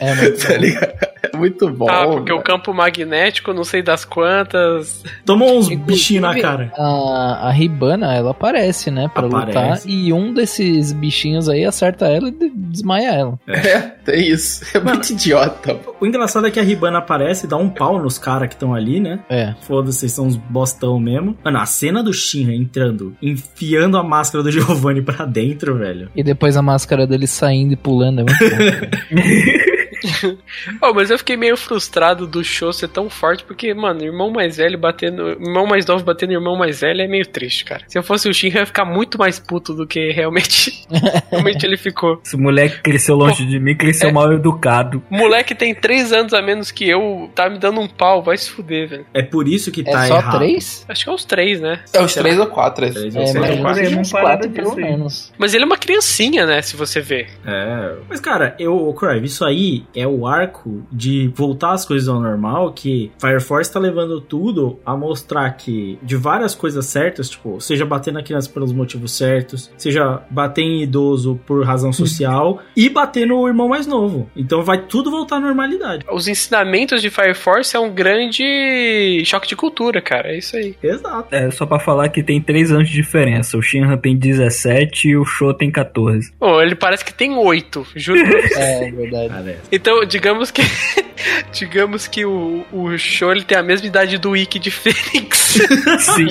É, muito
tá ligado? É muito bom.
ah, porque o campo magnético, não sei das quantas.
Tomou uns bichinhos na cara.
A, a Ribana, ela aparece, né? Pra
Aparece.
lutar. E um desses bichinhos aí acerta ela e de- desmaia ela.
É, tem isso. É muito idiota.
O engraçado é que a Ribana aparece e dá um pau nos caras que estão ali, né?
É.
Foda-se, vocês são uns bostão mesmo. Mano, a cena do Shinra entrando, enfiando a máscara do Giovanni pra dentro, velho.
E depois a máscara dele saindo e pulando. É muito bom.
Oh, mas eu fiquei meio frustrado do show ser tão forte, porque, mano, irmão mais velho batendo. Irmão mais novo batendo irmão mais velho é meio triste, cara. Se eu fosse o Shinra, eu ia ficar muito mais puto do que realmente, realmente ele ficou.
Esse moleque cresceu longe de mim, cresceu
É.
mal educado.
Moleque tem três anos a menos que eu, tá me dando um pau, vai se fuder, velho.
É por isso que
É
tá
só
errado.
três?
Acho que é os três, né?
É os três ou quatro. esse.
Três
É,
ou seis,
mas
quatro.
uns quatro pelo
aí.
menos.
Mas ele é uma criancinha, né? Se você ver.
É. Mas, cara, eu, ô, Crive, isso aí é o arco de voltar as coisas ao normal, que Fire Force tá levando tudo a mostrar que de várias coisas certas, tipo, seja bater na criança pelos motivos certos, seja bater em idoso por razão social e bater no irmão mais novo. Então vai tudo voltar à normalidade.
Os ensinamentos de Fire Force é um grande choque de cultura, cara. É isso aí.
Exato.
É, só pra falar que tem 3 anos de diferença. O Shinra tem 17 e o Show tem 14.
Pô, ele parece que tem oito, juro pra você.
É, verdade.
Cara,
Então, digamos que. digamos que o, o show ele tem a mesma idade do Wiki de Fênix.
Sim.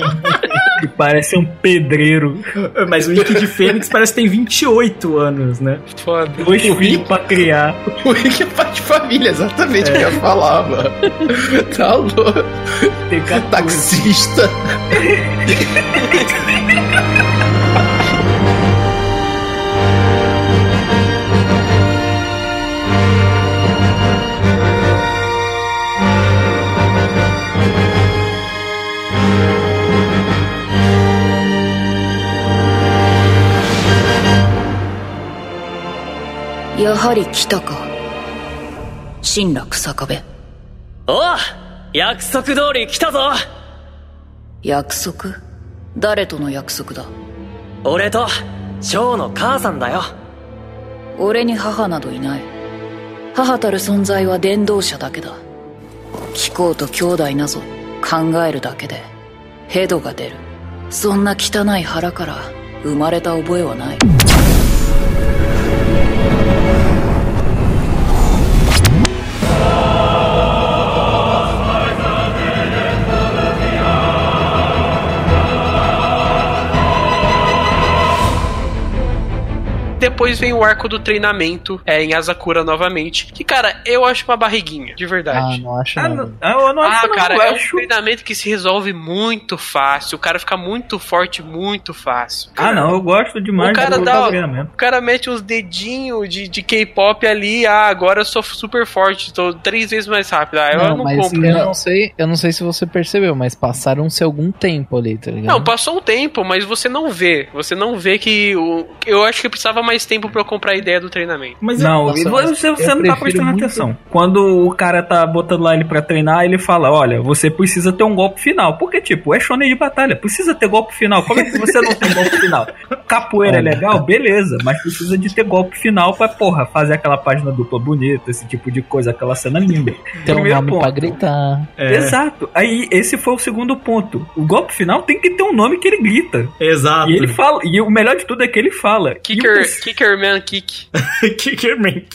que parece um pedreiro.
é. Mas o Wiki de Fênix parece que tem 28 anos, né?
Foda.
Dois filhos pra criar.
O Rick é pai de família, exatamente o que eu falava. Tá louco.
Tem 14.
Taxista.「
やはり来たか。新楽坂部。
おう約束通り来たぞ。
約束？誰との約束だ？
俺と翔の母さんだよ。
俺に母などいない。母たる存在は伝道者だけだ。聞こうと兄弟なぞ考えるだけでヘドが出る。そんな汚い腹から生まれた覚えはない
depois vem o arco do treinamento é, em Asakura novamente. Que, cara, eu acho uma barriguinha, de
Ah,
verdade.
não acho
Ah,
não.
não, ah, eu não
Ah,
acho, não,
cara,
eu
é um treinamento que se resolve muito fácil. O cara fica muito forte, muito fácil.
Ah, não, eu gosto demais
O cara
do
dá-
treinamento.
O cara mete uns dedinhos de, de K-pop ali, ah, agora eu sou super forte, tô três vezes mais rápido. Ah, eu
Não,
não,
mas
compro.
eu não sei, eu não sei se você percebeu, mas passaram-se algum tempo ali, tá ligado?
Não, passou um tempo, mas você não vê. Você não vê que. O... Eu acho que precisava mais tempo pra eu comprar a ideia do treinamento.
Mas
Não,
Nossa,
você, você não tá prestando
muito-
atenção. Quando o cara tá botando lá ele pra treinar, ele fala: Olha, você precisa ter um golpe final. Porque, tipo, é shonen de batalha, precisa ter golpe final. Como é que você não tem golpe final? Capoeira é legal? Beleza, mas precisa de ter golpe final pra, porra, fazer aquela página dupla bonita, esse tipo de coisa, aquela cena linda.
Tem um
Primeiro
nome
ponto.
pra gritar.
É,
Exato. Aí, esse foi o segundo ponto. O golpe final tem que ter um nome que ele grita.
Exato.
E ele fala, e o melhor de tudo é que ele fala.
Kicker,
terceiro-
kicker man kick.
Kickerman.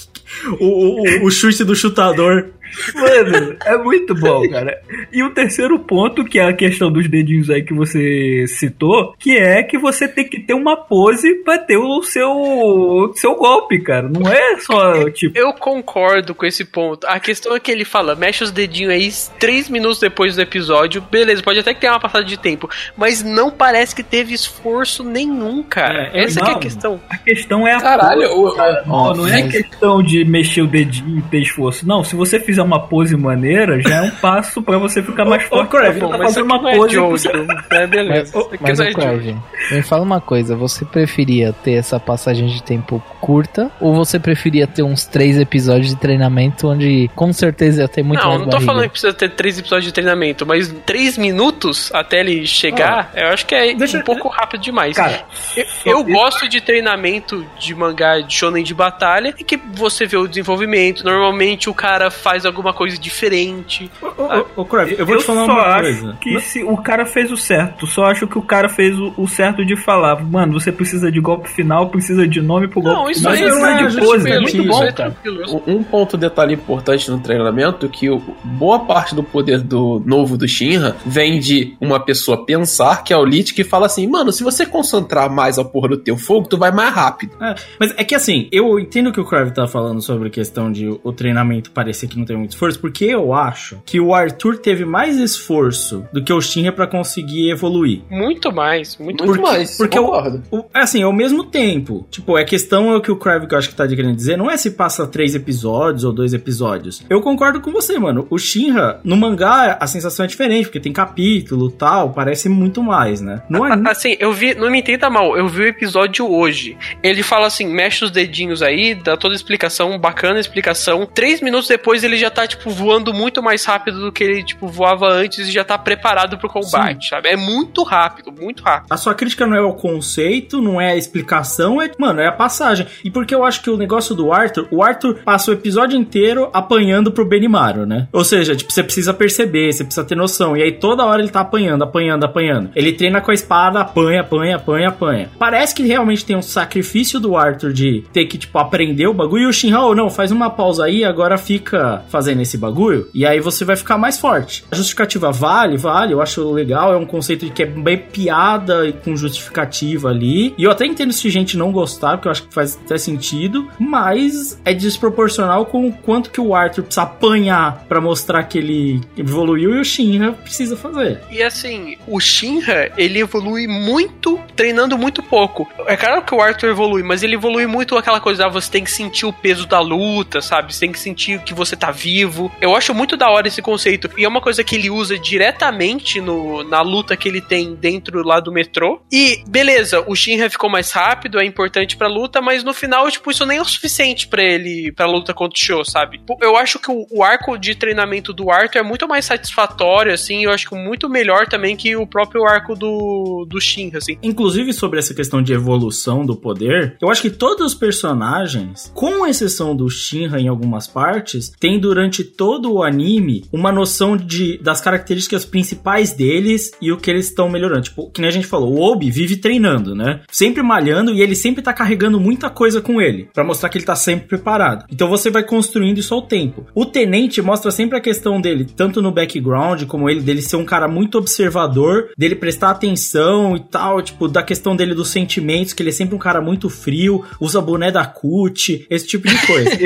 O, o, o chute do chutador.
Mano, é muito bom, cara. E o terceiro ponto, que é a questão dos dedinhos aí que você citou, que é que você tem que ter uma pose pra ter o seu, seu golpe, cara. Não é só, tipo.
Eu concordo com esse ponto. A questão é que ele fala, mexe os dedinhos aí três minutos depois do episódio. Beleza, pode até que tenha uma passada de tempo. Mas não parece que teve esforço nenhum, cara.
É,
Essa que é a
não.
questão.
A questão é a
Caralho,
pose, cara. Não, não é questão de mexer o dedinho e ter esforço. Não, se você fizer uma pose maneira, já é um passo pra você ficar mais
Ô, ô,
forte.
Bom,
tá fazendo uma
é
pose.
Jojo. É, beleza.
Mas, mas
não
o
é Jojo.
Crave, me fala uma coisa, você preferia ter essa passagem de tempo curta ou você preferia ter uns três episódios de treinamento onde com certeza ia ter muito
não,
mais
não tô
barriga?
falando que precisa ter três episódios de treinamento, mas três minutos até ele chegar, eu acho que é
deixa-
um pouco rápido demais.
Cara,
eu, eu gosto de treinamento de mangá de shonen de batalha, em que você vê o desenvolvimento. Normalmente o cara faz alguma coisa diferente.
Ô, ô, ô, Crave, eu vou te falar
só
uma
acho
coisa.
que se o cara fez o certo. Só acho que o cara fez o, o certo de falar, mano, você precisa de golpe final, precisa de nome pro golpe
Isso
final,
aí
não é
de pose. É
justificativo.
muito bom,
é
cara.
tranquilo.
Um ponto detalhe importante no treinamento que o- boa parte do poder do novo do Shinra vem de uma pessoa pensar, que é o Lich, que fala assim, mano, se você concentrar mais a porra do teu fogo, tu vai mais rápido.
É, mas é que assim, eu entendo o que o Crave tá falando sobre a questão de o treinamento parecer que não tem muito esforço, porque eu acho que o Arthur teve mais esforço do que o Shinra pra conseguir evoluir.
Muito mais, muito,
Muito
Porque-
mais,
porque eu-
concordo.
O- assim, ao mesmo tempo, tipo, a questão é o que o eu acho que tá querendo dizer, não é se passa três episódios ou dois episódios. Eu concordo com você, mano. O Shinra, no mangá, a sensação é diferente, porque tem capítulo tal, parece muito mais, né? No anime.
Assim, eu vi, não me entenda mal, eu vi o episódio hoje. Ele fala assim, mexe os dedinhos aí, dá toda a explicação, bacana a explicação. Três minutos depois ele já tá, tipo, voando muito mais rápido do que ele, tipo, voava antes e já tá preparado pro combate, sabe? É muito rápido, muito rápido.
A sua crítica não é o conceito, não é a explicação, é, mano, é a passagem. E porque eu acho que o negócio do Arthur, o Arthur passa o episódio inteiro apanhando pro Benimaru, né? Ou seja, tipo, você precisa perceber, você precisa ter noção. E aí toda hora ele tá apanhando, apanhando, apanhando. Ele treina com a espada, apanha, apanha, apanha, apanha. Parece que realmente tem um sacrifício do Arthur de ter que, tipo, aprender o bagulho. E o Shinra, oh, não, faz uma pausa aí, agora fica fazendo esse bagulho. E aí você vai ficar mais forte. A justificativa vale, vale, eu acho legal. É um conceito de que é bem piada e com justificativa ali. E eu até entendo se gente não gostar, porque eu acho que faz até sentido. Mas é desproporcional com o quanto que o Arthur precisa apanhar pra mostrar que ele evoluiu e o Shinra precisa fazer.
E assim, o Shinra, ele evolui muito, treinando muito pouco. É claro que o Arthur evolui, mas ele evolui muito aquela coisa, ah, você tem que sentir o peso da luta, sabe? Você tem que sentir que você tá vivo. Eu acho muito da hora esse conceito. E é uma coisa que ele usa diretamente no, na luta que ele tem dentro lá do metrô. E, beleza, o Shinra ficou mais rápido, é importante pra luta, mas no final, tipo, isso nem é o suficiente pra ele, pra luta contra o Show, sabe? Eu acho que o, o arco de treinamento do Arthur é muito mais satisfatório, assim, eu acho que muito melhor também que o próprio arco do, do Shinra, assim.
Inclusive sobre essa questão de evolução do poder, eu acho que todos os personagens, com exceção do Shinra em algumas partes, têm durante todo o anime uma noção de, das características principais deles e o que eles estão melhorando. Tipo, que nem a gente falou, o Obi vive treinando, né? Sempre malhando e ele sempre tá carregando muita coisa com ele, para mostrar que ele tá sempre preparado. Então você vai construindo isso ao tempo. O Tenente mostra sempre a questão dele, tanto no background como ele, dele ser um cara muito observador, dele prestar atenção e tal, tipo, da questão dele dos sentimentos, que ele é sempre um cara muito frio, usa boné da CUT, esse tipo de coisa.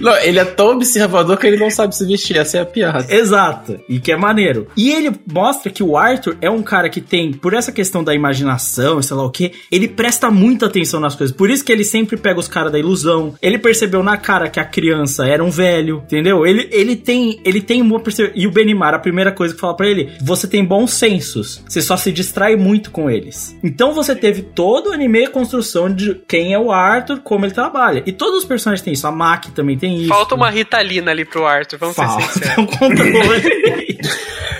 não, ele é tão observador que ele não sabe se vestir, essa é a piada.
Exato, e que é maneiro. E ele mostra que o Arthur é um cara que tem, por essa questão da imaginação, sei lá o que, ele presta muita atenção nas coisas. Por isso que ele sempre pega os caras da ilusão. Ele percebeu na cara que a criança era um velho, entendeu? Ele, ele tem ele tem uma. E o Benimar, a primeira coisa que fala para ele, você tem bons sensos, você só se distrai muito com eles. Então você teve todo o anime a construção de quem é o Arthur, como ele trabalha. E todos os personagens têm isso. A Maki também tem isso.
Falta uma Ritalina ali pro Arthur, vamos Falta. ser sinceros. Um
controle.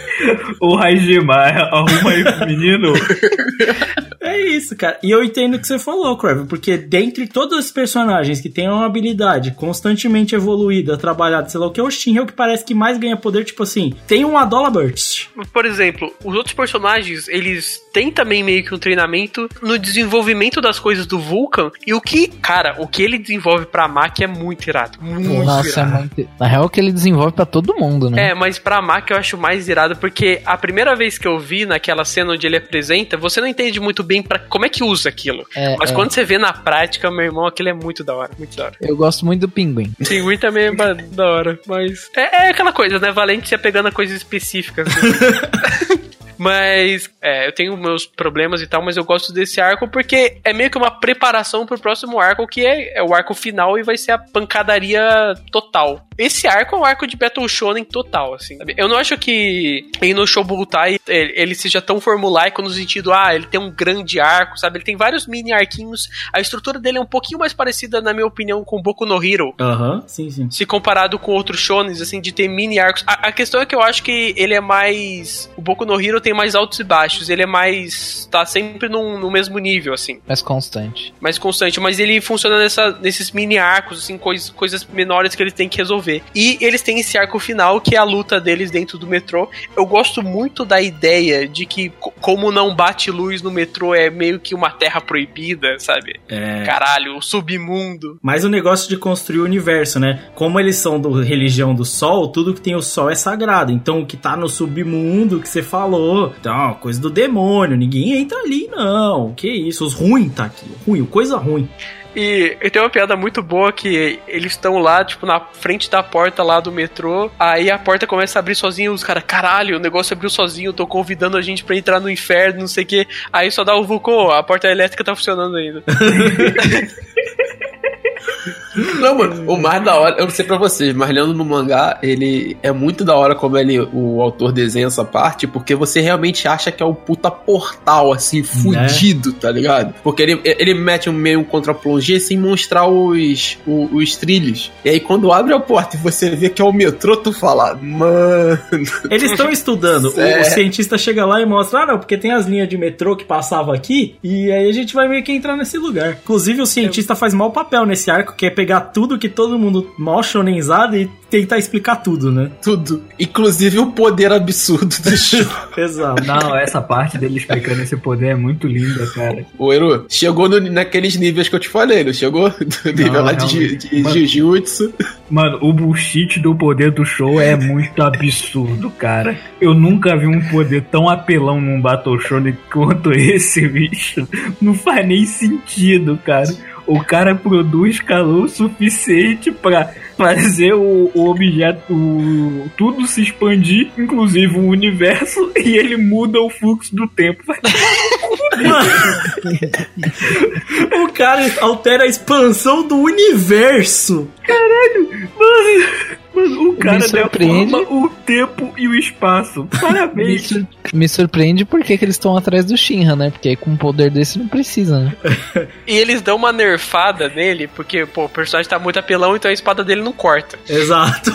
o Hajima arruma aí pro menino.
É isso, cara. E eu entendo o que você falou, Crave, porque dentre todos os personagens que têm uma habilidade constantemente evoluída, trabalhada, sei lá o que, é o Shin é o que parece que mais ganha poder, tipo assim, tem um Adola Burst.
Por exemplo, os outros personagens, eles têm também meio que um treinamento no desenvolvimento das coisas do Vulcan, e o que, cara, o que ele desenvolve pra Maki é muito irado. Muito
Nossa, irado. é muito... Na real, é o que ele desenvolve para todo mundo, né?
É, mas pra Maki eu acho mais irado, porque a primeira vez que eu vi naquela cena onde ele apresenta, você não entende muito bem para como é que usa aquilo. É, Mas é. quando você vê na prática, meu irmão, aquilo é muito da hora, muito da hora.
Eu gosto muito do pinguim.
Pinguim também é da hora, mas é, é aquela coisa, né? Valente se apegando a coisas específicas. Né? Mas é, eu tenho meus problemas e tal, mas eu gosto desse arco porque é meio que uma preparação pro próximo arco, que é, é o arco final e vai ser a pancadaria total. Esse arco é um arco de Battle Shonen total, assim. Sabe? Eu não acho que no Shobutai ele, ele seja tão formulaico no sentido, ah, ele tem um grande arco, sabe? Ele tem vários mini arquinhos. A estrutura dele é um pouquinho mais parecida, na minha opinião, com Boku no Hero.
Aham, uhum, sim, sim.
Se comparado com outros shonens, assim, de ter mini arcos. A, a, questão é que eu acho que ele é mais... O Boku no Hero tem mais altos e baixos. Ele é mais... tá sempre num, no mesmo nível, assim.
Mais constante.
Mais constante, mas ele funciona nessa, nesses mini arcos, assim, coisas, coisas menores que ele tem que resolver. E eles têm esse arco final, que é a luta deles dentro do metrô. Eu gosto muito da ideia de que, como não bate luz no metrô, é meio que uma terra proibida, sabe? É. Caralho, o submundo.
Mas o negócio de construir o universo, né? Como eles são do religião do sol, tudo que tem o sol é sagrado. Então o que tá no submundo que você falou, então, coisa do demônio, ninguém entra ali, não. Que isso, os ruins tá aqui. Ruim, coisa ruim.
E, e tem uma piada muito boa que eles estão lá, tipo, na frente da porta lá do metrô. Aí a porta começa a abrir sozinho. Os caras, caralho, o negócio abriu sozinho. Tô convidando a gente pra entrar no inferno, não sei o quê. Aí só dá o vulcão, a porta elétrica tá funcionando ainda.
Não, mano, o mais da hora, eu não sei pra vocês, mas lendo no mangá, ele é muito da hora como ele, o autor desenha essa parte, porque você realmente acha que é um puta portal, assim, né? fudido, né? tá ligado? Porque ele, ele mete um meio um contra-plongé sem mostrar os, os, os, trilhos. E aí quando abre a porta e você vê que é o metrô, tu fala, mano.
Eles estão estudando. O, o, cientista chega lá e mostra, ah, não, porque tem as linhas de metrô que passavam aqui, e aí a gente vai meio que entrar nesse lugar. Inclusive, o cientista faz mau papel nesse arco, que é pegar tudo que todo mundo mó shonenzado e tentar explicar tudo, né?
Tudo. Inclusive o poder absurdo do show.
Exato. Não, essa parte dele explicando esse poder é muito linda, cara.
O Eru, chegou no, naqueles níveis que eu te falei, não chegou? Do nível não, lá de, de Jujutsu.
Mano, o bullshit do poder do show é muito absurdo, cara. Eu nunca vi um poder tão apelão num Battle Shonen quanto esse, bicho. Não faz nem sentido, cara o cara produz calor suficiente para fazer o, o objeto, o, tudo se expandir, inclusive o universo, e ele muda o fluxo do tempo.
o cara altera a expansão do universo.
Caralho, mano. Mano, o cara deforma o tempo e o espaço. Parabéns.
Me, me surpreende porque que eles estão atrás do Shinra, né? Porque aí com um poder desse não precisa, né?
e eles dão uma nerfada nele, porque, pô, o personagem tá muito apelão, então a espada dele não corta.
Exato.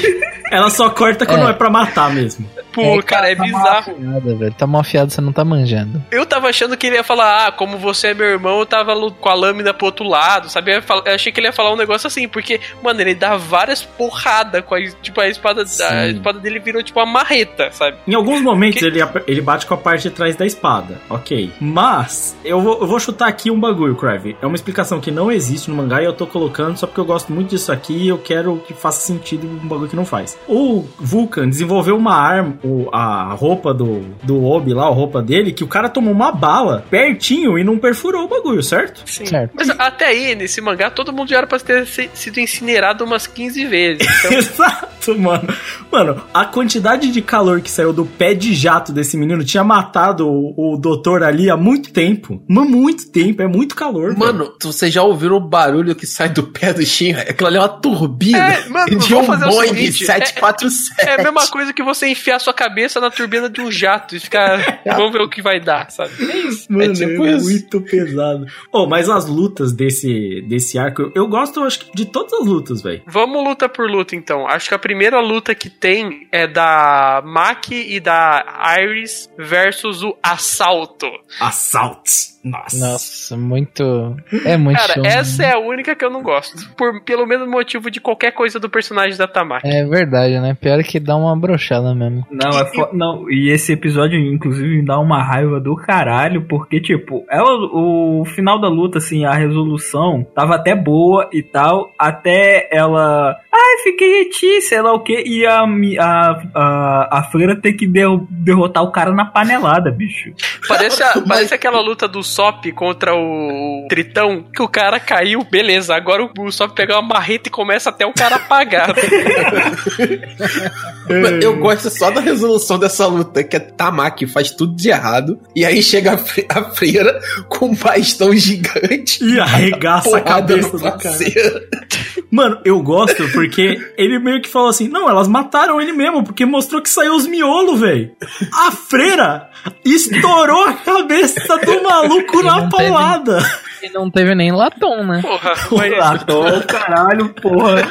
Ela só corta quando é, é pra matar mesmo.
Tipo, cara, é
tá mal
bizarro.
afiado, velho. Tá mal afiado, você não tá manjando.
Eu tava achando que ele ia falar, ah, como você é meu irmão, eu tava com a lâmina pro outro lado, sabe? Eu achei que ele ia falar um negócio assim, porque, mano, ele dá várias porradas com a, tipo, a espada, a
Sim.
espada dele virou tipo uma marreta, sabe?
Em alguns momentos
Que-
ele, ele bate com a parte de trás da espada, ok. Mas, eu vou, eu vou chutar aqui um bagulho, Crave. É uma explicação que não existe no mangá e eu tô colocando só porque eu gosto muito disso aqui e eu quero que faça sentido um bagulho que não faz. O Vulcan desenvolveu uma arma, o- a roupa do, do Obi lá, a roupa dele, que o cara tomou uma bala pertinho e não perfurou o bagulho, certo?
Sim.
Certo.
Mas até aí, nesse mangá, todo mundo já era pra ter sido incinerado umas 15 vezes. Então,
Exato, mano. Mano, a quantidade de calor que saiu do pé de jato desse menino tinha matado o, o doutor ali há muito tempo. Mas muito tempo, é muito calor. velho.
Mano, vocês já ouviram o barulho que sai do pé do Shin? Aquilo ali é uma turbina
É, mano,
de um Boeing
seguinte,
747.
é a mesma coisa que você enfiar sua cabeça na turbina de um jato e ficar. Vamos ver o que vai dar, sabe? É isso.
Mano, é,
tipo isso.
muito pesado. Oh, mas as lutas desse, desse arco, eu, eu gosto, acho que, de todas as lutas, velho.
Vamos luta por luta, então. Acho que a primeira luta que tem é da Maki e da Iris versus o Assalto.
Assault. Nossa.
Nossa, muito. É muito
Cara,
show.
essa é a única que eu não gosto. Por, pelo mesmo motivo de qualquer coisa do personagem da Tamaki.
É verdade, né? Pior é que dá uma brochada mesmo.
Não, é fo- não, e esse episódio, inclusive, me dá uma raiva do caralho, porque, tipo, é o, final da luta, assim, a resolução tava até boa e tal, até ela. Ai, fiquei eti, sei lá o que, e a, a, a, a freira ter que derro- derrotar o cara na panelada, bicho.
Parece, a- parece aquela luta do Sop contra o Tritão, que o cara caiu, beleza. Agora o, Sop pega uma marreta e começa até o cara apagar.
Eu gosto só da resolução dessa luta, que é Tamaki faz tudo de errado, e aí chega a, fre- a freira com um bastão gigante.
E arregaça a cabeça do cara. Mano, eu gosto porque ele meio que falou assim: não, elas mataram ele mesmo, porque mostrou que saiu os miolos, velho. A freira estourou a cabeça do maluco na
não teve-
paulada.
E não teve nem latom, né?
Porra, mas,
Latom.
Caralho, porra.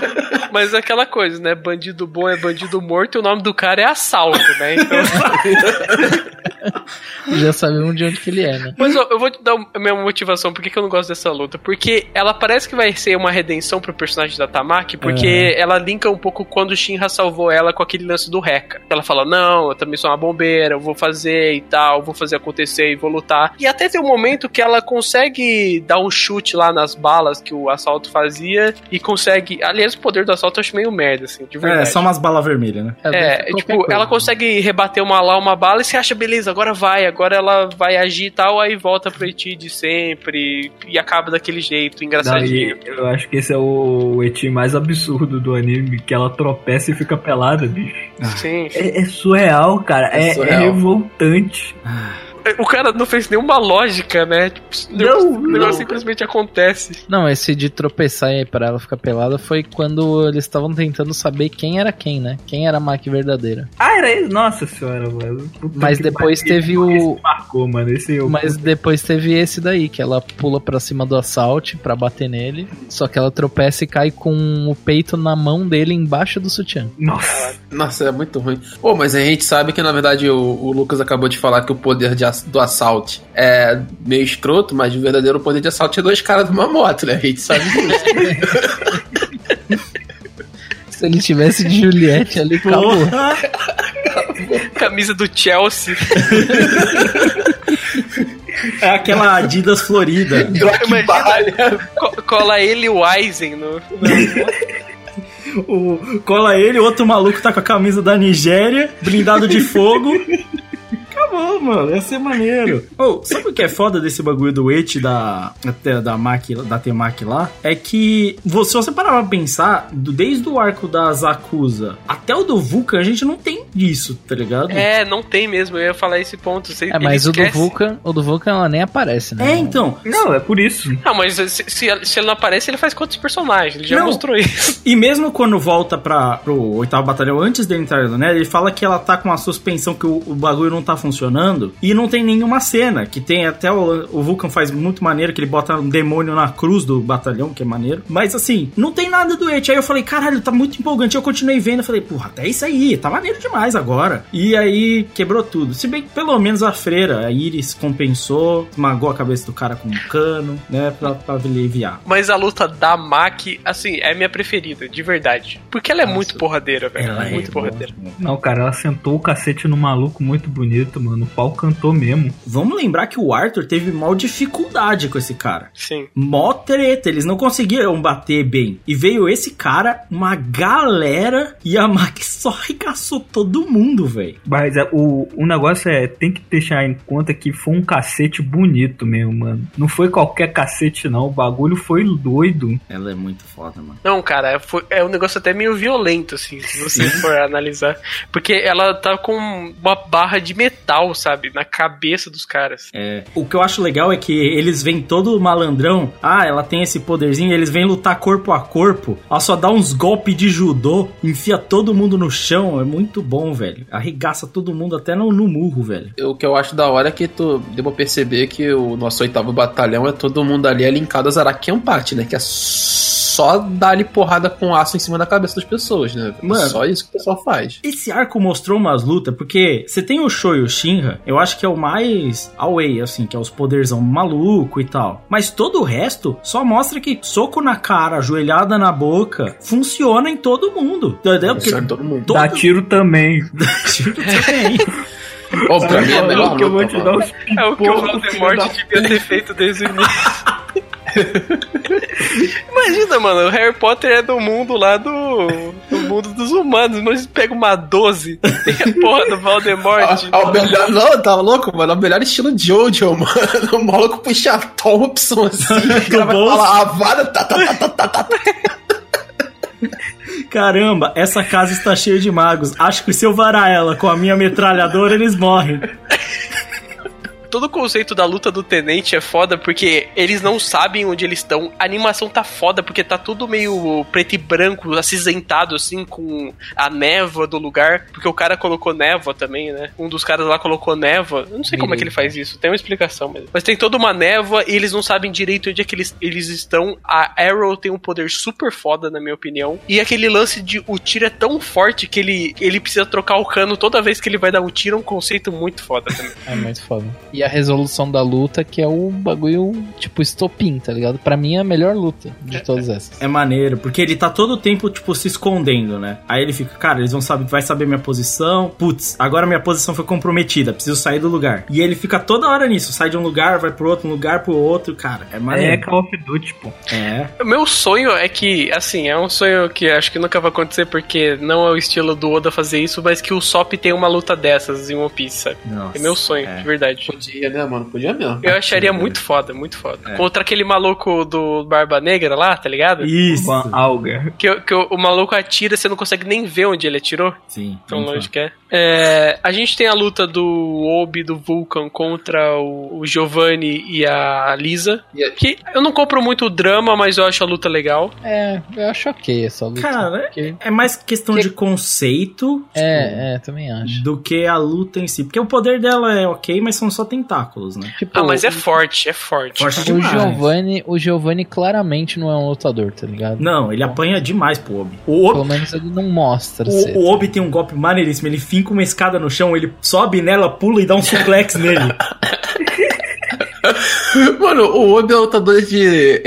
mas é aquela coisa, né? Bandido bom é bandido morto e o nome do cara é assalto, né? Então.
Já sabemos de onde que ele é, né?
Mas ó, eu vou te dar a minha motivação, por que que eu não gosto dessa luta? Porque ela parece que vai ser uma redenção pro personagem da Tamaki, porque ela linka um pouco quando o Shinra salvou ela com aquele lance do Rekka. Ela fala, não, eu também sou uma bombeira, eu vou fazer e tal, vou fazer acontecer e vou lutar. E até tem um momento que ela consegue dar um chute lá nas balas que o assalto fazia e consegue... Aliás, o poder do assalto eu acho meio merda, assim, de verdade.
É, só umas balas vermelhas, né?
É,
qualquer
tipo,
coisa.
ela consegue rebater uma lá, uma bala e você acha, beleza, agora vai, agora ela vai agir e tal, aí volta pro Eti de sempre e acaba daquele jeito, engraçadinho.
Daí, eu acho que esse é o eti mais absurdo do anime, que ela tropeça e fica pelada, bicho.
Sim.
É, é surreal, cara.
É
É, é
surreal.
revoltante.
O cara não fez nenhuma lógica, né? Tipo, o negócio- o negócio
não.
simplesmente acontece.
Não, esse de tropeçar aí pra ela ficar pelada foi quando eles estavam tentando saber quem era quem, né? Quem era a Maki verdadeira.
Ah, era isso? Nossa senhora, velho. Puta
Mas depois
pariu.
teve o-
Esse marcou, mano. Esse eu.
Mas depois teve esse daí, que ela pula pra cima do assalto pra bater nele. Só que ela tropeça e cai com o peito na mão dele embaixo do sutiã.
Nossa.
Nossa, é muito ruim. Pô, mas a gente sabe que na verdade o, o Lucas acabou de falar que o poder de do assalto é meio escroto, mas o verdadeiro poder de assalto é dois caras numa moto, né? A gente sabe disso.
Se ele tivesse de Juliette ali, acabou.
Camisa do Chelsea.
É aquela Adidas florida.
Imagina, co- cola ele e o Aizen no.
O, cola ele, outro maluco tá com a camisa da Nigéria, blindado de fogo. Acabou, mano. Ia ser maneiro. Ô, sabe o que é foda desse bagulho do Eti da, da, da, Temaki lá? É que, vo- se você parar pra pensar, do- desde o arco da Zakuza até o do Vulcan, a gente não tem disso, tá ligado?
É, não tem mesmo, eu ia falar esse ponto. Você,
É, mas o do
esquece.
Vulcan, o do Vulcan ela nem aparece, né?
É, então.
Não, é por isso.
Não, mas se, se, se ele não aparece, ele faz quantos personagens? Ele já
Não.
mostrou isso.
E mesmo quando volta pra, pro oitavo batalhão, antes dele entrar no né, ele fala que ela tá com uma suspensão que o, o bagulho não tá funcionando e não tem nenhuma cena. Que tem até o, o Vulcan faz muito maneiro, que ele bota um demônio na cruz do batalhão, que é maneiro. Mas assim, não tem nada do Eti. Aí eu falei, caralho, tá muito empolgante. Eu continuei vendo, eu falei, porra, até isso aí, tá maneiro demais. agora. E aí quebrou tudo. Se bem que pelo menos a freira, a Iris, compensou, esmagou a cabeça do cara com um cano, né? Pra, pra aliviar.
Mas a luta da Maki, assim, é minha preferida, de verdade. Porque ela é muito porradeira, velho.
Ela é
muito
boa.
porradeira.
Não, cara, ela sentou o cacete no maluco muito bonito, mano. O pau cantou mesmo.
Vamos lembrar que o Arthur teve mal dificuldade com esse cara.
Sim.
Mó treta, eles não conseguiram bater bem. E veio esse cara, uma galera, e a Maki só arregaçou todo mundo, velho.
Mas é, o, o negócio é, tem que deixar em conta que foi um cacete bonito mesmo, mano. Não foi qualquer cacete, não. O bagulho foi doido.
Ela é muito foda, mano.
Não, cara, foi- é um negócio até meio violento, assim, se você for analisar. Porque ela tá com uma barra de metal, sabe? Na cabeça dos caras.
É, o que eu acho legal é que eles vêm todo malandrão. Ah, ela tem esse poderzinho. Eles vêm lutar corpo a corpo. Ela só dá uns golpes de judô, enfia todo mundo no chão. É muito bom, velho. Arregaça todo mundo até no, no murro, velho.
O que eu acho da hora é que tu deu pra perceber que o nosso oitavo batalhão é todo mundo ali é linkado a Zaraki Empate, né? Que é só dar-lhe porrada com aço em cima da cabeça das pessoas, né?
Mano.
Só isso que o pessoal faz.
Esse arco mostrou umas lutas, porque você tem o Sho e o Shinra, eu acho que é o mais away, assim, que é os poderzão maluco e tal. Mas todo o resto só mostra que soco na cara, ajoelhada na boca, funciona em todo mundo. Entendeu? Porque
Funciona em todo mundo.
todo
Dá tiro também.
tiro também.
Ô, pra mim é a melhor
que eu vou te dar os
É o que o Voldemort devia ter feito desde o início. Imagina, mano, o Harry Potter é do mundo lá do. do mundo dos humanos, mas pega uma 12, tem a porra do Voldemort.
Ah, o melhor, não, tá louco, mano? É o melhor estilo Jojo, mano. O maluco puxa a Thompson assim, o vai falar a vara, tá, tá, tá, tá, tá, tá.
Caramba, essa casa está cheia de magos. Acho que se eu varar ela com a minha metralhadora, eles morrem.
Todo o conceito da luta do tenente é foda porque eles não sabem onde eles estão. A animação tá foda porque tá tudo meio preto e branco, acinzentado assim, com a névoa do lugar. Porque o cara colocou névoa também, né? Um dos caras lá colocou névoa. Eu não sei como é que ele faz isso, tem uma explicação mesmo. Mas tem toda uma névoa e eles não sabem direito onde é que eles, eles estão. A Arrow tem um poder super foda, na minha opinião. E aquele lance de o tiro é tão forte que ele, ele precisa trocar o cano toda vez que ele vai dar um tiro, é um conceito muito foda também.
É muito foda. E a resolução da luta, que é o bagulho, tipo, estopim, tá ligado? Pra mim é a melhor luta de todas essas.
É maneiro, porque ele tá todo o tempo, tipo, se escondendo, né? Aí ele fica, cara, eles vão saber, vai saber minha posição. Putz, agora minha posição foi comprometida, preciso sair do lugar. E ele fica toda hora nisso, sai de um lugar, vai pro outro, um lugar pro outro, cara. É
É
maneiro.
Call of Duty, pô.
É.
O meu sonho é que, assim, é um sonho que acho que nunca vai acontecer porque não é o estilo do Oda fazer isso, mas que o Sop tenha uma luta dessas em One Piece, sabe?
Nossa,
É meu sonho,
é.
de verdade.
Podia, né, mano? Podia mesmo.
Eu acharia muito foda, muito foda.
É.
Contra aquele maluco do Barba Negra lá, tá ligado?
Isso.
Van Alger.
Que, que o, o maluco atira, você não consegue nem ver onde ele atirou.
Sim.
Tão longe que é. É, A gente tem a luta do Obi, do Vulcan contra o, o Giovanni e a Lisa.
A-
Que eu não compro muito o drama, mas eu acho a luta legal.
É, eu acho ok essa luta.
Cara,
Porque-
É mais questão
Que-
de conceito
É, é, também acho.
do que a luta em si. Porque o poder dela é ok, mas são só tentáculos, né?
Tipo,
Ah, mas é forte, é forte.
Forte
o
demais.
Giovanni, o Giovanni claramente não é um lutador, tá ligado?
Não, ele apanha demais pro Obi. O Obi,
Pelo menos ele não mostra ser.
o, o Obi tem um golpe maneiríssimo. Ele finca uma escada no chão, ele sobe nela, pula e dá um suplex nele.
Mano, o Obi é lutador de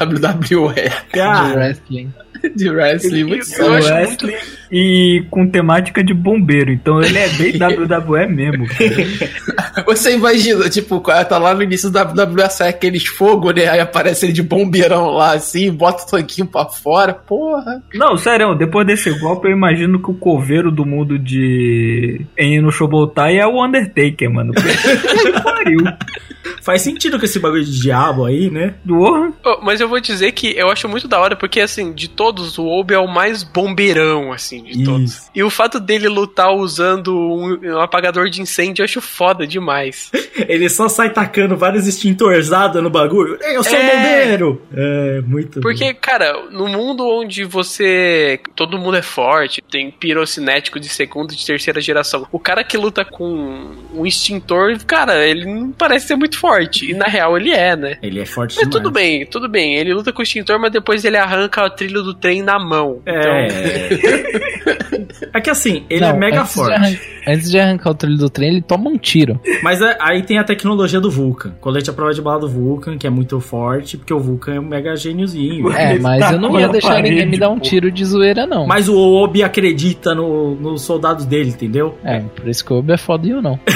WWE,
de
Cara,
wrestling.
de wrestling,
Eu-
muito
eu acho
Wrestling e com temática de bombeiro. Então ele é bem WWE mesmo. cara.
Você imagina, tipo, cara tá lá no início da WWE, sai aqueles fogo, né? Aí aparece ele de bombeirão lá, assim, bota o tanquinho pra fora, porra.
Não, sério, depois desse golpe eu imagino que o coveiro do mundo de Eni no Shobotai é o Undertaker, mano. Pariu.
faz sentido com esse bagulho de diabo aí, né?
Oh, mas eu vou dizer que eu acho muito da hora, porque assim, de todos, o Obi é o mais bombeirão, assim, de
Isso.
todos. E o fato dele lutar usando um, um apagador de incêndio, eu acho foda demais.
Ele só sai tacando vários extintorzados no bagulho. Eu sou
É.
bombeiro! É, muito
Porque, cara, no mundo onde você. Todo mundo é forte, tem pirocinético de segunda e de terceira geração. O cara que luta com um extintor, cara, ele não parece ser muito forte. E na real ele é, né?
bom. Ele é forte
Mas
demais.
tudo bem, tudo bem. Ele luta com o extintor, mas depois ele arranca o trilho do trem na mão.
É. É que assim, ele é
Não,
mega
antes de
forte.
arran- antes de arrancar o trilho do trem, ele toma um tiro.
Mas é- aí tem a tecnologia do Vulcan. Colete à prova de bala do Vulcan, que é muito forte, porque o Vulcan é um mega gêniozinho.
É, mas
tá
eu não ia
a
deixar ninguém
parede,
me dar um tiro de zoeira, não.
Mas o Obi acredita no- nos soldados dele, entendeu?
É, por isso que o Obi é foda e eu não.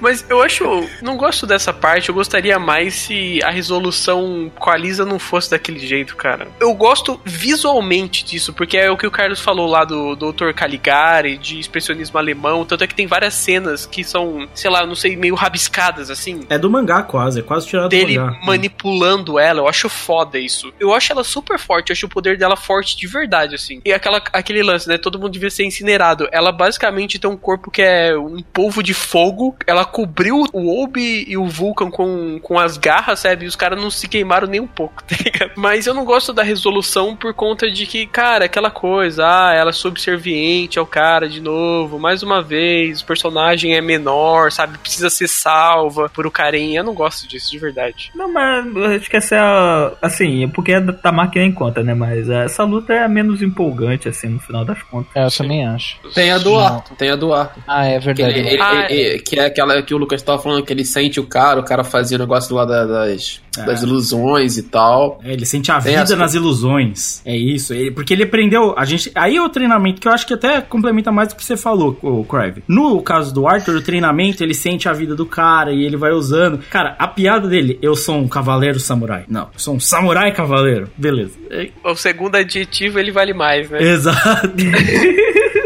Mas eu acho. Não gosto dessa parte. Eu gostaria mais se a resolução com a Não fosse daquele jeito, cara. Eu gosto visualmente disso, porque é o que o Carlos falou lá do Dr. Caligari, de expressionismo alemão. Tanto é que tem várias cenas que são, sei lá, não sei, meio rabiscadas assim.
É do mangá quase, é quase tirado
Dele
do mangá.
manipulando ela, eu acho foda isso. Eu acho ela super forte, eu acho o poder dela forte de verdade, assim. E aquela, aquele lance, né? Todo mundo devia ser incinerado. Ela basicamente tem um corpo que é um polvo de fogo. Ela cobriu o Obi e o Vulcan com, com as garras, sabe? E os caras não se queimaram nem um pouco, tá ligado? Mas eu não gosto da resolução por conta de que, cara, aquela coisa, ah, ela é subserviente ao cara de novo, mais uma vez, o personagem é menor, sabe? Precisa ser salva por o carinha. Eu não gosto disso, de verdade.
Não, mas acho que essa é a. Assim, é porque a da máquina em conta, né? Mas essa luta é a menos empolgante, assim, no final das contas.
É, eu também acho.
Tem a do Arthur, tem a do Arthur.
Ah, é
Que,
verdade.
ele- ele-
Ah,
ele- que é aquela que o Lucas tava falando, que ele sente o cara, o cara fazia o negócio lá da- das,
É.
das ilusões e tal.
É, ele sente a
Tem
vida
as-
nas ilusões. É isso. Ele- porque ele aprendeu. A gente. Aí é o treinamento que eu acho que até complementa mais do que você falou, o Crave. No caso do Arthur, o treinamento, ele sente a vida do cara e ele vai usando. Cara, a piada dele, eu sou um cavaleiro samurai. Não, eu sou um samurai cavaleiro. Beleza.
O segundo adjetivo ele vale mais, né?
exato.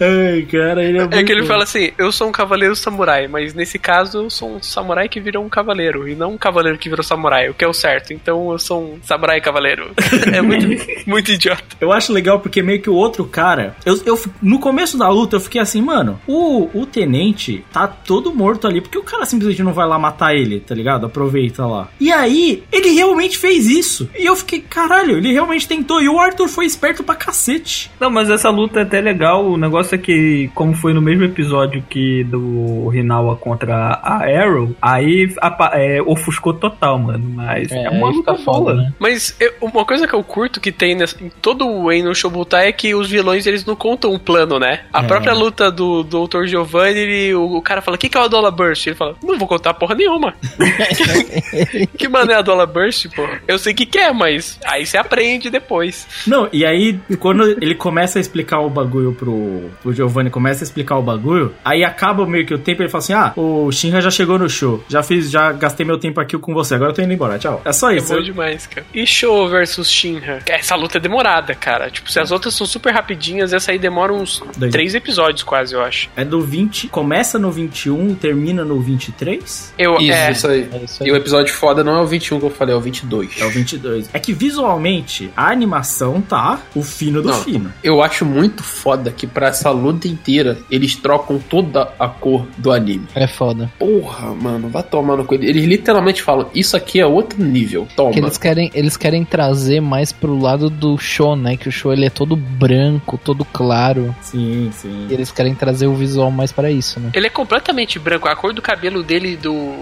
Ai, cara, ele é,
É que ele
bom.
fala assim: eu sou um cavaleiro samurai, mas nesse caso eu sou um samurai que virou um cavaleiro, e não um cavaleiro que virou samurai, o que é o certo. Então eu sou um samurai cavaleiro. é muito, muito idiota.
Eu acho legal porque meio que o outro cara. Eu, eu, no começo da luta eu fiquei assim, mano, o, o tenente tá todo morto ali. Porque o cara simplesmente não vai lá matar ele, tá ligado? Aproveita lá. E aí, ele realmente fez isso. E eu fiquei, caralho, ele realmente tentou. E o Arthur foi esperto pra cacete.
Não, mas essa luta é até legal. O negócio é que, como foi no mesmo episódio que do Rinawa contra a Arrow, aí apa- é, ofuscou total, mano. Mas é,
É,
uma luta
foda, né?
Mas eu- uma coisa que eu curto que tem nessa- em todo o Eno Shobutai é que os vilões eles não contam um plano, né? A
É.
própria luta do Dr. Giovanni, ele- o, o cara fala: O que, que é o Dollar Burst? Ele fala: Não vou contar porra nenhuma. que mano é a Dollar Burst, pô? Eu sei que quer, mas aí você aprende depois.
Não, e aí, quando ele começa a explicar o bagulho pro, pro Giovanni, começa a explicar o bagulho, aí acaba meio que o tempo, ele fala assim: Ah, o Shinra já chegou no show. Já fiz, já gastei meu tempo aqui com você. Agora eu tô indo embora. Tchau. É só
É
isso.
bom demais, cara. E Show versus Shinra? Essa luta é demorada, cara. Tipo, se as outras são super rapidinhas, essa aí demora uns
Dois.
três episódios quase, eu acho.
É do 20, começa no 21, termina no 23?
Eu,
Isso,
é,
isso aí.
É isso aí.
E o episódio foda não é o 21 que eu falei, é o 22.
É o 22. É que visualmente a animação tá o fino do
Não.
fino.
Eu acho muito foda que pra essa luta inteira eles trocam toda a cor do anime.
É foda.
Porra, mano, vai tomar no cu. Eles literalmente falam, isso aqui é outro nível. Toma.
Que eles querem, eles querem trazer mais pro lado do show, né? Que o show ele é todo branco, todo claro.
Sim, sim.
E eles querem trazer o visual mais pra isso, né?
Ele é completamente branco. A cor do cabelo dele do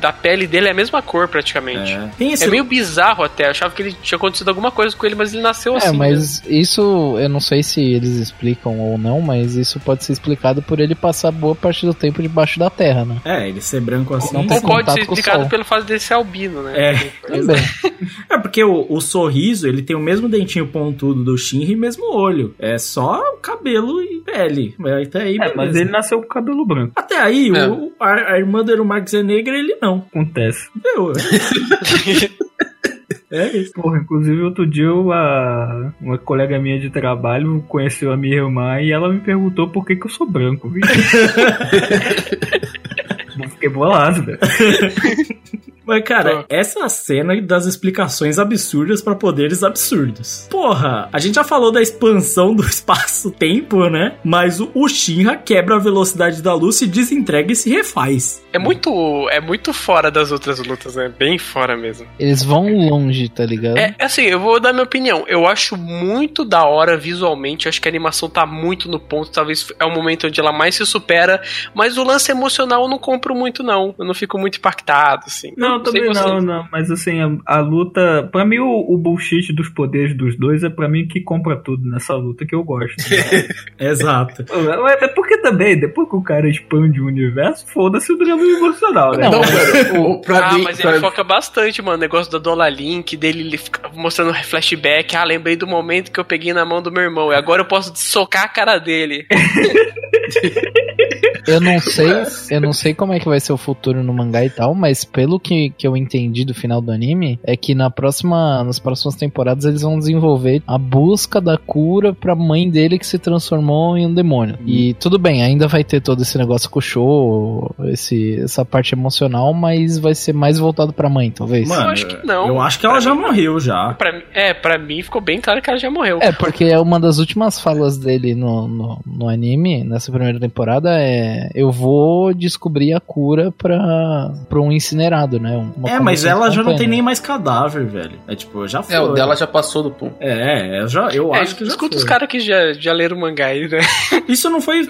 da pele dele é a mesma cor praticamente.
É. Tem esse
É meio bizarro até. Eu achava que ele tinha acontecido alguma coisa com ele, mas ele nasceu
É,
assim. né?
mas isso eu não sei se eles explicam ou não, mas isso pode ser explicado por ele passar boa parte do tempo debaixo da terra, né?
É, ele ser branco assim.
Não
Ou
tem
pode ser explicado pelo fato dele ser albino, né?
É.
Também.
É porque o, o sorriso, ele tem o mesmo dentinho pontudo do Shinra e mesmo olho. É só cabelo e pele. Até aí,
É, mas ele nasceu com cabelo branco.
Até aí,
É.
o, a, a irmã do Erumax é negra, ele não.
Acontece.
Deu. é isso.
Porra, inclusive outro dia eu, a, uma colega minha de trabalho conheceu a minha irmã e ela me perguntou por que, que eu sou branco, viu? Eu Fiquei bolado, velho.
Mas, cara,
Pô.
essa cena das explicações absurdas pra poderes absurdos. Porra, a gente já falou da expansão do espaço-tempo, né? Mas o, o Shinra quebra a velocidade da luz, se desentrega e se refaz.
É muito, é muito fora das outras lutas, né? Bem fora mesmo.
Eles vão longe, tá ligado?
É, assim, eu vou dar minha opinião. Eu acho muito da hora visualmente. Acho que a animação tá muito no ponto. Talvez é o momento onde ela mais se supera. Mas o lance emocional eu não compro muito, não. Eu não fico muito impactado, assim.
Não, Não, também não,
vocês.
não. Mas assim, a, a luta. Pra mim, o, o bullshit dos poderes dos dois é pra mim que compra tudo nessa luta que eu gosto.
Exato.
Mas É porque também, depois que o cara expande o universo, foda-se o drama emocional, né?
Não, cara, o, pra
ah,
mim.
mas
pra-
ele foca bastante, mano. O negócio da Dollar Link, dele ele fica mostrando flashback. Ah, lembrei do momento que eu peguei na mão do meu irmão. E agora eu posso socar a cara dele.
Eu não sei, eu não sei como é que vai ser o futuro no mangá e tal, mas pelo que, que eu entendi do final do anime, é que na próxima, nas próximas temporadas eles vão desenvolver a busca da cura pra mãe dele que se transformou em um demônio. E tudo bem, ainda vai ter todo esse negócio com o show, esse, essa parte emocional, mas vai ser mais voltado pra mãe, talvez.
Mano,
acho que não.
Eu acho que ela já morreu já.
Pra, mim- é, pra mim ficou bem claro que ela já morreu.
É, porque é uma das últimas falas dele no, no, no anime, nessa primeira temporada, é eu vou descobrir a cura pra, pra um incinerado, né? Uma
É, mas ela já não tem nem mais cadáver, velho. É tipo, já foi.
É, o dela já passou do ponto.
É, eu, já, eu
É,
acho que já
escuta
foi.
os caras que já, já leram o mangá aí, né?
Isso não foi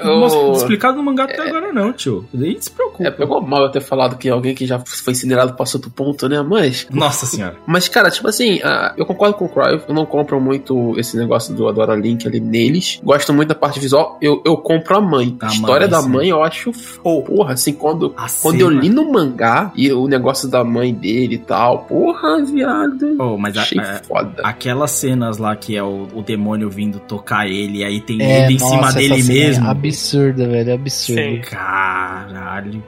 explicado no mangá até agora não, tio. Nem se preocupa.
É, pegou mal eu ter falado que alguém que já foi incinerado passou do ponto, né? Mas.
Nossa senhora.
Mas, cara, tipo assim, ah, eu concordo com o Cry, eu não compro muito esse negócio do Adora Link ali neles. Gosto muito da parte visual, eu, eu compro a mãe.
A
A história
mãe,
da
sim.
mãe eu acho. Porra, assim, quando,
A
quando eu li no mangá e o negócio da mãe dele e tal, porra, viado.
Oh, mas a-
Achei
a-
foda.
aquelas cenas lá que é o, o demônio vindo tocar ele, e aí tem
É,
ele em
nossa,
cima dele
é
mesmo.
absurda, velho, é absurdo.
Sim.
Caralho,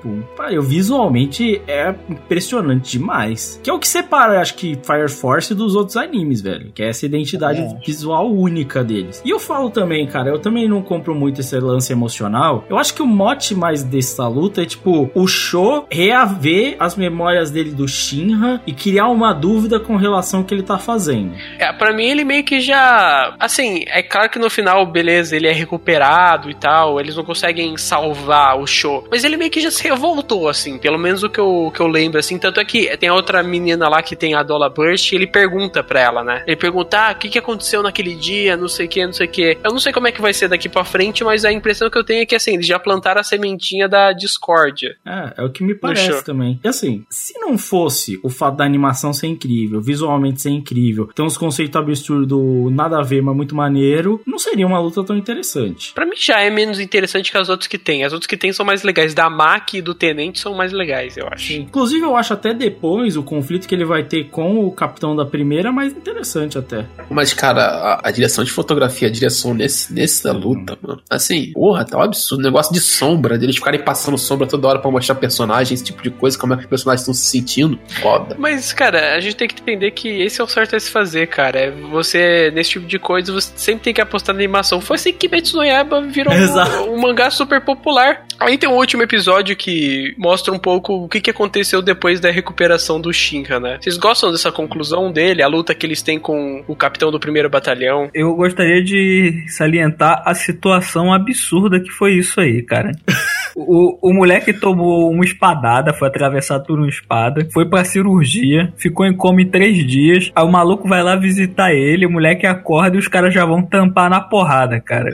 eu visualmente é impressionante demais. Que é o que separa, acho que, Fire Force dos outros animes, velho. Que é essa identidade
É.
visual única deles. E eu falo também, cara, eu também não compro muito esse lance emocional. Eu acho que o mote mais dessa luta é, tipo, o Sho reaver as memórias dele do Shinra e criar uma dúvida com relação ao que ele tá fazendo.
É, pra mim ele meio que já. Assim, é claro que no final, beleza, ele é recuperado e tal, eles não conseguem salvar o show. Mas ele meio que já se revoltou, assim, pelo menos o que eu, que eu lembro, assim. Tanto é que tem a outra menina lá que tem a Dollar Burst e ele pergunta pra ela, né? Ele pergunta, ah, o que, que aconteceu naquele dia, não sei o que, não sei o que. Eu não sei como é que vai ser daqui pra frente, mas a impressão que eu tenho é que, assim, eles já plantaram a sementinha da discórdia.
É, é o que me parece também. E assim, se não fosse o fato da animação ser incrível, visualmente ser incrível, ter uns conceitos absurdos, nada a ver, mas muito maneiro, não seria uma luta tão interessante.
Pra mim já é menos interessante que as outras que tem. As outras que tem são mais legais. Da Mac e do Tenente são mais legais, eu acho.
Inclusive, eu acho até depois o conflito que ele vai ter com o capitão da primeira mais interessante até.
Mas, cara, a, a direção de fotografia, a direção nesse, nessa luta, mano. Assim, porra, tá um absurdo. Negócio de sombra, deles ficarem passando sombra toda hora pra mostrar personagens, esse tipo de coisa, como é que os personagens estão se sentindo. Foda.
Mas, cara, a gente tem que entender que esse é o certo a se fazer, cara. É Você, nesse tipo de coisa, você sempre tem que apostar na animação. Foi assim que Kimetsu no Yaiba virou um, um mangá super popular. Aí tem um último episódio que mostra um pouco o que, que aconteceu depois da recuperação do Shinra, né? Vocês gostam dessa conclusão dele? A luta que eles têm com o capitão do primeiro batalhão?
Eu gostaria de salientar a situação absurda que foi isso aí, cara. O, o moleque tomou uma espadada, foi atravessado por uma espada, foi pra cirurgia, ficou em coma em três dias. Aí o maluco vai lá visitar ele, o moleque acorda e os caras já vão tampar na porrada, cara.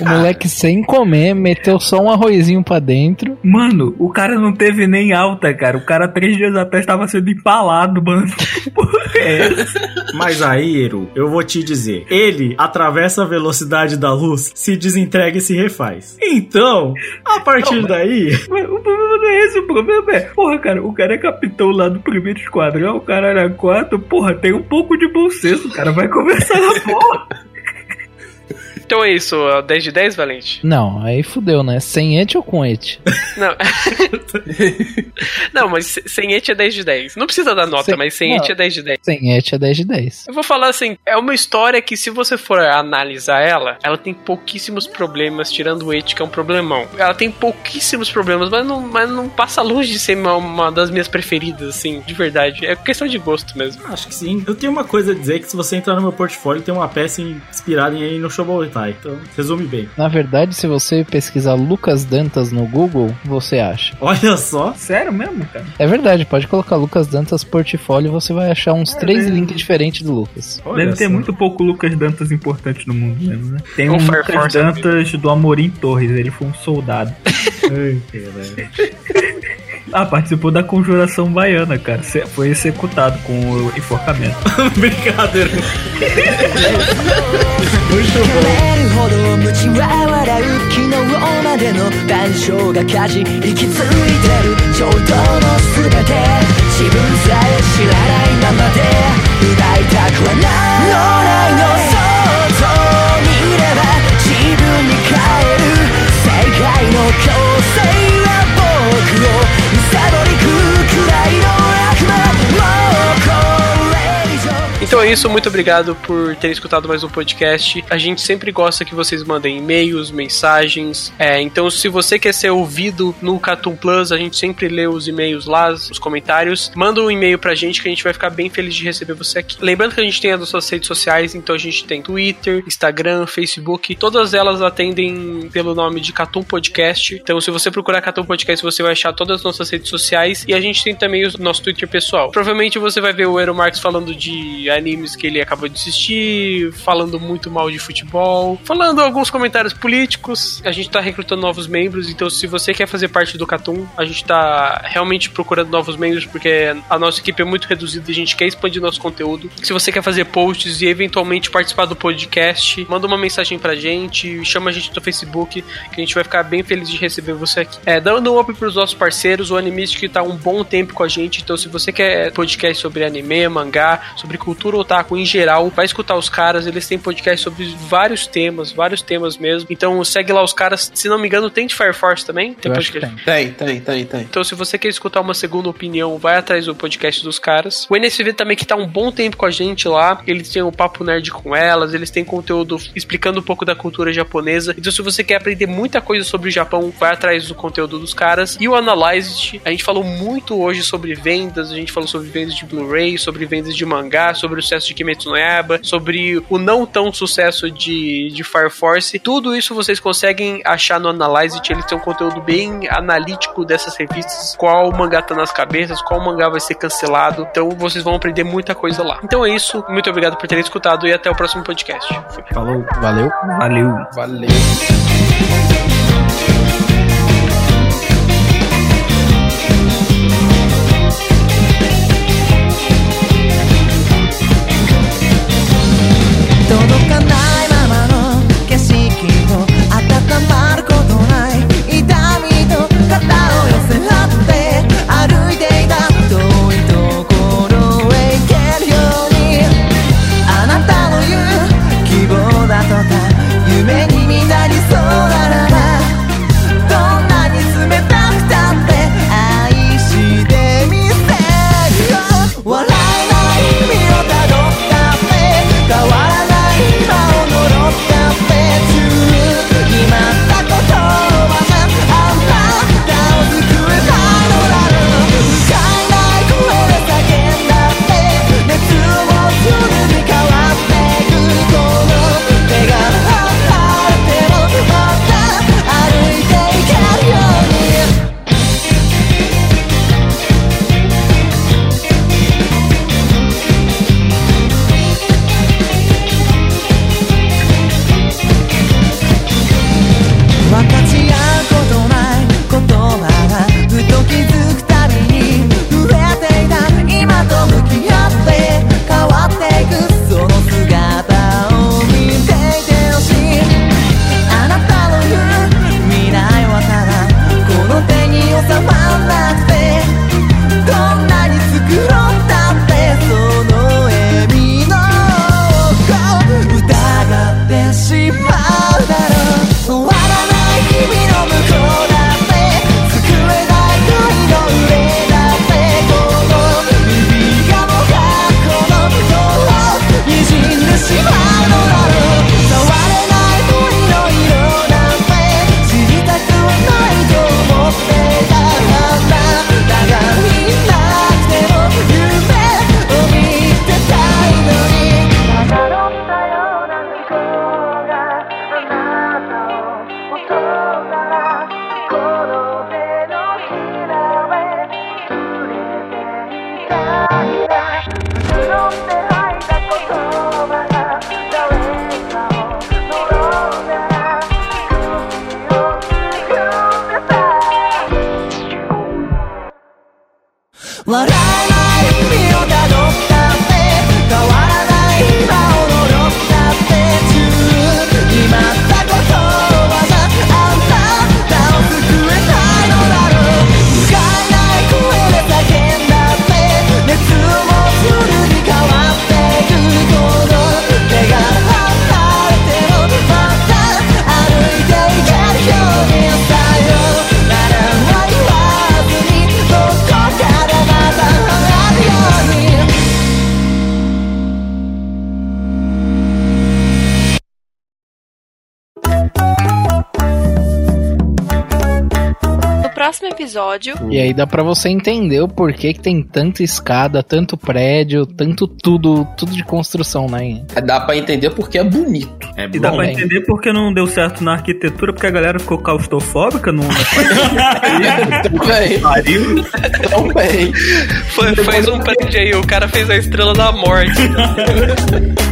O moleque sem comer, meteu só um arrozinho pra dentro.
Mano, o cara não teve nem alta, cara. O cara três dias atrás tava sendo empalado, mano. É?
Mas aí, Eru, eu vou te dizer, ele atravessa a velocidade da luz, se desentrega e se refaz. Então, a partir daí,
Mas o problema não é esse, o problema é, porra, cara, o cara é capitão lá do primeiro esquadrão, o cara era quatro, porra, tem um pouco de bom senso, o cara vai conversar na porra.
Então é isso, ó, 10 de 10, Valente?
Não, aí fudeu, né? Sem et ou com et?
Não. não, mas se- sem et é 10 de 10. Não precisa dar nota,
Sem-
mas sem
não.
et é 10 de 10.
Sem et é 10 de 10.
Eu vou falar assim, é uma história que se você for analisar ela, ela tem pouquíssimos problemas, tirando o et que é um problemão. Ela tem pouquíssimos problemas, mas não, mas não passa longe de ser uma, uma das minhas preferidas, assim, de verdade. É questão de gosto mesmo.
acho que sim. Eu tenho uma coisa a dizer que se você entrar no meu portfólio, tem uma peça inspirada em no Shobotai. Então, resume bem.
Na verdade, se você pesquisar Lucas Dantas no Google, você acha.
Olha só.
Sério mesmo, cara?
É verdade, pode colocar Lucas Dantas portfólio e você vai achar uns três
né?
links diferentes do Lucas.
Olha
Deve ter
só.
muito pouco Lucas Dantas importante no mundo mesmo, né? Tem
Com
um
Fire
Lucas
Force,
Dantas do Amorim Torres, ele foi um soldado.
Ai.
Ah, participou da conjuração baiana, cara. Se- Foi executado com o enforcamento.
Brincadeira.
れるほど無知は笑う昨日までの談笑がかじ引き継いでる衝動の全て自分さえ知らないままで奪いたくはない脳内の想像を見れば自分に変える世界の強制は僕をむさぼり食 うく
Então é isso, muito obrigado por terem escutado mais um podcast. A gente sempre gosta que vocês mandem e-mails, mensagens. É, então, se você quer ser ouvido no Catum Plus, a gente sempre lê os e-mails lá, os comentários. Manda um e-mail pra gente que a gente vai ficar bem feliz de receber você aqui. Lembrando que a gente tem as nossas redes sociais, então a gente tem Twitter, Instagram, Facebook. Todas elas atendem pelo nome de Catum Podcast. Então, se você procurar Catum Podcast, você vai achar todas as nossas redes sociais. E a gente tem também o nosso Twitter pessoal. Provavelmente você vai ver o Eero Marx falando de animes que ele acabou de assistir, falando muito mal de futebol, falando alguns comentários políticos. A gente tá recrutando novos membros, então se você quer fazer parte do Catum, a gente tá realmente procurando novos membros porque a nossa equipe é muito reduzida e a gente quer expandir nosso conteúdo. Se você quer fazer posts e eventualmente participar do podcast, manda uma mensagem pra gente, chama a gente no Facebook, que a gente vai ficar bem feliz de receber você aqui. É, dando um up pros nossos parceiros, o Animist que tá um bom tempo com a gente, então se você quer podcast sobre anime, mangá, sobre cultura otaku em geral, vai escutar os caras, eles têm podcast sobre vários temas, vários temas mesmo. Então segue lá os caras, se não me engano, tem de Fire Force também? Tem
Eu acho que
podcast.
tem.
Tem, tem, tem, tem.
Então, se você quer escutar uma segunda opinião, vai atrás do podcast dos caras. O NSV também, que tá um bom tempo com a gente lá. Eles têm o Papo Nerd com elas, eles têm conteúdo explicando um pouco da cultura japonesa. Então, se você quer aprender muita coisa sobre o Japão, vai atrás do conteúdo dos caras. E o Analyzed, a gente falou muito hoje sobre vendas, a gente falou sobre vendas de Blu-ray, sobre vendas de mangá, sobre o sucesso de Kimetsu no Yaiba, sobre o não tão sucesso de, de Fire Force. Tudo isso vocês conseguem achar no Analyzed. Eles têm um conteúdo bem analítico dessas revistas, qual mangá tá nas cabeças, qual mangá vai ser cancelado. Então vocês vão aprender muita coisa lá. Então é isso, muito obrigado por terem escutado e até o próximo podcast. Fui.
Falou.
Valeu.
Valeu.
Valeu.
E aí dá pra você entender o porquê que tem tanta escada, tanto prédio, tanto tudo, tudo de construção, né?
Dá pra entender porque é bonito.
É
E dá pra entender porque não deu certo na arquitetura, porque a galera ficou claustrofóbica no.
Também. Também.
Fa- Faz um prédio aí, o cara fez a estrela da morte.